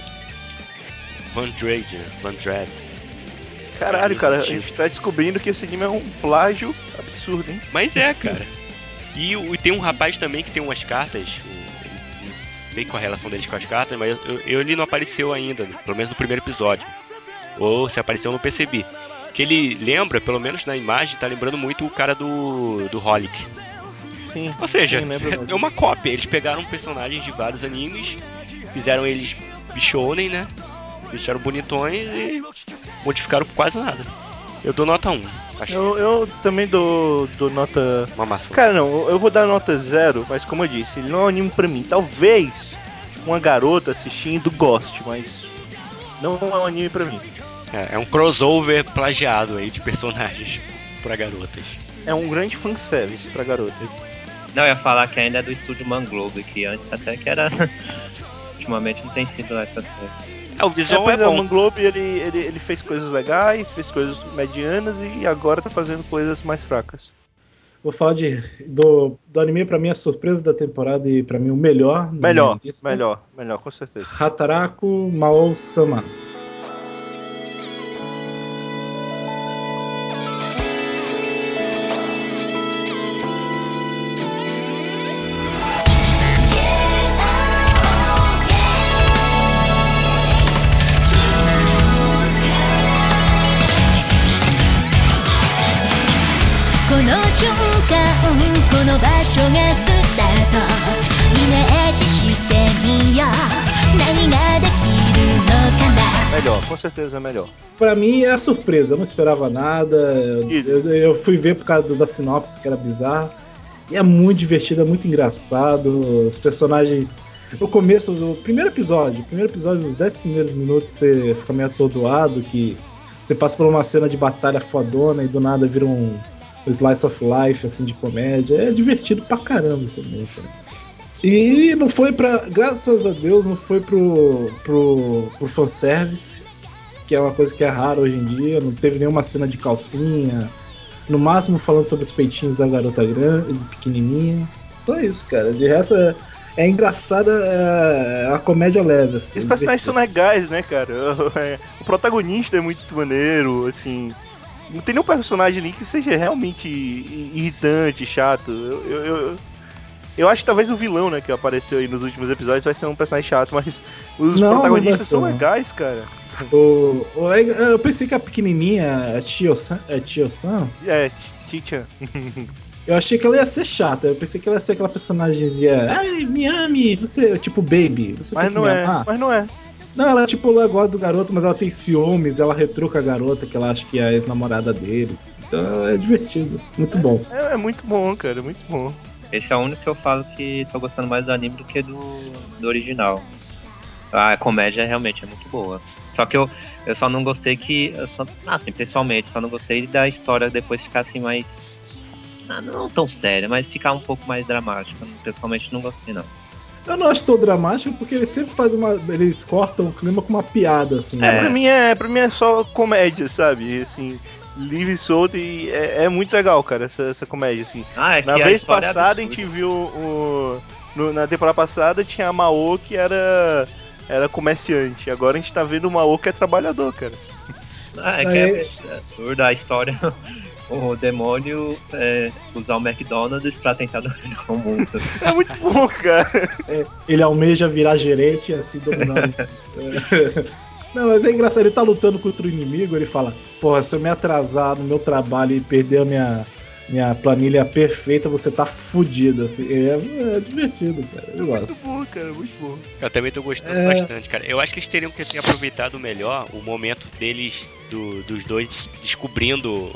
S2: Van Drade, Van Drade.
S5: Caralho, cara, a gente tá descobrindo que esse anime é um plágio absurdo, hein?
S2: Mas é, cara. E, e tem um rapaz também que tem umas cartas. Sei qual a relação deles com as cartas, mas eu, eu- ele não apareceu ainda, pelo menos no primeiro episódio. Ou se apareceu, eu não percebi. Que ele lembra, pelo menos na imagem, tá lembrando muito o cara do, do Holic.
S5: Sim.
S2: Ou seja,
S5: sim,
S2: é uma cópia. Eles pegaram personagens de vários animes, fizeram eles bichonem, né? Deixaram bonitões e modificaram quase nada. Eu dou nota 1. Acho
S5: Eu, eu também dou, dou nota.
S2: uma maçã.
S5: Cara, não, eu vou dar nota zero, mas como eu disse, ele não é um anime pra mim. Talvez uma garota assistindo goste, mas não é um anime pra mim.
S2: É, é um crossover plagiado aí de personagens pra garotas.
S5: É um grande fanservice pra garota.
S3: Não, eu ia falar que ainda é do estúdio Manglobe, que antes até que era. Ultimamente não tem sido lá essas coisas.
S2: É, o visual é,
S5: é, o
S2: bom.
S5: Manglobe ele, ele, ele fez coisas legais, fez coisas medianas e agora tá fazendo coisas mais fracas.
S4: Vou falar de, do, do anime, pra mim, a surpresa da temporada e pra mim o melhor.
S5: Melhor, melhor, melhor, com certeza.
S4: Hataraku Mao-sama.
S6: こ
S5: Melhor, com certeza melhor.
S4: Pra mim é a surpresa, eu não esperava nada. Eu, eu- eu fui ver por causa do- da sinopse, que era bizarra. E é muito divertido, é muito engraçado. Os personagens. No começo, o primeiro episódio, o primeiro episódio, os 10 primeiros minutos, você fica meio atordoado, que você passa por uma cena de batalha fodona e do nada vira um, um slice of life, assim, de comédia. É divertido pra caramba esse anime, cara. E não foi pra. Graças a Deus, não foi pro, pro, pro fanservice que é uma coisa que é rara hoje em dia, não teve nenhuma cena de calcinha, no máximo falando sobre os peitinhos da garota grande, pequenininha. Só isso, cara. De resto, é, é engraçada, é a comédia leve. Assim,
S5: Esses personagens são legais, né, cara? É, O protagonista é muito maneiro, assim. Não tem nenhum personagem ali que seja realmente irritante, chato. Eu, eu, eu, eu acho que talvez o vilão, né, que apareceu aí nos últimos episódios vai ser um personagem chato, mas os
S4: Não, não
S5: protagonistas
S4: ser,
S5: são
S4: não.
S5: legais, cara.
S4: O, o- eu pensei que a pequenininha, a Tio-san, é Tio-san,
S5: É, Tichan.
S4: eu achei que ela ia ser chata. Eu pensei que ela ia ser aquela personagemzinha, ai, me ame, você, tipo, baby, você tem
S5: Mas
S4: que
S5: não
S4: me
S5: é,
S4: amar.
S5: mas não é.
S4: Não, ela, tipo, ela gosta do garoto, mas ela tem ciúmes, ela retruca a garota que ela acha que é a ex-namorada deles. Então é divertido, muito bom.
S5: É, é muito bom, cara, é muito bom.
S3: Esse é o único que eu falo que tô gostando mais do anime do que do, do original. A comédia realmente é muito boa. Só que eu, eu só não gostei que. Eu só, assim, pessoalmente, só não gostei da história depois ficar assim mais. ah, não tão séria, mas ficar um pouco mais dramática. Pessoalmente não gostei não.
S4: Eu não acho tão dramático porque eles sempre fazem uma. Eles cortam o clima com uma piada, assim.
S5: É,
S4: né?
S5: pra, mim é, pra mim é só comédia, sabe? Assim, livre e solto e é, é muito legal, cara, essa, essa comédia, assim.
S3: Ah, é
S5: Na
S3: a
S5: vez
S3: é
S5: passada a gente viu o. no- na temporada passada tinha a Mao que era. Era comerciante. Agora a gente tá vendo o Mao que é trabalhador, cara.
S3: Ah, é que é absurda a história. O demônio é, usar o McDonald's pra tentar dominar o mundo.
S5: É muito bom, cara.
S4: Ele almeja virar gerente, assim, dominando. Não, mas é engraçado, ele tá lutando contra o inimigo, ele fala, porra, se eu me atrasar no meu trabalho e perder a minha, minha planilha perfeita, você tá fudido, assim. É, é divertido, cara. Eu gosto.
S5: Muito bom, cara, muito bom.
S2: Eu também tô gostando
S4: É.
S2: bastante, cara. Eu acho que eles teriam que ter aproveitado melhor o momento deles, do- dos dois, descobrindo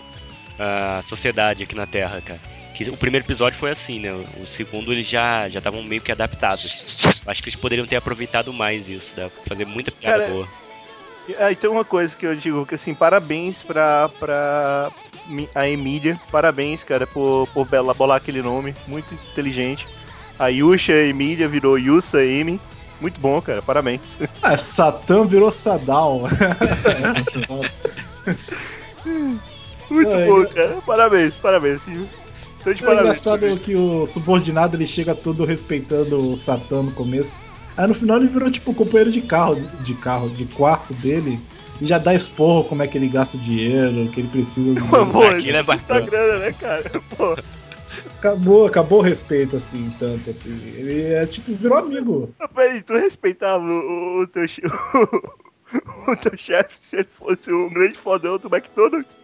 S2: a sociedade aqui na Terra, cara. Que o primeiro episódio foi assim, né? O segundo eles já já estavam meio que adaptados. Eu Acho que eles poderiam ter aproveitado mais isso, dá pra fazer muita piada
S5: Cara,
S2: boa.
S5: E aí tem uma coisa que eu digo, que assim, parabéns pra, pra a Emília, parabéns, cara, por, por bela- bolar aquele nome, muito inteligente. A Yusha Emília virou Yusa Emi, muito bom, cara, parabéns.
S4: Ah, Satã virou Sadal.
S5: Muito
S4: É,
S5: bom,
S4: é-
S5: cara, parabéns, parabéns. Então de
S4: É
S5: parabéns.
S4: engraçado que o subordinado ele chega todo respeitando o Satã no começo. Aí no final ele virou tipo companheiro de carro, de carro, de quarto dele. E já dá esporro como é que ele gasta dinheiro, que ele precisa. de-
S5: Pô, pô,
S2: Aquilo é
S5: isso
S2: bacana.
S5: grana, né, cara? Pô,
S4: Acabou, acabou o respeito, assim, tanto assim. Ele é tipo, virou amigo.
S5: peraí, tu respeitava o, o, teu, o teu chefe se ele fosse um grande fodão do McDonald's?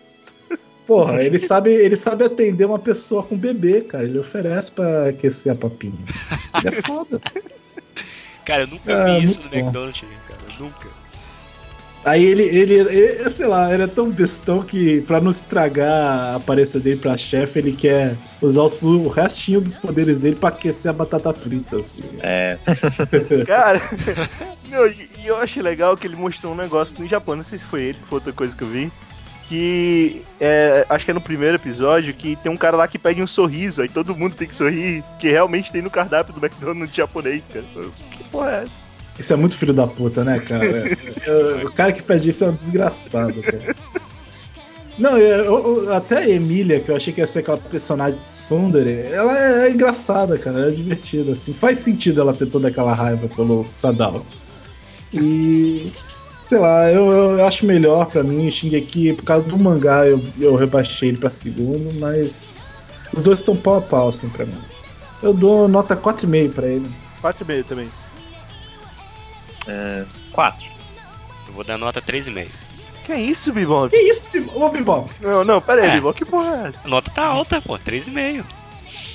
S4: Porra, ele sabe, ele sabe atender uma pessoa com bebê, cara. Ele oferece pra aquecer a papinha. Ele é foda.
S2: Cara, eu nunca
S4: Ah,
S2: vi isso no
S4: bom.
S2: McDonald's, cara. Nunca.
S4: Aí ele, ele, ele, sei lá, ele é tão bestão que pra não estragar a aparência dele pra chefe, ele quer usar o, o restinho dos poderes dele pra aquecer a batata frita, assim.
S3: É,
S5: Cara, não, e, e eu achei legal que ele mostrou um negócio no Japão, não sei se foi ele, foi outra coisa que eu vi. Que é, acho que é no primeiro episódio que tem um cara lá que pede um sorriso, aí todo mundo tem que sorrir, que realmente tem no cardápio do McDonald's japonês, cara. Porra é essa?
S4: Isso é muito filho da puta, né, cara? É, o cara que pede isso é um desgraçado, cara. Não, eu, eu- até a Emília, que eu achei que ia ser aquela personagem Sundere, ela é, é engraçada, cara, ela é divertida, assim. Faz sentido ela ter toda aquela raiva pelo Sadao. E. Sei lá, eu, eu acho melhor pra mim Shingeki, por causa do mangá eu, eu rebaixei ele pra segundo, mas. Os dois estão pau a pau, assim, pra mim. Eu dou nota 4,5 pra ele.
S5: 4,5 também.
S3: É, quatro.
S2: Eu vou dar nota 3,5.
S5: Que isso, Bibop?
S4: Que isso, ô Bebop?
S5: Não, não, pera aí,
S2: É.
S5: Bibop, que porra é essa?
S2: A nota tá alta, pô, 3,5.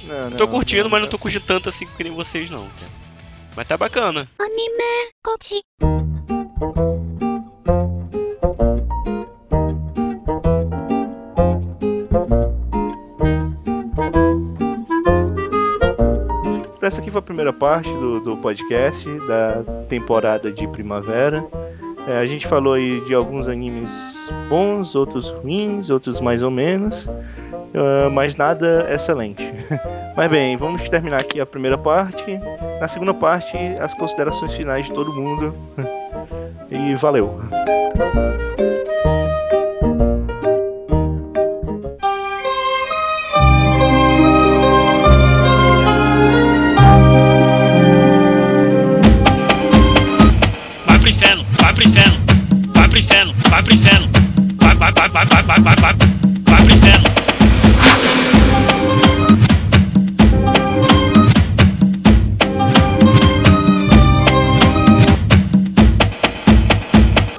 S5: Não,
S2: Tô curtindo, mas não tô curtindo tanto assim que nem vocês, não. Mas tá bacana.
S6: アニ
S5: essa aqui foi a primeira parte do, do podcast da temporada de primavera. É, a gente falou aí de alguns animes bons, outros ruins, outros mais ou menos, ah, mas nada excelente. mas bem, vamos terminar aqui a primeira parte. Na segunda parte, as considerações finais de todo mundo. E valeu!
S1: vai pro inferno.
S6: Vai, vai, vai, vai, vai,
S1: vai, vai, vai, vai pro inferno.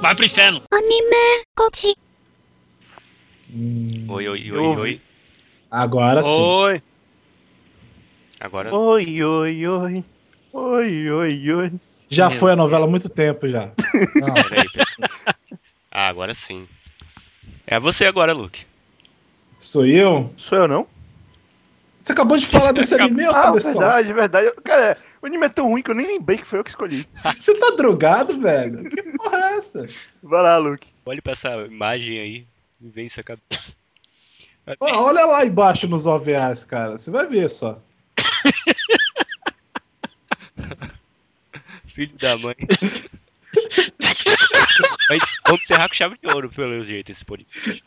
S1: Vai pro inferno.
S6: Anime, coxi.
S4: Hum,
S2: oi, oi, oi, oi.
S4: Agora sim.
S1: Oi.
S2: Agora.
S5: Oi, oi, oi. Oi, oi, oi.
S4: Já
S1: Meu
S4: foi a novela há muito tempo já. Não.
S2: Ah, agora sim. É você agora, Luke.
S4: sou eu?
S5: Sou eu não?
S4: Você acabou de falar desse anime, ô
S5: Ah,
S4: cabeção?
S5: verdade, verdade. Cara, o anime é tão ruim que eu nem lembrei que foi eu que escolhi.
S4: Você tá drogado, velho? Que porra é essa?
S5: Vai lá, Luke.
S2: Olhe pra essa imagem aí e vem isso a cabeça.
S4: Ó, olha lá embaixo nos OVAs, cara. Você vai ver só.
S2: Filho da mãe. Mas vamos encerrar com chave de ouro, pelo jeito, esse podcast.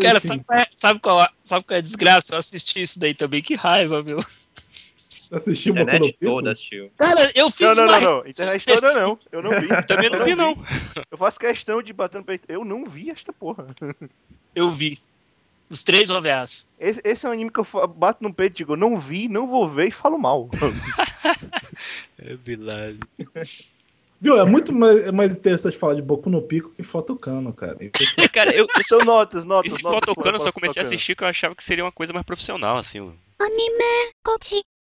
S1: Cara, sabe qual, é, sabe, qual, é- sabe qual é a desgraça? Eu assisti isso daí também, que raiva, meu.
S4: assistiu o Boku no
S3: toda assistiu.
S1: Cara, eu fiz
S5: Não, não,
S1: uma...
S5: não, não. Internet toda não. Eu não vi.
S2: Também não vi, não.
S5: Eu faço questão de bater no peito. Eu não vi esta porra.
S1: Eu vi. Os três OVAs.
S5: Esse, esse é um anime que eu bato no peito e digo, não vi, não vou ver e falo mal.
S2: É Bilal.
S4: Viu? É muito mais, é mais interessante falar de Boku no Pico que Fotocano, cara.
S2: cara, eu.
S5: Então, notas, notas.
S2: Esse
S5: notas,
S2: Fotocano eu só comecei a assistir que eu achava que seria uma coisa mais profissional, assim.
S6: Anime,